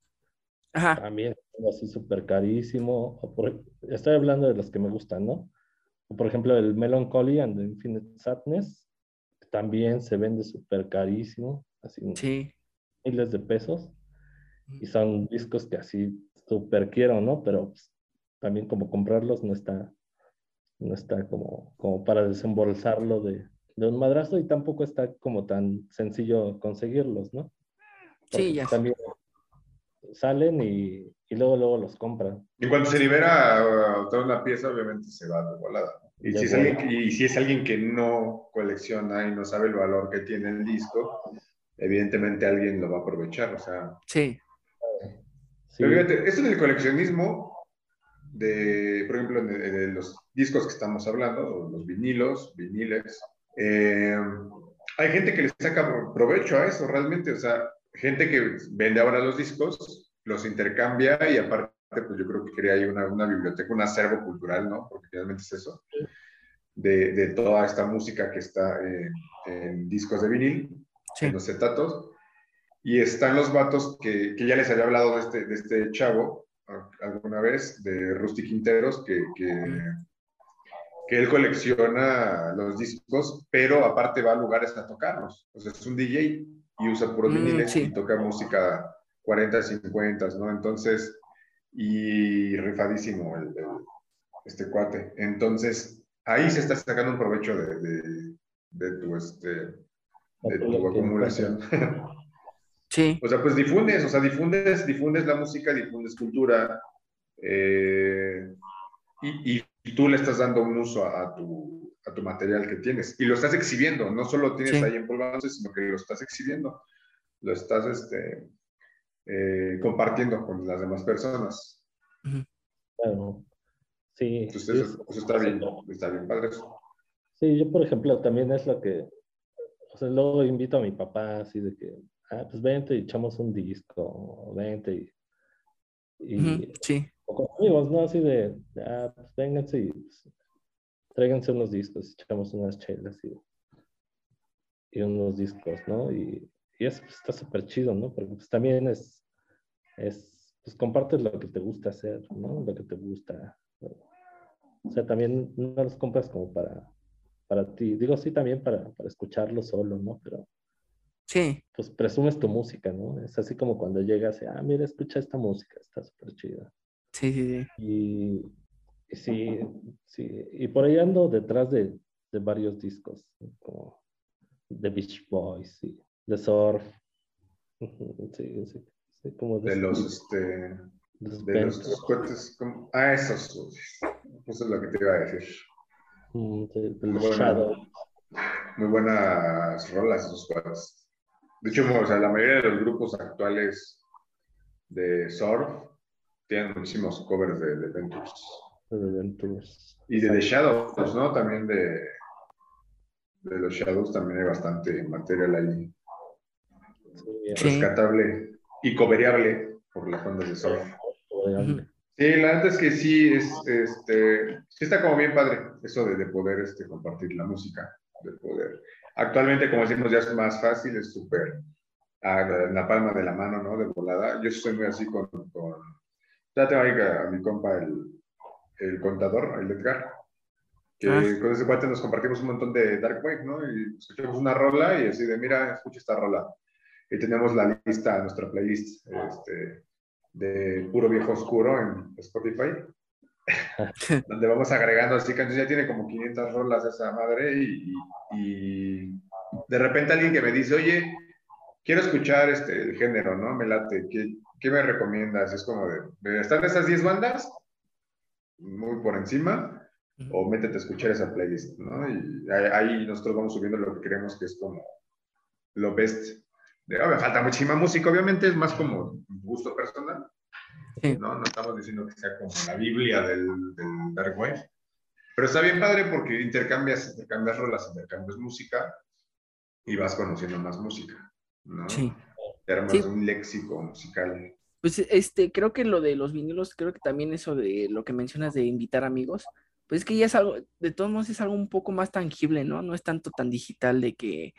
Ajá. también así súper carísimo. Por- estoy hablando de los que me gustan, ¿no? O por ejemplo, el Melancholy and the Infinite Sadness, también se vende súper carísimo, así Sí. miles de pesos. Y son discos que así súper quiero, ¿no? Pero pues, también como comprarlos no está, no está como, como para desembolsarlo de, de un madrazo y tampoco está como tan sencillo conseguirlos, ¿no? Porque Sí, ya. También salen y, y luego, luego los compran. En cuanto se libera uh, toda una pieza, obviamente se va de volada. Y De si, es alguien, que- y si es alguien que no colecciona y no sabe el valor que tiene el disco, evidentemente alguien lo va a aprovechar. O sea, Sí. Sí, pero fíjate, esto del coleccionismo, de, por ejemplo, de, de los discos que estamos hablando, o los vinilos, viniles, eh, hay gente que le saca provecho a eso realmente. O sea, gente que vende ahora los discos, los intercambia y aparte, pues yo creo que crea ahí una, una biblioteca, un acervo cultural, ¿no? Porque finalmente es eso, de, de toda esta música que está eh, en discos de vinil, Sí. en los cetatos. Y están los vatos que, que ya les había hablado de este, de este chavo alguna vez, de Rusty Quinteros, que, que, que él colecciona los discos, pero aparte va a lugares a tocarlos. O sea, es un DJ y usa puros Mm, viniles sí. y toca música 40, 50, ¿no? Entonces, y rifadísimo el, el- este cuate. Entonces, ahí se está sacando un provecho de, de, de tu, este, de tu acumulación. Sí. O sea, pues difundes, o sea, difundes, difundes la música, difundes cultura, eh, y, y- y tú le estás dando un uso a, a tu, a tu material que tienes. Y lo estás exhibiendo, no solo tienes Sí. ahí empolvándose, sino que lo estás exhibiendo, lo estás este, eh, compartiendo con las demás personas. Claro. Sí. Entonces, eso, eso está bien, está bien padre eso. Sí, yo por ejemplo también es lo que, o sea, luego invito a mi papá así de que, ah, pues vente y echamos un disco, vente y, y Sí, o con amigos, ¿no? Así de, ah, pues vénganse y pues, tráiganse unos discos, echamos unas chelas y, y unos discos, ¿no? Y, y eso pues, está súper chido, ¿no? Porque pues también es, es, pues compartes lo que te gusta hacer, ¿no? Lo que te gusta. O sea, también no los compras como para, para ti. Digo, sí, también para, para escucharlo solo, ¿no? Pero sí, pues presumes tu música, ¿no? Es así como cuando llegas y, ah, mira, escucha esta música, está súper chida. sí, sí, sí. Y, y sí, sí, y por ahí ando detrás de, de varios discos, como The Beach Boys y The Surf. Sí, sí, sí, como De los, este, de los de los Bentors, cohetes, como- ah, esos, uy, eso es lo que te iba a decir. mm, de, de los Bueno. Shadows. Muy buenas rolas esos cuates. De hecho, o sea, la mayoría de los grupos actuales de surf tienen muchísimos covers de, de Ventures. de The Ventures. Y de The Shadows, ¿no? También de, de los Shadows también hay bastante material ahí Sí, rescatable y cobereable por las bandas de surf. Sí, la verdad es que sí, es, este, sí está como bien padre eso de, de poder este, compartir la música, de poder. Actualmente, como decimos, ya es más fácil, es súper ah, en la palma de la mano, ¿no? De volada. Yo soy muy así con, con ya tengo ahí a, a mi compa el, el contador, el Edgar, que Ah. con ese cuate nos compartimos un montón de Dark Wave, ¿no? Y escuchamos una rola y así de, mira, escucha esta rola. Y tenemos la lista, nuestra playlist, este, de puro viejo oscuro en Spotify, donde vamos agregando así canciones, ya tiene como 500 rolas esa madre y, y- y de repente alguien que me dice, oye, quiero escuchar este el género, ¿no? Me late, ¿qué, qué me recomiendas? Es como de, ¿están esas 10 bandas? Muy por encima, o métete a escuchar esa playlist, ¿no? Y ahí, ahí nosotros vamos subiendo lo que creemos que es como lo best. De, oh, me falta muchísima música, obviamente es más como gusto personal, Sí. ¿no? No estamos diciendo que sea como la Biblia del, del Dark Wave, pero está bien padre porque intercambias, intercambias rolas, intercambias música y vas conociendo más música, ¿no? Sí. Te armas Sí. un léxico musical. Pues este, creo que lo de los vinilos, creo que también eso de lo que mencionas de invitar amigos, pues es que ya es algo, de todos modos es algo un poco más tangible, ¿no? No es tanto tan digital de que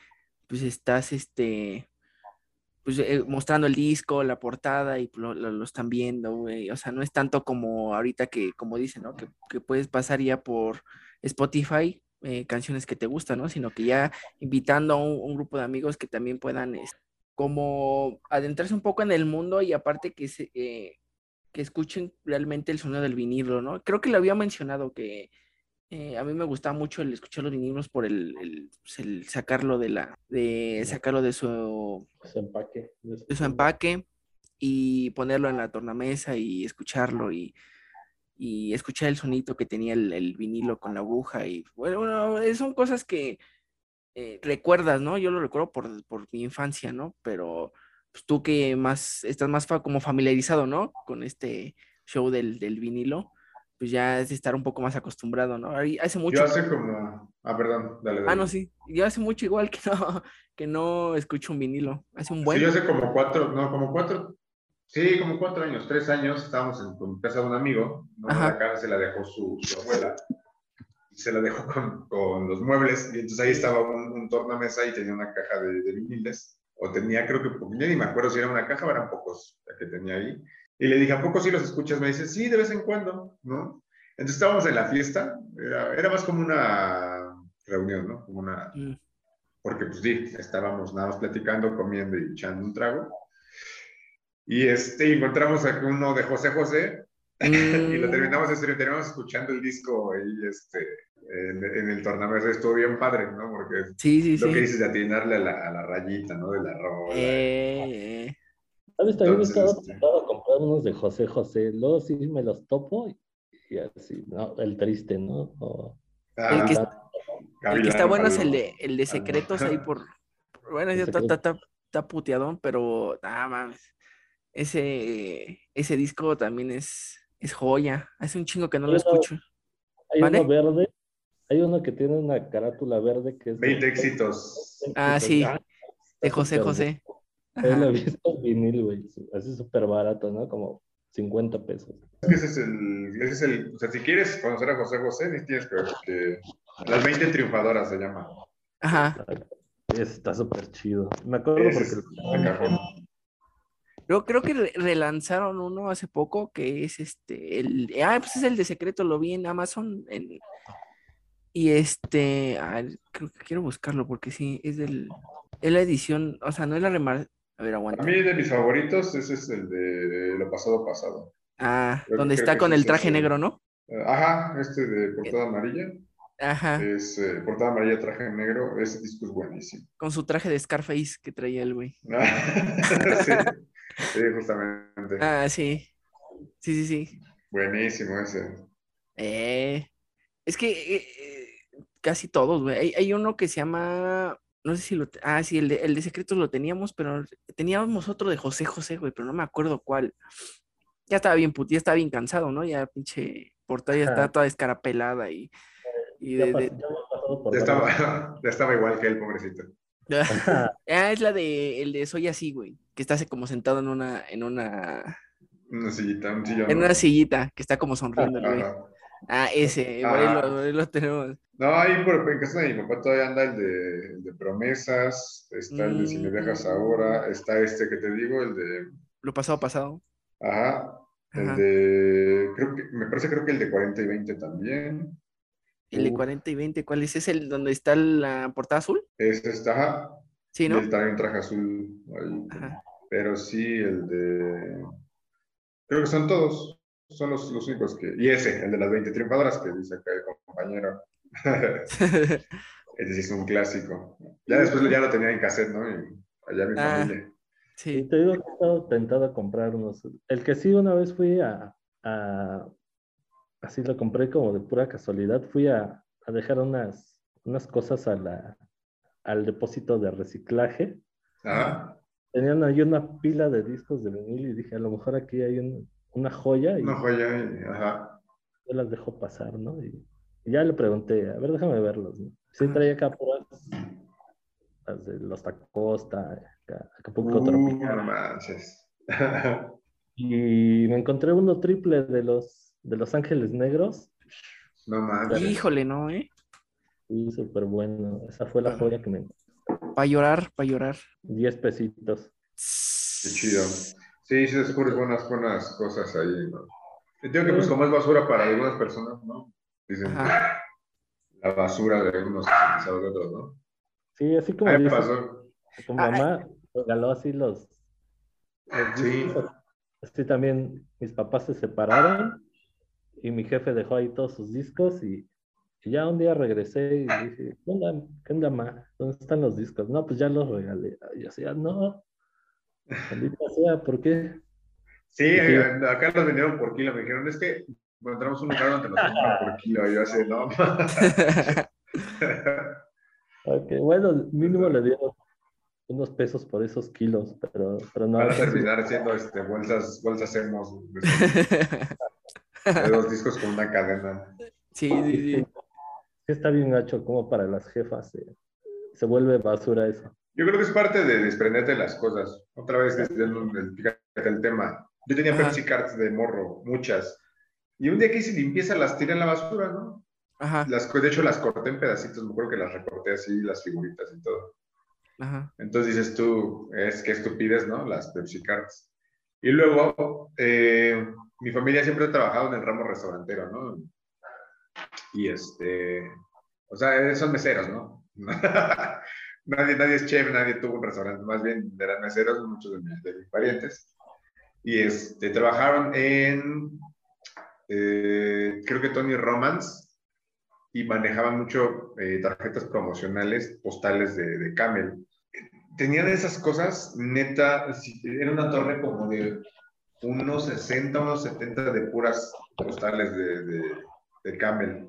pues estás este, pues eh, mostrando el disco, la portada y lo, están viendo. O sea, no es tanto como ahorita que, como dicen, ¿no? Que, que puedes pasar ya por Spotify eh, canciones que te gustan, ¿no? Sino que ya invitando a un, un grupo de amigos que también puedan como adentrarse un poco en el mundo y aparte que se, eh, que escuchen realmente el sonido del vinilo, ¿no? Creo que lo había mencionado que eh, a mí me gustaba mucho el escuchar los vinilos por el, el, pues, el sacarlo de la, de sacarlo de su, Su empaque. de su empaque y ponerlo en la tornamesa y escucharlo y, y escuchar el sonito que tenía el, el vinilo con la aguja y bueno, bueno, eh, son cosas que eh, recuerdas, ¿no? Yo lo recuerdo por, por mi infancia, ¿no? Pero pues, tú que más estás más fa- como familiarizado, ¿no? Con este show del, del vinilo, pues ya es de estar un poco más acostumbrado, ¿no? Hace mucho. Yo hace como, ah, perdón, dale, dale. Ah, no, sí. Yo hace mucho igual que no, que no escucho un vinilo. Hace un buen. Sí, yo hace como cuatro, no, como cuatro, sí, como cuatro años, tres años, estábamos en, casa de un amigo, ¿no? La casa se la dejó su, su abuela, y se la dejó con, con los muebles, y entonces ahí estaba un, un tornamesa y tenía una caja de, de viniles, o tenía, creo que, ya ni me acuerdo si era una caja o eran pocos la que tenía ahí, y le dije, ¿a poco sí los escuchas? Me dice, sí, de vez en cuando, ¿no? Entonces estábamos en la fiesta, era, era más como una reunión, ¿no? Como una, Mm, porque pues sí, estábamos nada más platicando, comiendo y echando un trago. Y este, encontramos aquí uno de José José y lo Mm, terminamos, terminamos escuchando el disco ahí, este, en, en el tornamesa. Estuvo bien padre, ¿no? Porque Sí, sí, lo que sí. dices de atinarle a la, a la rayita, ¿no? De la rola. Eh, eh. ¿Sabes? También Entonces, estaba este- tentado a comprar unos de José José. Luego sí me los topo y, y así, ¿no? El triste, ¿no? O- Ah, el que- Gavilán, El que está bueno es el de, el de secretos ahí por. Bueno, ya está, está, está- está puteadón, pero nada mames. Ese, ese disco también es, Es joya. Hace un chingo que no lo escucho. Hay ¿Vale? uno verde, hay uno que tiene una carátula verde que es... 20 éxitos. Ah, sí. De José José. Yo lo he visto vinil, güey. Así súper barato, ¿no? Como 50 pesos. Es que ese es el, ese es el, o sea, si quieres conocer a José José, ni tienes que ver que las 20 triunfadoras se llama. Ajá. Ese está súper chido. Me acuerdo Ese porque... es. Yo creo que re- relanzaron uno hace poco que es este, el, ah, pues es el de secreto, lo vi en Amazon, en- y este, ah, creo que quiero buscarlo porque sí, es del, es la edición, o sea, no es la remar, a ver, A aguanta. mí de mis favoritos, ese es el de lo pasado pasado. Ah, creo- donde está con el traje ese. negro, ¿no? Eh, Ajá, este de portada amarilla. Ajá, Es eh, portada amarilla, traje negro. Ese disco es buenísimo. con su traje de Scarface que traía el güey. sí, sí, justamente. Ah, sí, sí, sí, sí. Buenísimo ese. Eh, es que eh, eh, casi todos, güey. Hay, hay uno que se llama, no sé si lo, ah, sí, el de, el de secretos lo teníamos, pero teníamos otro de José José, güey, pero no me acuerdo cuál. Ya estaba bien put, ya estaba bien cansado, ¿no? Ya pinche portada ya estaba Ajá. toda escarapelada y, y Ya, de- ya estaba, ya estaba igual que él, pobrecito. Ah, es la de el de Soy así, güey, que está así como sentado en una, en una, Una sillita, un sillón. en una sillita, que está como sonriendo, güey. Ah, ese, lo, Ah. ahí lo tenemos. No, ahí por, en casa de mi papá todavía anda el de, el de promesas, está el de si me dejas Mm. ahora, está este que te digo, el de, Lo pasado, pasado. ajá, el Ajá. de, creo que, me parece creo que el de 40 y 20 también. El de Uf. 40 y 20, ¿cuál es? ¿Es el donde está la portada azul? Ese está, ajá, Sí, y ¿no? él trae un traje azul ahí. Ajá. Pero sí, el de, creo que son todos, son los, los únicos que, y ese, el de las 20 triunfadoras que dice acá el compañero. Ese sí es un clásico. Ya después ya lo tenía en cassette, ¿no? Y allá mi Ah. familia. Y sí. te digo que he estado tentado a comprar unos. El que sí una vez fui a, a- así lo compré como de pura casualidad, fui a, a dejar unas, unas cosas a la, al depósito de reciclaje. Ajá. Tenían ahí una pila de discos de vinil y dije, a lo mejor aquí hay un- una joya y Una joya, y- ajá. yo las dejo pasar, ¿no? Y ya le pregunté, a ver, déjame verlos, ¿no? Sí traía acá puras, las de los Tacosta, acá, Acapulco Uh, Tropical. no manches. Y me encontré uno triple de los, de los Ángeles Negros. no manches. Híjole, ¿no, eh? Y súper bueno. Esa fue la joya que me... Para llorar, para llorar. 10 pesitos. Qué chido. Sí, sí descubres buenas, buenas cosas ahí, ¿no? Y digo que pues como es basura para algunas personas, ¿no? Dicen Ajá. la basura de unos de otros, ¿no? Sí, así como pasó. tu Ah, mamá regaló así los... los Sí. Así también mis papás se separaron y mi jefe dejó ahí todos sus discos y, y ya un día regresé y dije, ¿qué onda, qué onda, ma? ¿Dónde están los discos? No, pues ya los regalé. Y yo decía, no, maldita sea, ¿por qué? Sí, Sí. eh, acá los vendieron por kilo. Me dijeron, es que encontramos un lugar donde los compran por kilo. Y yo así, no. Ok, bueno, mínimo le dieron unos pesos por esos kilos, pero, pero no. Van a terminar siendo este, bolsas, bolsas hemos de dos discos con una cadena. Sí, sí, sí, está bien gacho como para las jefas. eh, se vuelve basura eso. Yo creo que es parte de desprenderte de las cosas. Otra vez, desde el, el- fíjate el tema. Yo tenía Ajá. Pepsi Cards de morro, muchas. Y un día que hice limpieza, las tiré en la basura, ¿no? Ajá, Las, de hecho, las corté en pedacitos. Me acuerdo que las recorté así, las figuritas y todo. ajá. Entonces dices tú, es que estupidez, ¿no? Las Pepsi Cards. Y luego, eh, mi familia siempre ha trabajado en el ramo restaurantero, ¿no? Y este, o sea, son meseros, ¿no? nadie, nadie es chef, nadie tuvo un restaurante, más bien eran meseros, muchos de mis, de mis parientes. Y este, trabajaron en, eh, creo que Tony Romans, y manejaban mucho eh, tarjetas promocionales, postales de, de Camel tenían esas cosas, neta, era una torre como de unos 60, unos 70 de puras postales de, de, de Camel.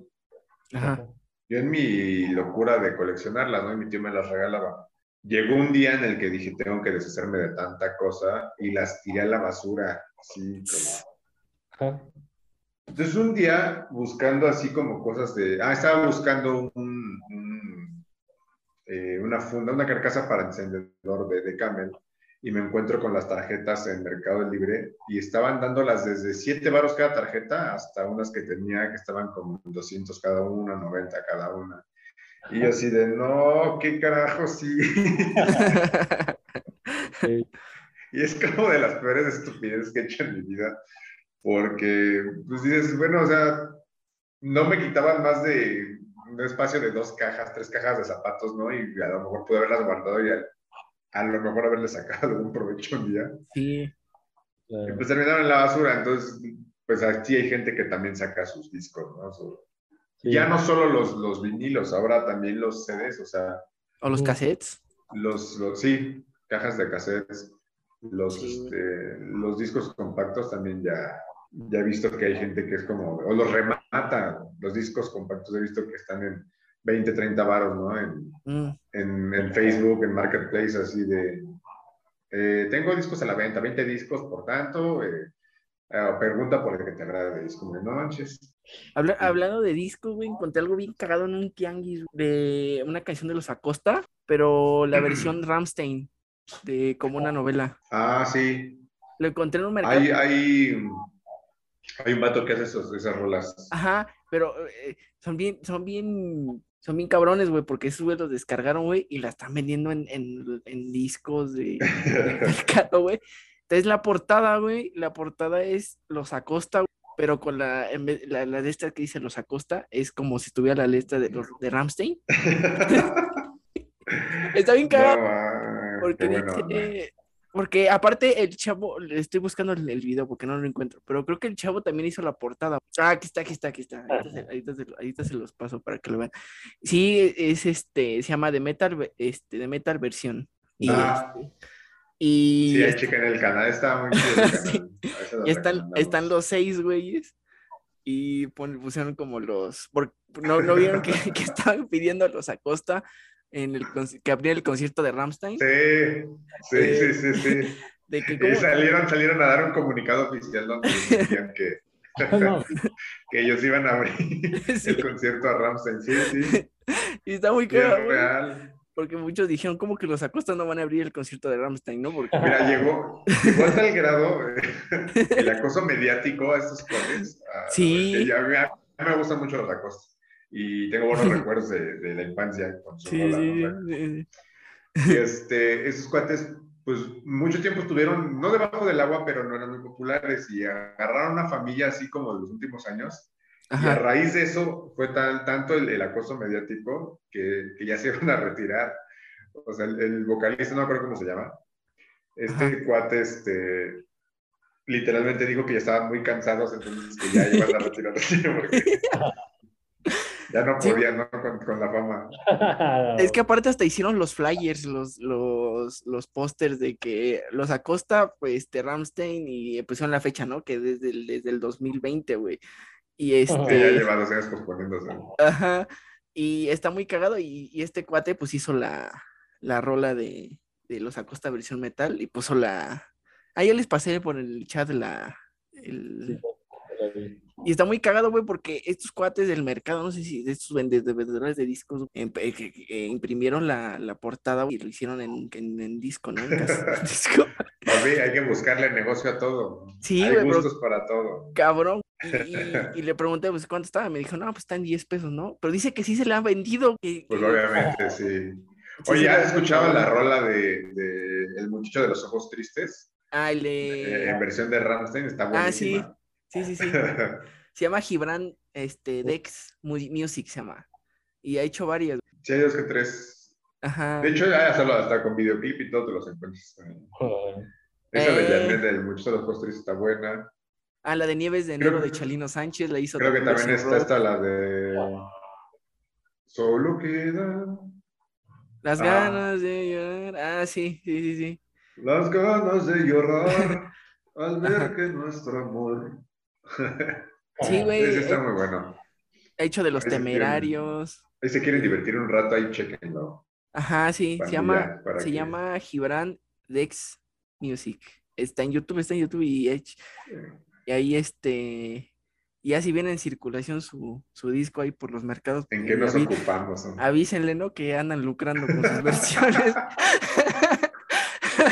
Ajá. Yo en mi locura de coleccionarlas, ¿no? Y mi tío me las regalaba. Llegó un día en el que dije, tengo que deshacerme de tanta cosa y las tiré a la basura, así como... Ajá. Entonces un día buscando así como cosas de, ah, estaba buscando un, un, eh, una funda, una carcasa para encendedor de, de Camel y me encuentro con las tarjetas en Mercado Libre y estaban dándolas desde 7 baros cada tarjeta hasta unas que tenía que estaban con 200 cada una, 90 cada una. Y yo así de, no, qué carajo, sí. y es como de las peores estupideces que he hecho en mi vida, porque pues dices, bueno, o sea, no me quitaban más de un espacio de dos cajas, tres cajas de zapatos, ¿no? Y a lo mejor pude haberlas guardado y a, lo mejor haberle sacado algún provecho un día. Sí. Y pues terminaron en la basura, entonces, pues aquí hay gente que también saca sus discos, ¿no? Ya no solo los, los vinilos, ahora también los CDs, o sea. O los cassettes. Los, los sí, cajas de cassettes. Los, este, los discos compactos también ya, ya he visto que hay gente que es como, o los remata, los discos compactos, he visto que están en 20, 30 varos, ¿no? En, mm. en, en, Facebook, en Marketplace, así de, eh, tengo discos a la venta, 20 discos, por tanto, eh, eh, pregunta por el que te agrade, disco de noches. hablando de discos, güey, encontré algo bien cagado en un tianguis de una canción de los Acosta, pero la versión Ramstein, de como una novela. Ah, sí. Lo encontré en un mercado. Hay, hay, hay un vato que hace esas rolas. Ajá, pero eh, son bien, son bien, son bien cabrones, güey, porque esos güey los descargaron, güey, y la están vendiendo en, en, en discos de, mercado, güey. Entonces la portada, güey, la portada es Los Acosta, pero con la, la, la, de esta que dice Los Acosta, es como si estuviera la lista de, los, de Ramstein. Está bien cagado. porque dice, porque aparte el chavo, le estoy buscando el, video porque no lo encuentro, pero creo que el chavo también hizo la portada. Ah, aquí está, aquí está, aquí está. Ahorita se, los paso para que lo vean. Sí, es este, se llama The Metal, este, de Metal versión. Y, ah. este, y sí, este, en el canal, está muy chido. y están, están los seis güeyes y pusieron como los, porque no, no vieron que, que estaban pidiendo a los Acosta en el que abría el concierto de Ramstein. Sí, sí, sí, sí, sí. De que, y salieron, salieron a dar un comunicado oficial donde decían que, que ellos iban a abrir el concierto a Ramstein. Sí, sí. Y está muy claro. real. Porque muchos dijeron, como que los Acosta no van a abrir el concierto de Ramstein, ¿no? Porque... Mira, llegó, llegó hasta el grado el acoso mediático a estos cuates. Sí. A mí, me gustan mucho los Acosta y tengo buenos recuerdos de, de, la infancia con su sí, sí, Y este, esos cuates, pues mucho tiempo estuvieron, no debajo del agua, pero no eran muy populares y agarraron una familia así como de los últimos años. Y a raíz de eso fue tan, tanto el, el acoso mediático que, que, ya se iban a retirar. O sea, el, el vocalista, no me acuerdo cómo se llama. Este cuate, este, literalmente dijo que ya estaban muy cansados, entonces que ya iban a retirarse porque ya no podía, ¿no? Con, la fama. Es que aparte hasta hicieron los flyers, los, los, los pósters de que los Acosta, pues, de Ramstein y pusieron la fecha, ¿no? Que desde el, desde el 2020, güey. Y este... ya lleva dos años posponiéndose. Ajá. Y está muy cagado y, y este cuate, pues, hizo la, la rola de, de los Acosta versión metal y puso la... ahí yo les pasé por el chat la... El... Y está muy cagado, güey, porque estos cuates del mercado, no sé si de estos vendedores de discos, eh, eh, imprimieron la, la, portada y lo hicieron en, en, disco, ¿no? En disco. hay que buscarle negocio a todo. Sí, hay gustos para todo. Cabrón. Y, le pregunté, pues, ¿cuánto estaba? Me dijo, no, pues está en 10 pesos, ¿no? Pero dice que sí se le han vendido. Que, pues obviamente, sí. Oye, ¿has escuchado la rola de, de, El muchacho de los ojos tristes? Ah, le... En versión de Ramstein, está buenísima. Ah, sí. Sí, sí, sí. se llama Gibran este, Dex Music, se llama. Y ha hecho varias. Sí, hay dos que tres. Ajá. De hecho, ya solo hasta con videoclip y todo te los encuentras también. Esa de Janet del Mucho de los Postres está buena. Ah, la de Nieves de Enero de Chalino Sánchez la hizo. Creo que también está esta, la de. Solo queda. Las ah. ganas de llorar. Ah, sí, sí, sí, sí. Las ganas de llorar al ver que nuestro amor Sí, güey. Ese está muy bueno. Hecho de los temerarios. ahí se quieren divertir un rato, ahí chequenlo. Ajá, sí. se llama, se llama Gibran Dex Music. Está en YouTube, está en YouTube y, y ahí este Y así viene en circulación su, su disco ahí por los mercados. ¿En qué nos ocupamos? Avísenle, ¿no? Que andan lucrando con sus versiones.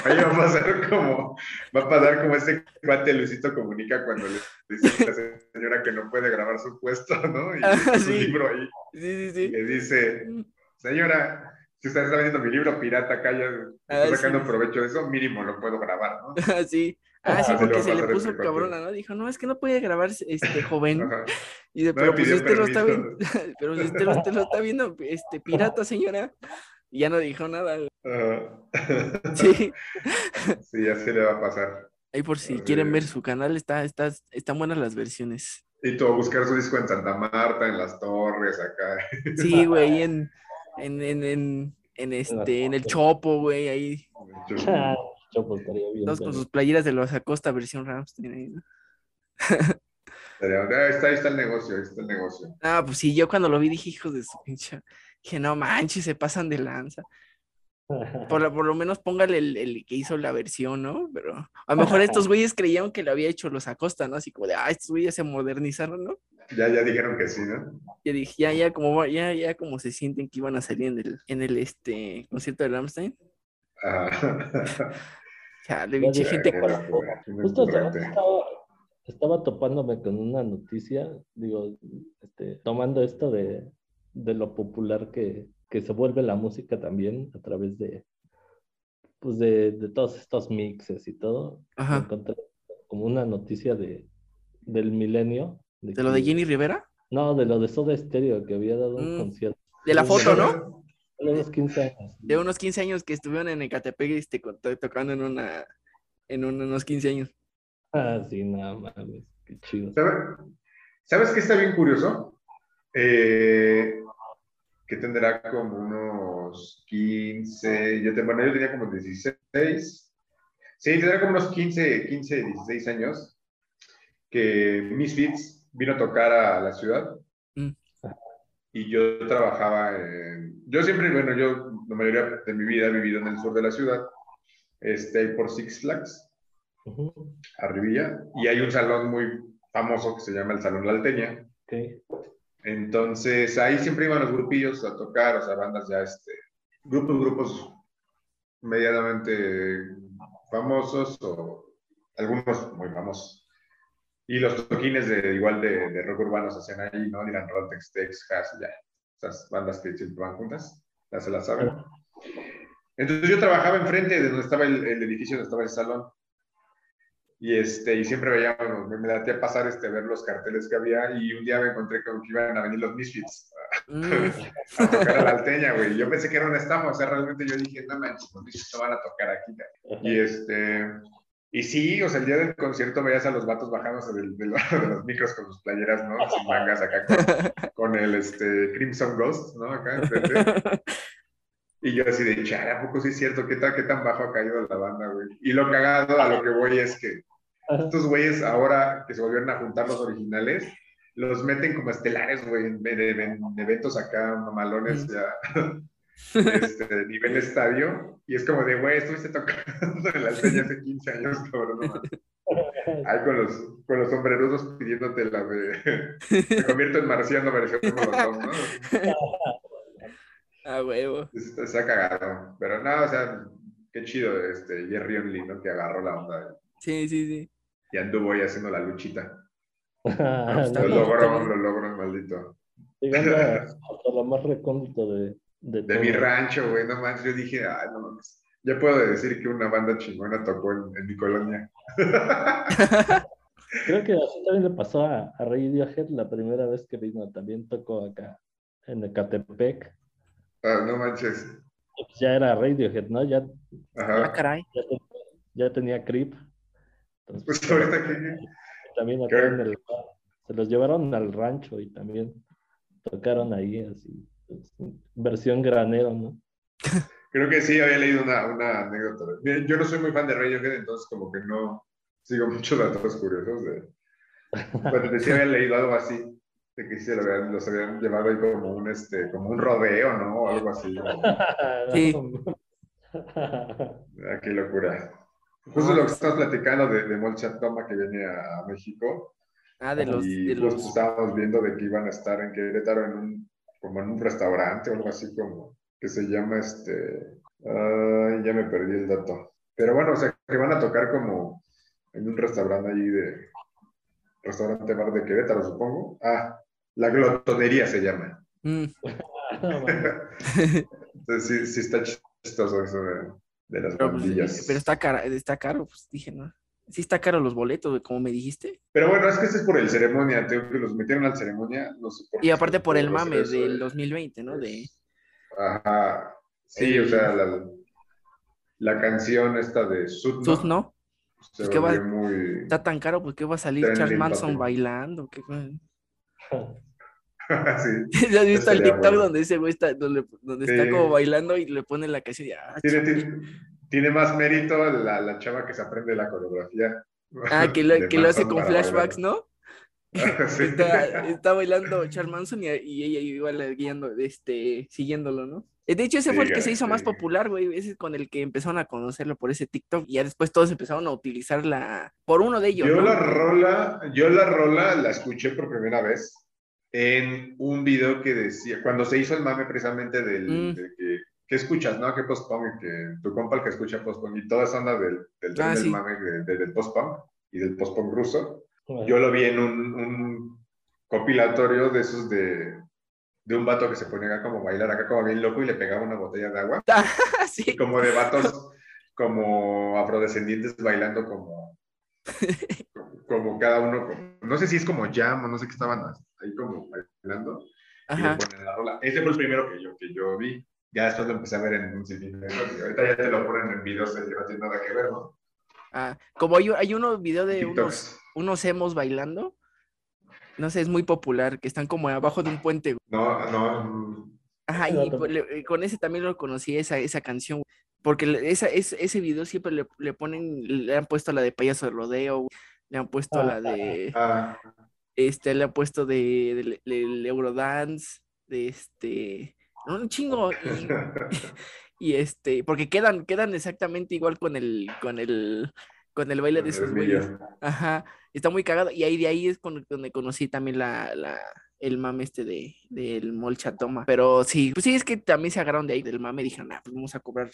Ahí va a pasar como, va a pasar como ese cuate Luisito comunica cuando le dice a la señora que no puede grabar su puesto, ¿no? Y Ah, su libro ahí. sí, sí, Y sí. le dice, señora, si usted está vendiendo mi libro pirata acá, ya Ah, está sacando sí. provecho de eso, mínimo lo puedo grabar, ¿no? sí. Ah, sí, Ah, sí porque se le puso este cabrona, ¿no? Dijo, no, es que no puede grabar este joven. Ajá. Y de, No pero pues usted lo está viendo, pero si usted lo, usted lo está viendo, este, pirata, señora. Y ya no dijo nada. Ajá. Sí. Sí, así le va a pasar. Ahí por si Así quieren ver su canal, está, está, están buenas las versiones. Y tú buscar su disco en Santa Marta, en las torres, acá. Sí, güey, en, en, en, en, en este, en el Chopo, güey, ahí. Ah, Chopo estaría bien. Todos con sus playeras de los Acosta versión Ramstein. ahí, ¿no? Ahí está, ahí está el negocio, ahí está el negocio. Ah, pues sí, yo cuando lo vi dije, hijos de su pinche. Dije, no manches, se pasan de lanza. Por, la- por lo menos póngale el, el que hizo la versión, ¿no? Pero a lo mejor estos güeyes creían que lo había hecho los Acosta, ¿no? Así como de, ah, estos güeyes se modernizaron, ¿no? Ya, ya dijeron que sí, ¿no? Ya dije, ya, ya, como, va- ya, ya como se sienten que iban a salir en el, en el este, concierto de Ramstein. Ajá. Chale, Ya pinche gente. para- Justo estaba, estaba topándome con una noticia, digo, este, tomando esto de, de lo popular que, que se vuelve la música también a través de, pues de, de todos estos mixes y todo. Me Ajá. encontré como una noticia de, del milenio. ¿De lo de Jenny Rivera? No, de lo de Soda Stereo, que había dado un Mm. concierto. De la foto, ¿no? A los 15 años. De unos 15 años que estuvieron en Ecatepec este, tocando en una, en un- unos 15 años. Ah, sí, nada mames, qué chido. ¿Sabe- ¿Sabes qué está bien curioso? Eh, que tendrá como unos 15, yo, te- bueno, yo tenía como 16. Sí, tendrá como unos 15, 15, 16 años que Misfits vino a tocar a la ciudad Mm. y yo trabajaba en... Yo siempre, bueno, yo la mayoría de mi vida he vivido en el sur de la ciudad, este, por Six Flags. Arribilla, y hay un salón muy famoso que se llama el Salón La Alteña. Entonces, ahí siempre iban los grupillos a tocar, o sea, bandas ya, este, grupos, grupos medianamente famosos o algunos muy famosos. Y los toquines de igual de, de rock urbano se hacían ahí, ¿no? Dirán Rontex, Tex, Has, ya. Esas bandas que siempre van juntas, ya se las saben. Entonces yo trabajaba enfrente de donde estaba el, el edificio, donde estaba el salón. Y, este, y siempre veíamos, me, me latía pasar este, ver los carteles que había y un día me encontré con que iban a venir los Misfits Mm, a tocar a la alteña, güey. Yo pensé que era una estafa, o sea, realmente yo dije, no manches, los Misfits no van a tocar aquí. Y este, y sí, o sea, el día del concierto veías a los vatos bajándose del- del- de, los micros con sus playeras, ¿no? Sin mangas acá con, con el este, Crimson Ghost, ¿no? Acá enfrente. Y yo así de, chale, ¿a poco sí es cierto? ¿Qué, tal, ¿Qué tan bajo ha caído la banda, güey? Y lo cagado a lo que voy es que estos güeyes ahora que se volvieron a juntar los originales, los meten como estelares, güey, en- de eventos acá, mamalones, ya, este, nivel estadio. Y es como de, güey, estuviste tocando en la alteña hace 15 años, cabrón, no mames. Ahí con los, con los sombrerudos pidiéndote la de, me convierto en marciano, los dos, ¿no? A huevo. Está, está cagado. Pero no, o sea, qué chido este Jerry Only, ¿no? Que agarró la onda Sí, sí, sí. Y anduvo ahí haciendo la luchita. Ah, está Lo logró, lo logró, maldito. Llegando hasta lo más recóndito de, de, mi rancho, güey, no manches. Yo dije, ay, no mames. Ya puedo decir que una banda chingona tocó en, en mi colonia. Creo que así también le pasó a, a Radiohead la primera vez que vino. También tocó acá en Ecatepec. Ah, no manches. Pues ya era Radiohead, ¿no? Ya, Ah, Ajá. caray. ya, te- ya tenía Creep. Entonces, Pues ahorita que. también acá ¿Qué? en el, se los llevaron al rancho y también tocaron ahí así, pues, versión granero, ¿no? Creo que sí, había leído una, una anécdota. Miren, Yo no soy muy fan de Radiohead, entonces como que no sigo muchos datos curiosos de... Pero sí había leído algo así, de que sí se lo habían- los habían llevado ahí como un, este, como un rodeo, ¿no? O algo así. Sí. Ah, qué locura. Justo lo que estamos platicando de, de Molchat Toma que viene a, a México. Ah, de los, y de los, estábamos viendo de que iban a estar en Querétaro en un, como en un restaurante o algo así como que se llama este, ay, ya me perdí el dato. Pero bueno, o sea, que van a tocar como en un restaurante allí de, restaurante bar de Querétaro, supongo. Ah, la glotonería se llama. Mm, Entonces sí, sí está chistoso eso de, de las pero, pues, bandillas. pero está caro, está caro, pues dije, ¿no? Sí está caro los boletos, como me dijiste. Pero bueno, es que ese es por el ceremonia, tengo que los metieron al ceremonia, no sé por Y aparte por el mame eso, del eh. 2020, ¿no? De, Ajá. Sí, El- o sea, la, la canción esta de Sud, sus, ¿no? Se ¿Qué va- muy... Está tan caro, pues que va a salir Charles Manson bailando. ¿qué? sí. ¿Ya has visto el TikTok bueno. donde ese güey está, donde, donde está como bailando y le pone la canción y ah, Tiene, chale. tiene, tiene más mérito la, la chava que se aprende la coreografía. Ah, que lo, que lo hace con flashbacks, bailar. ¿no? Sí. Está, está bailando Charles Manson y, y ella igual guiando, este, siguiéndolo, ¿no? Eh, De hecho, ese fue el que se hizo más popular, güey. Ese es con el que empezaron a conocerlo por ese TikTok. Y ya después todos empezaron a utilizarla por uno de ellos, Yo ¿no? la rola, yo la rola la escuché por primera vez en un video que decía, cuando se hizo el mame precisamente del, Mm. de que, ¿qué escuchas, no? ¿Qué post-punk? Que tu compa el que escucha post-punk y toda esa onda del, del, tren Ah, del sí. mame de- de- del post-punk y del post-punk ruso. Yo lo vi en un, un compilatorio de esos de, de un vato que se ponía acá como a bailar acá como bien loco y le pegaba una botella de agua. sí. Como de vatos como afrodescendientes bailando como, como cada uno, como- no sé si es como jam o no sé qué estaban ahí como bailando. Ajá. ponen la rola. Ese fue el primero que yo, que yo vi. Ya después lo empecé a ver en un sinfín de cosas. Ahorita ya te lo ponen en videos de que no tiene nada que ver, ¿no? Ah, como hay, hay uno video de unos, TikToks. unos emos bailando. No sé, es muy popular, que están como abajo de un puente. No, no. mm, Ajá, y pues le- eh, con ese también lo conocí, esa, esa canción. Porque esa, es, ese video siempre le, le ponen, le han puesto la de payaso de rodeo, le han puesto la de, Ah, este, le han puesto de, del- del Eurodance, de este, un chingo. Y, y este, porque quedan, quedan exactamente igual con el, con el, con el baile de esos güeyes. Ajá, está muy cagado. Y ahí de ahí es con- donde conocí también la, la, el mame este de, del Molcha Toma. Pero sí, pues sí, es que también se agarraron de ahí del mame dijeron, ah, pues vamos a cobrar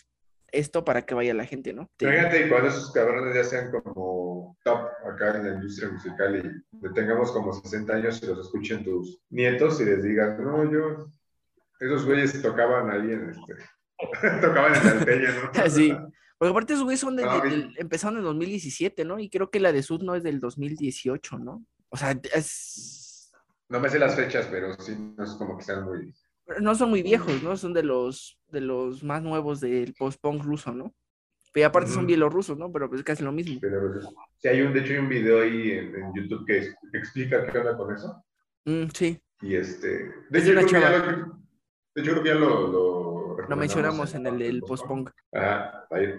esto para que vaya la gente, ¿no? Te- Fíjate, y cuando esos cabrones ya sean como top acá en la industria musical y tengamos como 60 años y los escuchen tus nietos y les digas, no, yo, esos güeyes tocaban ahí en este, tocaban en Salteña, ¿no? Sí. Porque aparte esos güeyes son de, No, de- del- empezaron en 2017, ¿no? Y creo que la de Sud no es del 2018, ¿no? O sea, es... No me sé las fechas, pero sí, no es como que sean muy... no son muy viejos, ¿no? Son de los, de los más nuevos del post-punk ruso, ¿no? Pero aparte son Ujú. bielorrusos, ¿no? Pero pues es casi lo mismo. Sí, hay un, de hecho hay un video ahí en, en YouTube que, es- que explica qué onda con eso. Mm, sí, Y este, de Es hecho, creo que ya lo, de hecho, creo que ya lo, lo, lo mencionamos en la el, el post-punk. Ajá, ahí.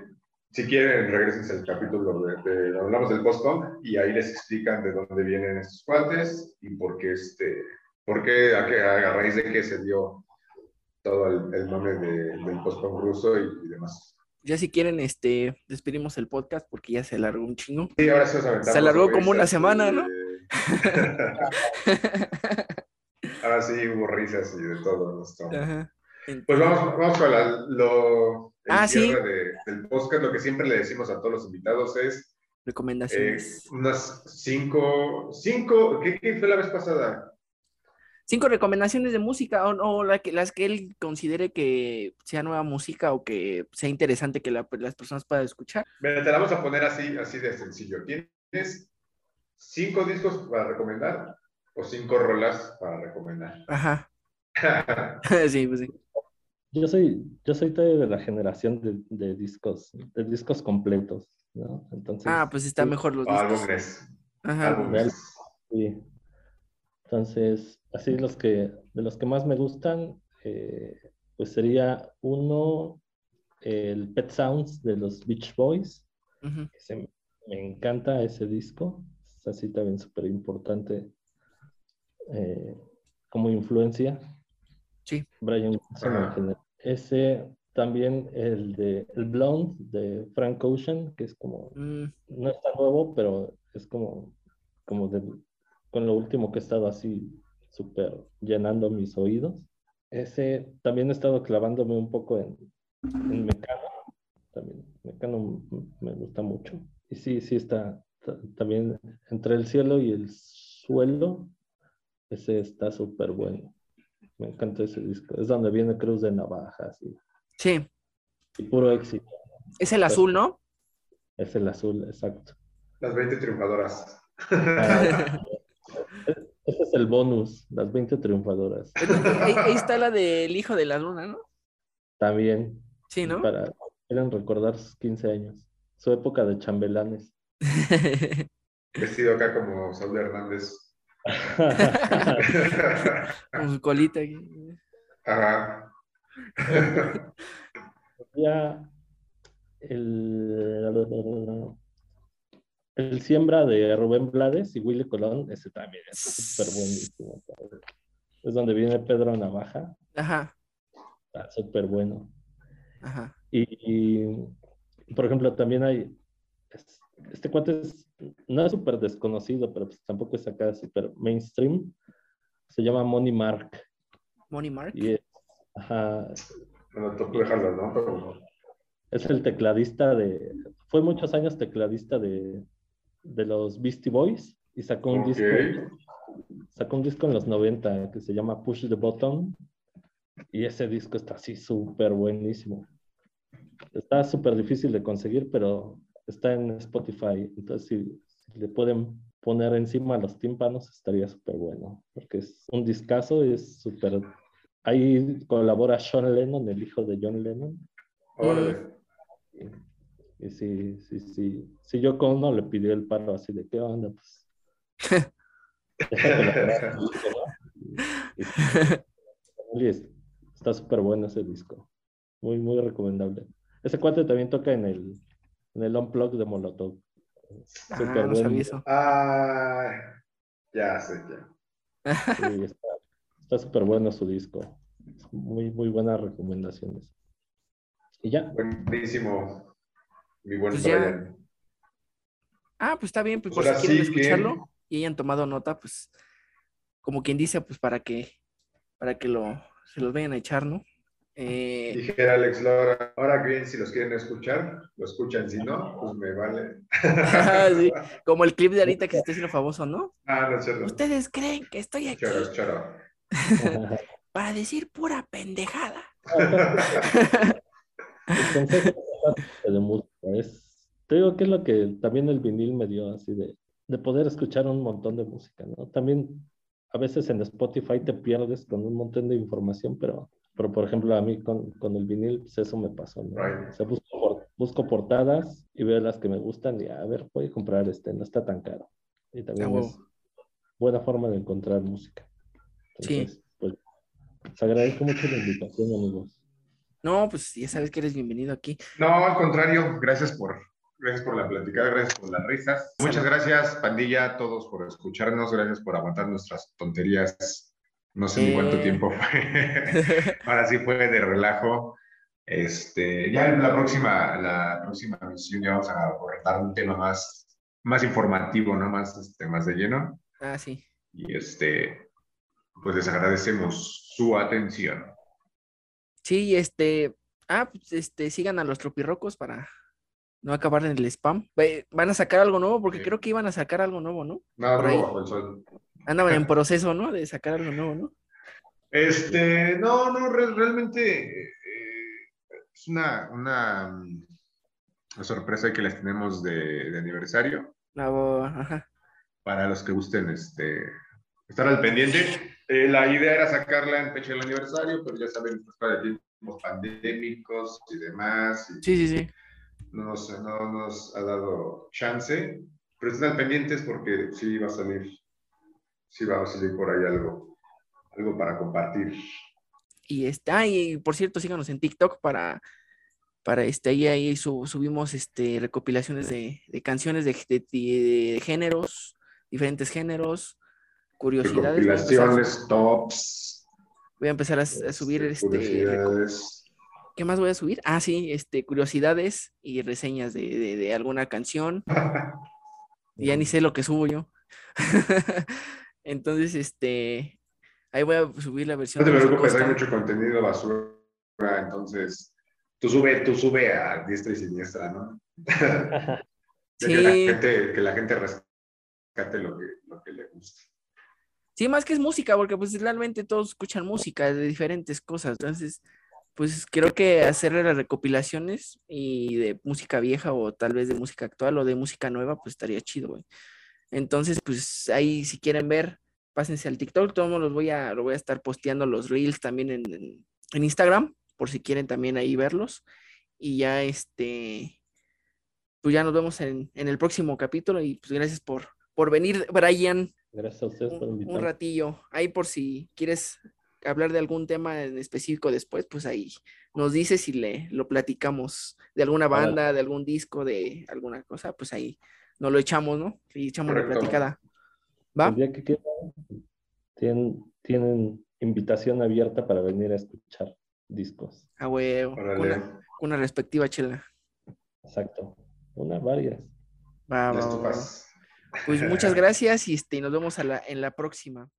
Si quieren, regresen al capítulo de, de- hablamos del post-punk y ahí les explican de dónde vienen estos cuates y por qué, este, por qué, a, qué- a raíz de qué se dio todo el, el mame de- del post-punk ruso y, y demás. Ya si quieren, este, despedimos el podcast porque ya se alargó un chingo. Sí, ahora aventamos Se alargó como una semana, y- ¿no? ahora sí hubo risas y de todo esto. Ajá. Pues vamos, vamos con la- lo, el Ah, sí. de- del podcast. Lo que siempre le decimos a todos los invitados es eh, Recomendaciones. unas cinco, cinco, ¿qué, qué fue la vez pasada? Cinco recomendaciones de música o, o la que, las que él considere que sea nueva música o que sea interesante que la- las personas puedan escuchar. Mira, te la vamos a poner así, así de sencillo. ¿Tienes cinco discos para recomendar o cinco rolas para recomendar? Ajá. sí, pues sí. Yo soy, yo soy todavía de la generación de, de discos, de discos completos, ¿no? Entonces, Ah, pues está sí, mejor los discos. álbumes. Ajá. álbumes. sí. Entonces, así los que, de los que más me gustan, eh, pues sería uno, el Pet Sounds de los Beach Boys, que se- me encanta ese disco, es así también súper importante eh, como influencia. Sí. Brian Wilson en general. Ese también el de el Blonde de Frank Ocean, que es como Mm, no está nuevo, pero es como como de con lo último que he estado así súper llenando mis oídos. Ese también he estado clavándome un poco en, en Mecano. También Mecano me gusta mucho. Y sí, sí está también entre el cielo y el suelo. Ese está súper bueno. Me encanta ese disco. Es donde viene Cruz de Navajas. Y, sí. Y puro éxito. Es el azul, ¿no? Es el azul, exacto. Las 20 triunfadoras. ese es el bonus, las 20 triunfadoras. Ahí, está la del hijo de la luna, ¿no? También. Sí, ¿no? Para quieren recordar sus 15 años, su época de chambelanes. Vestido acá como Saúl Hernández. Con su colita aquí. Ajá. ya el, el siembra de Rubén Blades y Willy Colón, ese también es súper buenísimo. Es donde viene Pedro Navaja. Ajá. Está súper bueno. Ajá. Y, por ejemplo, también hay este cuate no es súper desconocido, pero pues tampoco es acá súper mainstream. Se llama Money Mark. Money Mark. Y es, ajá. dejarlo, ¿no? Es el tecladista de. Fue muchos años tecladista de, de los Beastie Boys y sacó un disco. Sacó un disco en los 90 que se llama Push the Button. Y ese disco está así súper buenísimo. Está súper difícil de conseguir, pero está en Spotify. Entonces, si, le pueden poner encima los tímpanos, estaría súper bueno, porque es un discazo, es súper... Ahí colabora Sean Lennon, el hijo de John Lennon. Y, sí, sí, sí. Si yo con uno le pidió el paro así de, ¿qué onda? Pues... está súper bueno ese disco. Muy, muy recomendable. Ese cuate también toca en el en el Unplug de Molotov. Ah, no Ah, ya sé, ya. está súper bueno su disco. Muy, muy buenas recomendaciones. Y ya. Buenísimo. Mi buen pues Ah, pues está bien, pues, por si quieren escucharlo y hayan tomado nota, pues, como quien dice, pues para que, para que lo, se los vayan a echar, ¿no? Eh... Dijera Alex Laura, ahora bien, si los quieren escuchar, lo escuchan, si no, pues me vale. Como el clip de ahorita que se está haciendo famoso, ¿no? Ah, no, charo. Ustedes creen que estoy aquí charo, charo. para decir pura pendejada. De música es, te digo que es lo que también el vinil me dio, así de, de poder escuchar un montón de música, ¿no? También a veces en Spotify te pierdes con un montón de información, pero pero, por ejemplo, a mí con, con el vinil, pues eso me pasó. ¿no? O sea, busco, busco, portadas y veo las que me gustan y a ver, voy a comprar este, no está tan caro. Y también es buena forma de encontrar música. sí. Pues, les agradezco mucho la invitación, amigos. No, pues ya sabes que eres bienvenido aquí. No, al contrario, gracias por, gracias por la platicada, gracias por las risas. Muchas gracias, pandilla, a todos por escucharnos, gracias por aguantar nuestras tonterías no sé ni cuánto tiempo fue. Ahora sí fue de relajo. Este, ya en la próxima, la próxima misión ya vamos a abordar un tema más, más informativo, ¿no? Más, este, más de lleno. Ah, sí. Y este, pues les agradecemos su atención. Sí, este, ah, pues este, sigan a los tropirrocos para no acabar en el spam. Van a sacar algo nuevo, porque creo que iban a sacar algo nuevo, ¿no? No, el Andaban en proceso, ¿no? De sacar algo nuevo, ¿no? Este, no, no, realmente eh, es una, una, mm, sorpresa que les tenemos de, aniversario. ajá. Para los que gusten este, estar al pendiente. Eh, la idea era sacarla en fecha del aniversario, pero ya saben, pues, de tiempos pandémicos y demás. sí, sí, sí. No nos, no nos ha dado chance, pero estén al pendientes porque sí va a salir sí vamos a salir por ahí algo, algo para compartir. Y está, y por cierto, síganos en TikTok para, para este, ahí, ahí subimos este, recopilaciones de, canciones de, géneros, diferentes géneros, curiosidades. Recopilaciones, tops. Voy a empezar a, subir este. ¿Qué más voy a subir? Ah, sí, este, curiosidades y reseñas de, alguna canción. ya ni sé lo que subo yo. Entonces, este, ahí voy a subir la versión. No te de preocupes, hay mucho contenido basura, entonces tú sube, tú sube a diestra y siniestra, ¿no? Sí. Que, la gente, que la gente rescate lo que, lo que le gusta. Sí, más que es música, porque pues realmente todos escuchan música de diferentes cosas. Entonces, pues creo que hacer las recopilaciones y de música vieja o tal vez de música actual o de música nueva, pues estaría chido, güey. Entonces, pues ahí si quieren ver, pásense al TikTok, todos los voy a, lo voy a estar posteando los reels también en, en- en Instagram, por si quieren también ahí verlos. Y ya este, pues ya nos vemos en, en el próximo capítulo y pues gracias por, por venir, Brian Gracias a ustedes por un, un invitarme. ratillo. Ahí por si quieres hablar de algún tema en específico después, pues ahí nos dices y le lo platicamos de alguna banda, de algún disco, de alguna cosa, pues ahí nos lo echamos, ¿no? Y echamos la Correcto. platicada. ¿Va? El día que quieran, tienen, tienen invitación abierta para venir a escuchar discos. A huevo, una, respectiva chela. Exacto. Una, varias. Va, va, va. Pues muchas gracias y este, nos vemos a la- en la próxima.